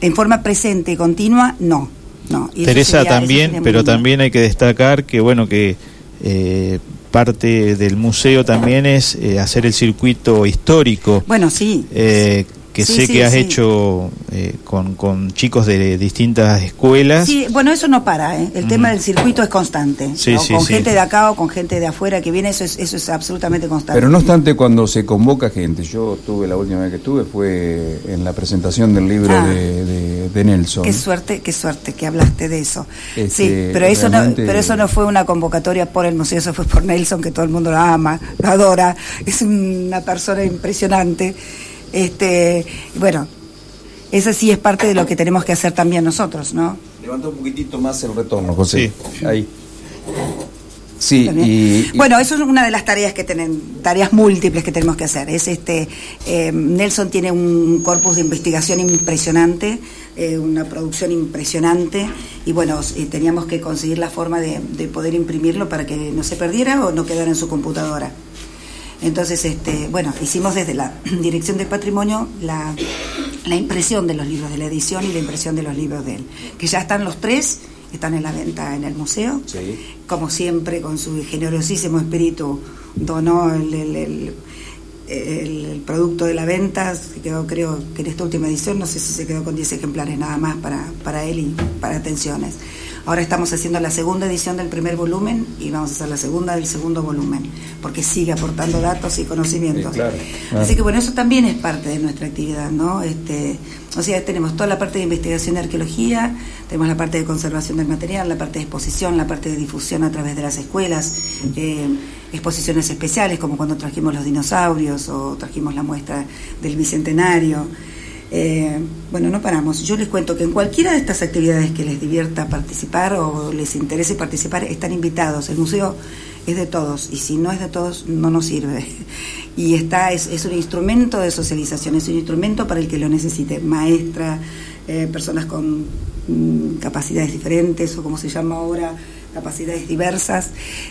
en forma presente y continua, no. No. Teresa sería- también, pero también hay que destacar que bueno que eh, parte del museo también es eh, hacer el circuito histórico. Bueno, sí. eh, que Sí, sé sí, que has sí. hecho eh, con, con chicos de distintas escuelas. Sí, bueno, eso no para, ¿eh? el tema del circuito es constante. Sí, ¿no? sí, con sí. gente de acá o con gente de afuera que viene, eso es, eso es absolutamente constante. Pero no obstante, cuando se convoca gente, yo tuve la última vez que tuve fue en la presentación del libro Ah. de, de- de Nelson. Qué suerte, qué suerte que hablaste de eso. Este, sí, pero eso no, pero eso no fue una convocatoria por el museo, eso fue por Nelson, que todo el mundo lo ama, lo adora, es una persona impresionante. Este, bueno, esa sí es parte de lo que tenemos que hacer también nosotros, ¿no? Levanta un poquitito más el retorno, José. Sí. Ahí. Sí, y, y- Bueno, eso es una de las tareas que tienen, tareas múltiples que tenemos que hacer. Es este, eh, Nelson tiene un corpus de investigación impresionante, eh, una producción impresionante, y bueno, eh, teníamos que conseguir la forma de, de poder imprimirlo para que no se perdiera o no quedara en su computadora. Entonces, este, bueno, hicimos desde la (clears throat) Dirección de Patrimonio la, la impresión de los libros de la edición y la impresión de los libros de él, que ya están los tres, están en la venta en el museo como siempre, con su generosísimo espíritu, donó el, el- el- el- el producto de la venta, se quedó creo que en esta última edición, no sé si se quedó con 10 ejemplares nada más para, para él y para atenciones. Ahora estamos haciendo la segunda edición del primer volumen y vamos a hacer la segunda del segundo volumen, porque sigue aportando datos y conocimientos. Sí, claro, claro. Así que bueno, eso también es parte de nuestra actividad, ¿no? Este, o sea, tenemos toda la parte de investigación y arqueología, tenemos la parte de conservación del material, la parte de exposición, la parte de difusión a través de las escuelas, eh, exposiciones especiales como cuando trajimos los dinosaurios o trajimos la muestra del bicentenario. Eh, bueno, no paramos. Yo les cuento que en cualquiera de estas actividades que les divierta participar o les interese participar, están invitados. El museo es de todos y si no es de todos, no nos sirve. Y está es, es un instrumento de socialización, es un instrumento para el que lo necesite, maestra, eh, personas con mm, capacidades diferentes o como se llama ahora, capacidades diversas.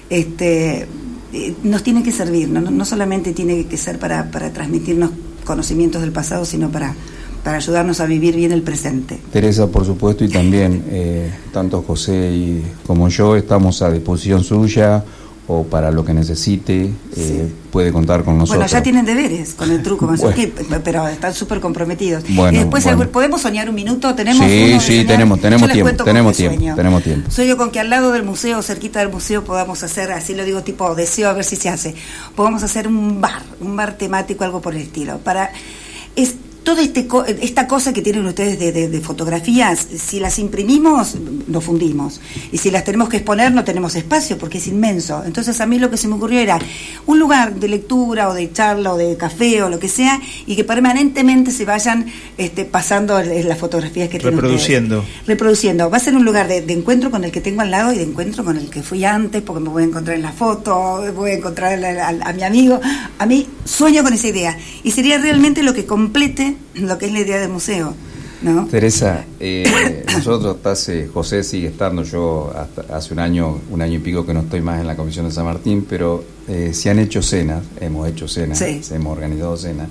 Este, eh, nos tiene que servir, no, No- solamente tiene que ser para, para transmitirnos conocimientos del pasado, sino para, para ayudarnos a vivir bien el presente. Teresa, por supuesto, y también eh, tanto José y como yo estamos a disposición suya o para lo que necesite, eh, puede contar con nosotros. Bueno, ya tienen deberes con el truco, Bueno. que- pero están súper comprometidos. Bueno, y después, bueno. ¿podemos soñar un minuto? ¿Tenemos Sí, sí, soñar? tenemos, tenemos tiempo, tenemos tiempo, sueño. tenemos tiempo. Sueño con que al lado del museo, cerquita del museo, podamos hacer, así lo digo tipo deseo a ver si se hace, podamos hacer un bar, un bar temático, algo por el estilo. Para es toda este esta cosa que tienen ustedes de, de- de fotografías, si las imprimimos, nos fundimos. Y si las tenemos que exponer, no tenemos espacio porque es inmenso. Entonces a mí lo que se me ocurrió era un lugar de lectura o de charla o de café o lo que sea y que permanentemente se vayan este, pasando las fotografías que tienen ustedes Reproduciendo. reproduciendo. Va a ser un lugar de, de encuentro con el que tengo al lado y de encuentro con el que fui antes, porque me voy a encontrar en la foto, voy a encontrar a, a- a mi amigo. A mí sueño con esa idea. Y sería realmente lo que complete lo que es la idea del museo. ¿no? Teresa, eh, (coughs) nosotros hasta hace, José sigue estando, yo hasta hace un año, un año y pico que no estoy más en la Comisión de San Martín, pero eh, se han hecho cenas, hemos hecho cenas, Sí. hemos organizado cenas,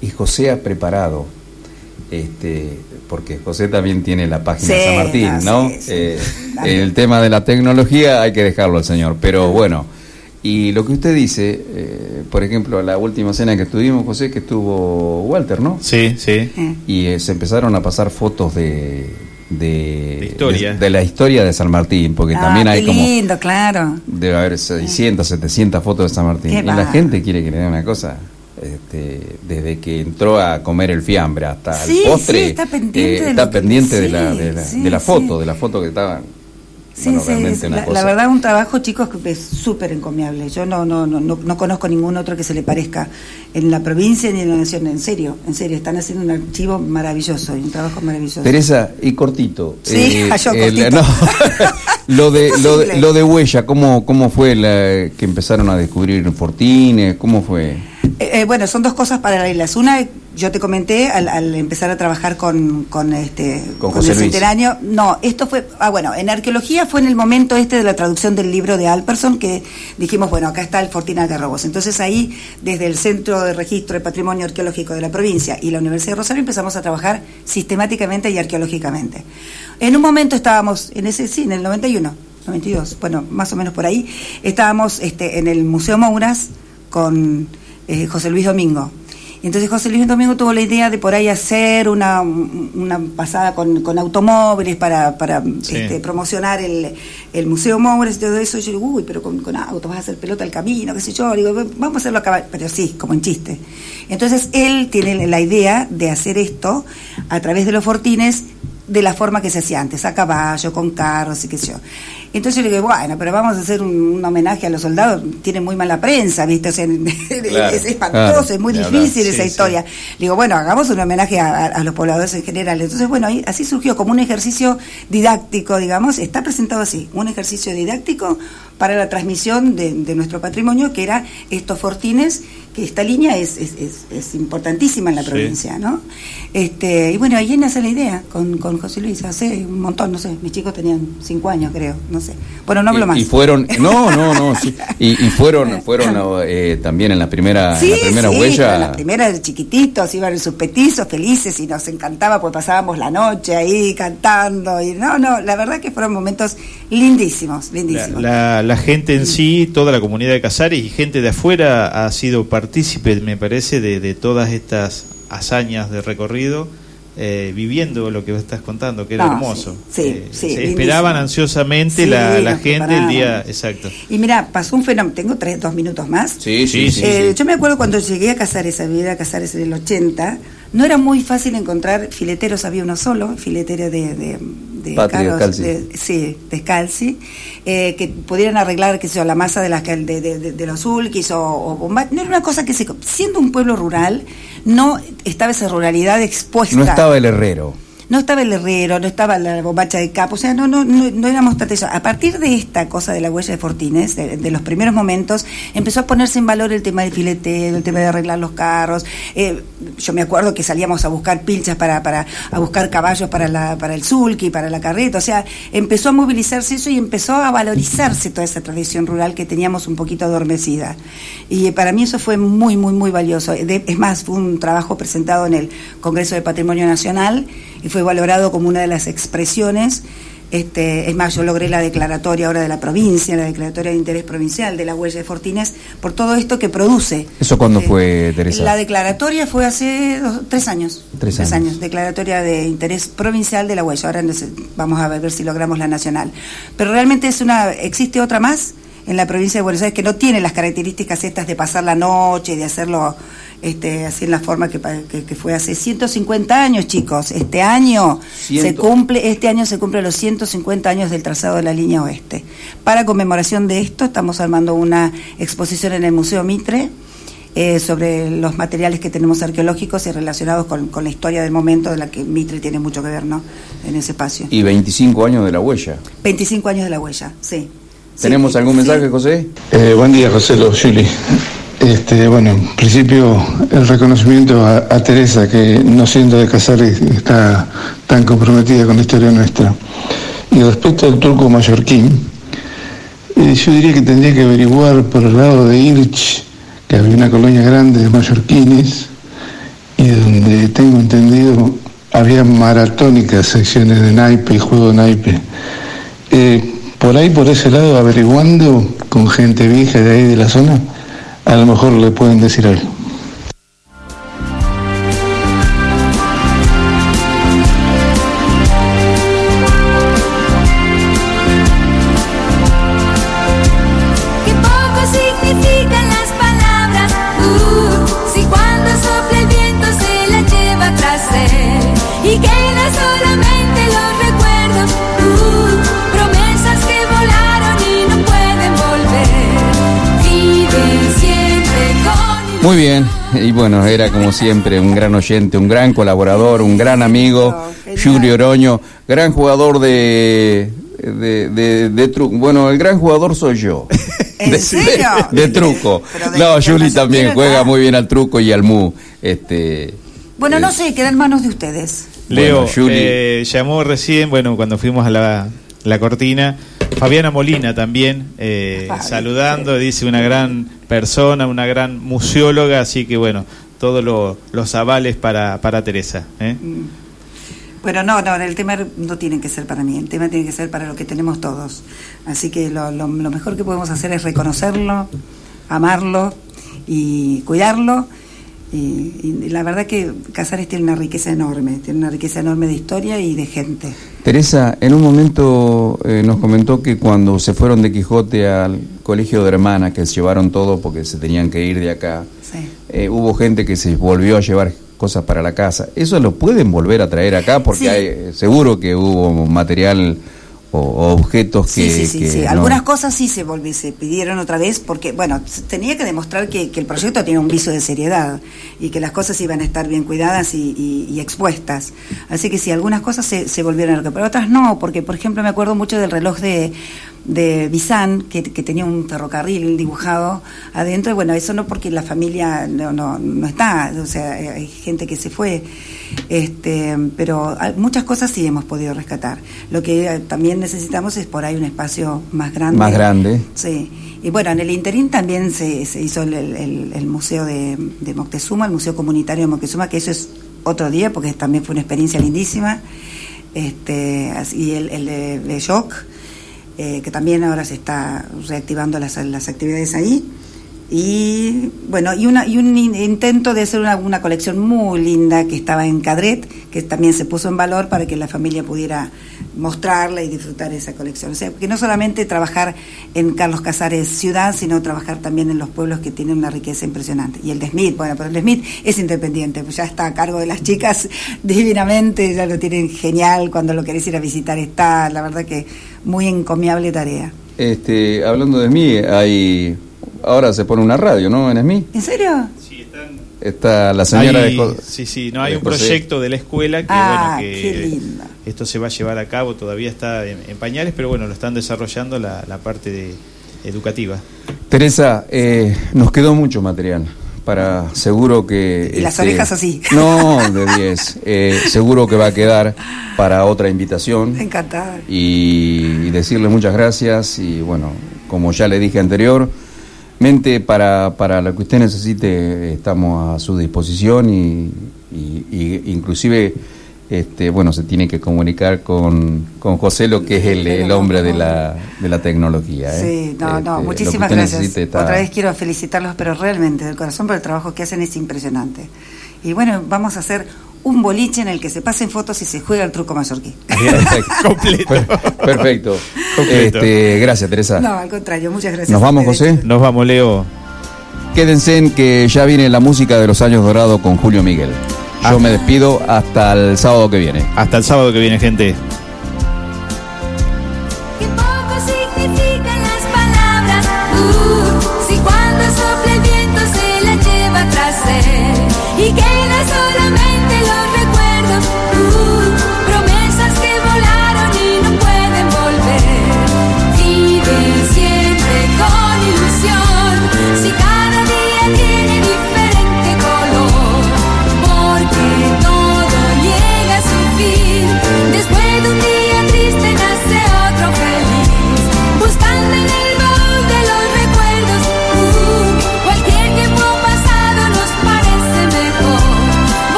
y José ha preparado, este, porque José también tiene la página de San Martín, no. Eh, el tema de la tecnología hay que dejarlo al señor, pero bueno. Y lo que usted dice, eh, por ejemplo, la última cena que tuvimos, José, que estuvo Walter, ¿no? Sí, sí. y eh, se empezaron a pasar fotos de de, historia. de, de la historia de San Martín, porque Ah, también hay qué como lindo, claro. debe haber 600, 700 fotos de San Martín. Qué y la bárbaro. gente quiere que le den una cosa. Este, desde que entró a comer el fiambre hasta Sí, el postre, sí, está pendiente eh, de está que- pendiente de la, de la, sí, de la sí. foto, de la foto que estaba. Sí, bueno, sí, es- la, cosa. la verdad un trabajo, chicos, que es súper encomiable. Yo no, no, no, no, no conozco ningún otro que se le parezca en la provincia ni en la nación. En serio, en serio, están haciendo un archivo maravilloso y un trabajo maravilloso. Teresa, y cortito. Sí, (laughs) yo el- cortito. no, (laughs) lo, de, (laughs) lo, de, lo de huella, ¿cómo, cómo fue la, que empezaron a descubrir Fortines? ¿Cómo fue? Eh, eh, bueno, son dos cosas paralelas. Una, yo te comenté al, al empezar a trabajar con, con este Con José el Luis. centenario. No, esto fue, ah, bueno, en arqueología fue en el momento este de la traducción del libro de Alperson que dijimos, bueno, acá está el Fortín Algarrobos. Entonces ahí, desde el Centro de Registro de Patrimonio Arqueológico de la provincia y la Universidad de Rosario empezamos a trabajar sistemáticamente y arqueológicamente. En un momento estábamos, en ese, sí, en el 91, 92, bueno, más o menos por ahí, estábamos este, en el Museo Mouras con eh, José Luis Domingo. Y entonces José Luis Domingo tuvo la idea de por ahí hacer una, una pasada con, con automóviles para, para Sí. este, promocionar el, el Museo Mouras y todo eso. Y yo digo, uy, pero con, con autos vas a hacer pelota al camino, qué sé yo. Digo, vamos a hacerlo acá, pero sí, como en chiste. Entonces él tiene la idea de hacer esto a través de los fortines de la forma que se hacía antes, a caballo, con carros y qué sé yo. Entonces yo le digo, bueno, pero vamos a hacer un, un homenaje a los soldados, tiene muy mala prensa, ¿viste? O sea, (laughs) Claro, es espantoso, claro, es muy difícil esa Sí, historia. Le digo, bueno, hagamos un homenaje a, a- a los pobladores en general. Entonces, bueno, ahí- así surgió como un ejercicio didáctico, digamos, está presentado así, un ejercicio didáctico para la transmisión de, de nuestro patrimonio, que era estos fortines, que esta línea es, es, es- es importantísima en la Sí. provincia, ¿no? Este, y bueno, ahí nace la idea con, con José Luis, hace un montón, no sé, mis chicos tenían cinco años, creo, no sé. Bueno, no hablo y, más. y fueron, no, no, no, sí. y, y fueron, (laughs) fueron eh, también en la primera, Sí, en la primera sí, huella. pero la primera de chiquititos, iban en sus petizos felices y nos encantaba porque pasábamos la noche ahí cantando y no, no, la verdad que fueron momentos lindísimos, lindísimos. la- la gente en sí, toda la comunidad de Casares y gente de afuera ha sido partícipe, me parece, de, de todas estas hazañas de recorrido, eh, viviendo lo que vos estás contando, que era No, hermoso. sí, sí, Eh, sí, se esperaban ansiosamente Sí, la, gente el día exacto. Y mira, pasó un fenómeno, tengo tres, dos minutos más. Sí, sí, sí. Eh, sí. Yo me acuerdo cuando llegué a Casares, a vivir a Casares en el 80, no era muy fácil encontrar fileteros, había uno solo, filetero de, de, de Patria Carlos, de- sí, Descalzi, eh, que pudieran arreglar, qué sé yo, la masa de, las, de, de, de- de los ulquis o, o bomba- No era una cosa que se... Siendo un pueblo rural, no estaba esa ruralidad expuesta. No estaba el herrero. No estaba el herrero, no estaba la bombacha de capo, o sea, no, no, no, no éramos eso. A partir de esta cosa de la huella de Fortines, de, los primeros momentos, empezó a ponerse en valor el tema del fileteo, el tema de arreglar los carros. Eh, yo me acuerdo que salíamos a buscar pilchas para, para a buscar caballos para la, para el sulky, para la carreta, o sea, empezó a movilizarse eso y empezó a valorizarse toda esa tradición rural que teníamos un poquito adormecida. Y eh, para mí eso fue muy, muy, muy valioso. Es más, fue un trabajo presentado en el Congreso de Patrimonio Nacional y fue valorado como una de las expresiones. Este, es más, yo logré la declaratoria ahora de la provincia, la declaratoria de interés provincial de la huella de Fortines, por todo esto que produce. ¿Eso cuándo Eh, fue, Teresa? La declaratoria fue hace dos- tres años. Tres años. Declaratoria de interés provincial de la huella. Ahora vamos a ver si logramos la nacional. Pero realmente es una, existe otra más en la provincia de Buenos Aires que no tiene las características estas de pasar la noche, de hacerlo este, así en la forma que, pa- que, que fue hace 150 años, chicos. Este año se cumple, este año se cumple los 150 años del trazado de la línea oeste. Para conmemoración de esto, estamos armando una exposición en el Museo Mitre eh, sobre los materiales que tenemos arqueológicos y relacionados con, con la historia del momento, de la que Mitre tiene mucho que ver, ¿no? En ese espacio. Y 25 años de la huella. 25 años de la huella, sí. ¿Tenemos Sí, algún sí. mensaje, José? Eh, buen día, José Lo Juli. Este, bueno, en principio el reconocimiento a, a Teresa, que no siendo de Casares está tan comprometida con la historia nuestra. Y respecto al turco mallorquín, eh, yo diría que tendría que averiguar por el lado de Ilch, que había una colonia grande de mallorquines, y donde tengo entendido había maratónicas secciones de naipe y juego de naipe. Eh, por ahí, por ese lado, averiguando con gente vieja de ahí de la zona, a lo mejor le pueden decir algo. Muy bien, y bueno, era como siempre un gran oyente, un gran colaborador, un gran amigo, Julio Oroño, gran jugador de, de, de, de truco. Bueno, el gran jugador soy yo. (laughs) ¿En serio? De truco. No, Juli también juega muy bien al truco y al mu. Este, Bueno, no sé, queda en manos de ustedes. Leo, Bueno, Juli. eh, llamó recién, bueno, cuando fuimos a la, la cortina, Fabiana Molina también, eh, saludando, dice una gran persona, una gran museóloga, así que bueno, todos lo- los avales para, para Teresa. ¿eh? Bueno, no, no, el tema no tiene que ser para mí, el tema tiene que ser para lo que tenemos todos. Así que lo- lo mejor que podemos hacer es reconocerlo, amarlo y cuidarlo. Y, y la verdad que Casares tiene una riqueza enorme, tiene una riqueza enorme de historia y de gente. Teresa, en un momento eh, nos comentó que cuando se fueron de Quijote al colegio de hermanas, que se llevaron todo porque se tenían que ir de acá, Sí. eh, hubo gente que se volvió a llevar cosas para la casa. ¿Eso lo pueden volver a traer acá? Porque Sí. hay, eh, seguro que hubo material o, objetos que... Sí, sí, sí, que sí. no- Algunas cosas sí se, pidieron otra vez porque, bueno, tenía que demostrar que, que el proyecto tenía un viso de seriedad y que las cosas iban a estar bien cuidadas y, y- y expuestas. Así que sí, algunas cosas se, se volvieron a recuperar, otras no, porque, por ejemplo, me acuerdo mucho del reloj de, de Bizán, que, que tenía un ferrocarril dibujado adentro, y bueno, eso no porque la familia no, no, no está, o sea, eh, hay gente que se fue, este, pero muchas cosas sí hemos podido rescatar. Lo que eh, también necesitamos es por ahí un espacio más grande. Más grande. Sí. Y bueno, en el interín también se, se hizo el, el- el museo de, de Moctezuma, el museo comunitario de Moctezuma, que eso es otro día porque también fue una experiencia lindísima. Este, y el, el de Belloc, eh, que también ahora se está reactivando las, las actividades ahí. Y bueno, y, una, y un in- intento de hacer una, una colección muy linda que estaba en Cadret, que también se puso en valor para que la familia pudiera mostrarla y disfrutar esa colección. O sea, que no solamente trabajar en Carlos Casares ciudad, sino trabajar también en los pueblos que tienen una riqueza impresionante. Y el de Smith, bueno, pero el de Smith es independiente, pues ya está a cargo de las chicas (laughs) divinamente, ya lo tienen genial, cuando lo querés ir a visitar está, la verdad que muy encomiable tarea. Este, hablando de mí, hay... Ahora se pone una radio, ¿no? En mí. ¿En serio? Está la señora Hay- de... Sí, sí, no hay un proyecto de la escuela que, Ah, bueno, que qué lindo. Esto se va a llevar a cabo, todavía está en, en pañales, pero bueno, lo están desarrollando la, la parte de- educativa. Teresa, eh, nos quedó mucho material para seguro que... este, Y las orejas así. No, de 10. Eh, seguro que va a quedar para otra invitación Encantada. y, y decirle muchas gracias y bueno, como ya le dije anteriormente, para, para lo que usted necesite estamos a su disposición y, y- y inclusive... Este, bueno, se tiene que comunicar con, con José, lo que es el, el hombre de la, de la tecnología. ¿eh? Sí, no, Este, no, que muchísimas gracias. está- Otra vez quiero felicitarlos, pero realmente del corazón por el trabajo que hacen es impresionante. Y bueno, vamos a hacer un boliche en el que se pasen fotos y se juega el truco mallorquí. (laughs) Completo. Perfecto. Completo. Este, gracias, Teresa. No, al contrario, muchas gracias. ¿Nos vamos. José? Nos vamos, Leo. Quédense en que ya viene la música de los años dorados con Julio Miguel. Yo me despido hasta el sábado que viene. Hasta el sábado que viene, gente.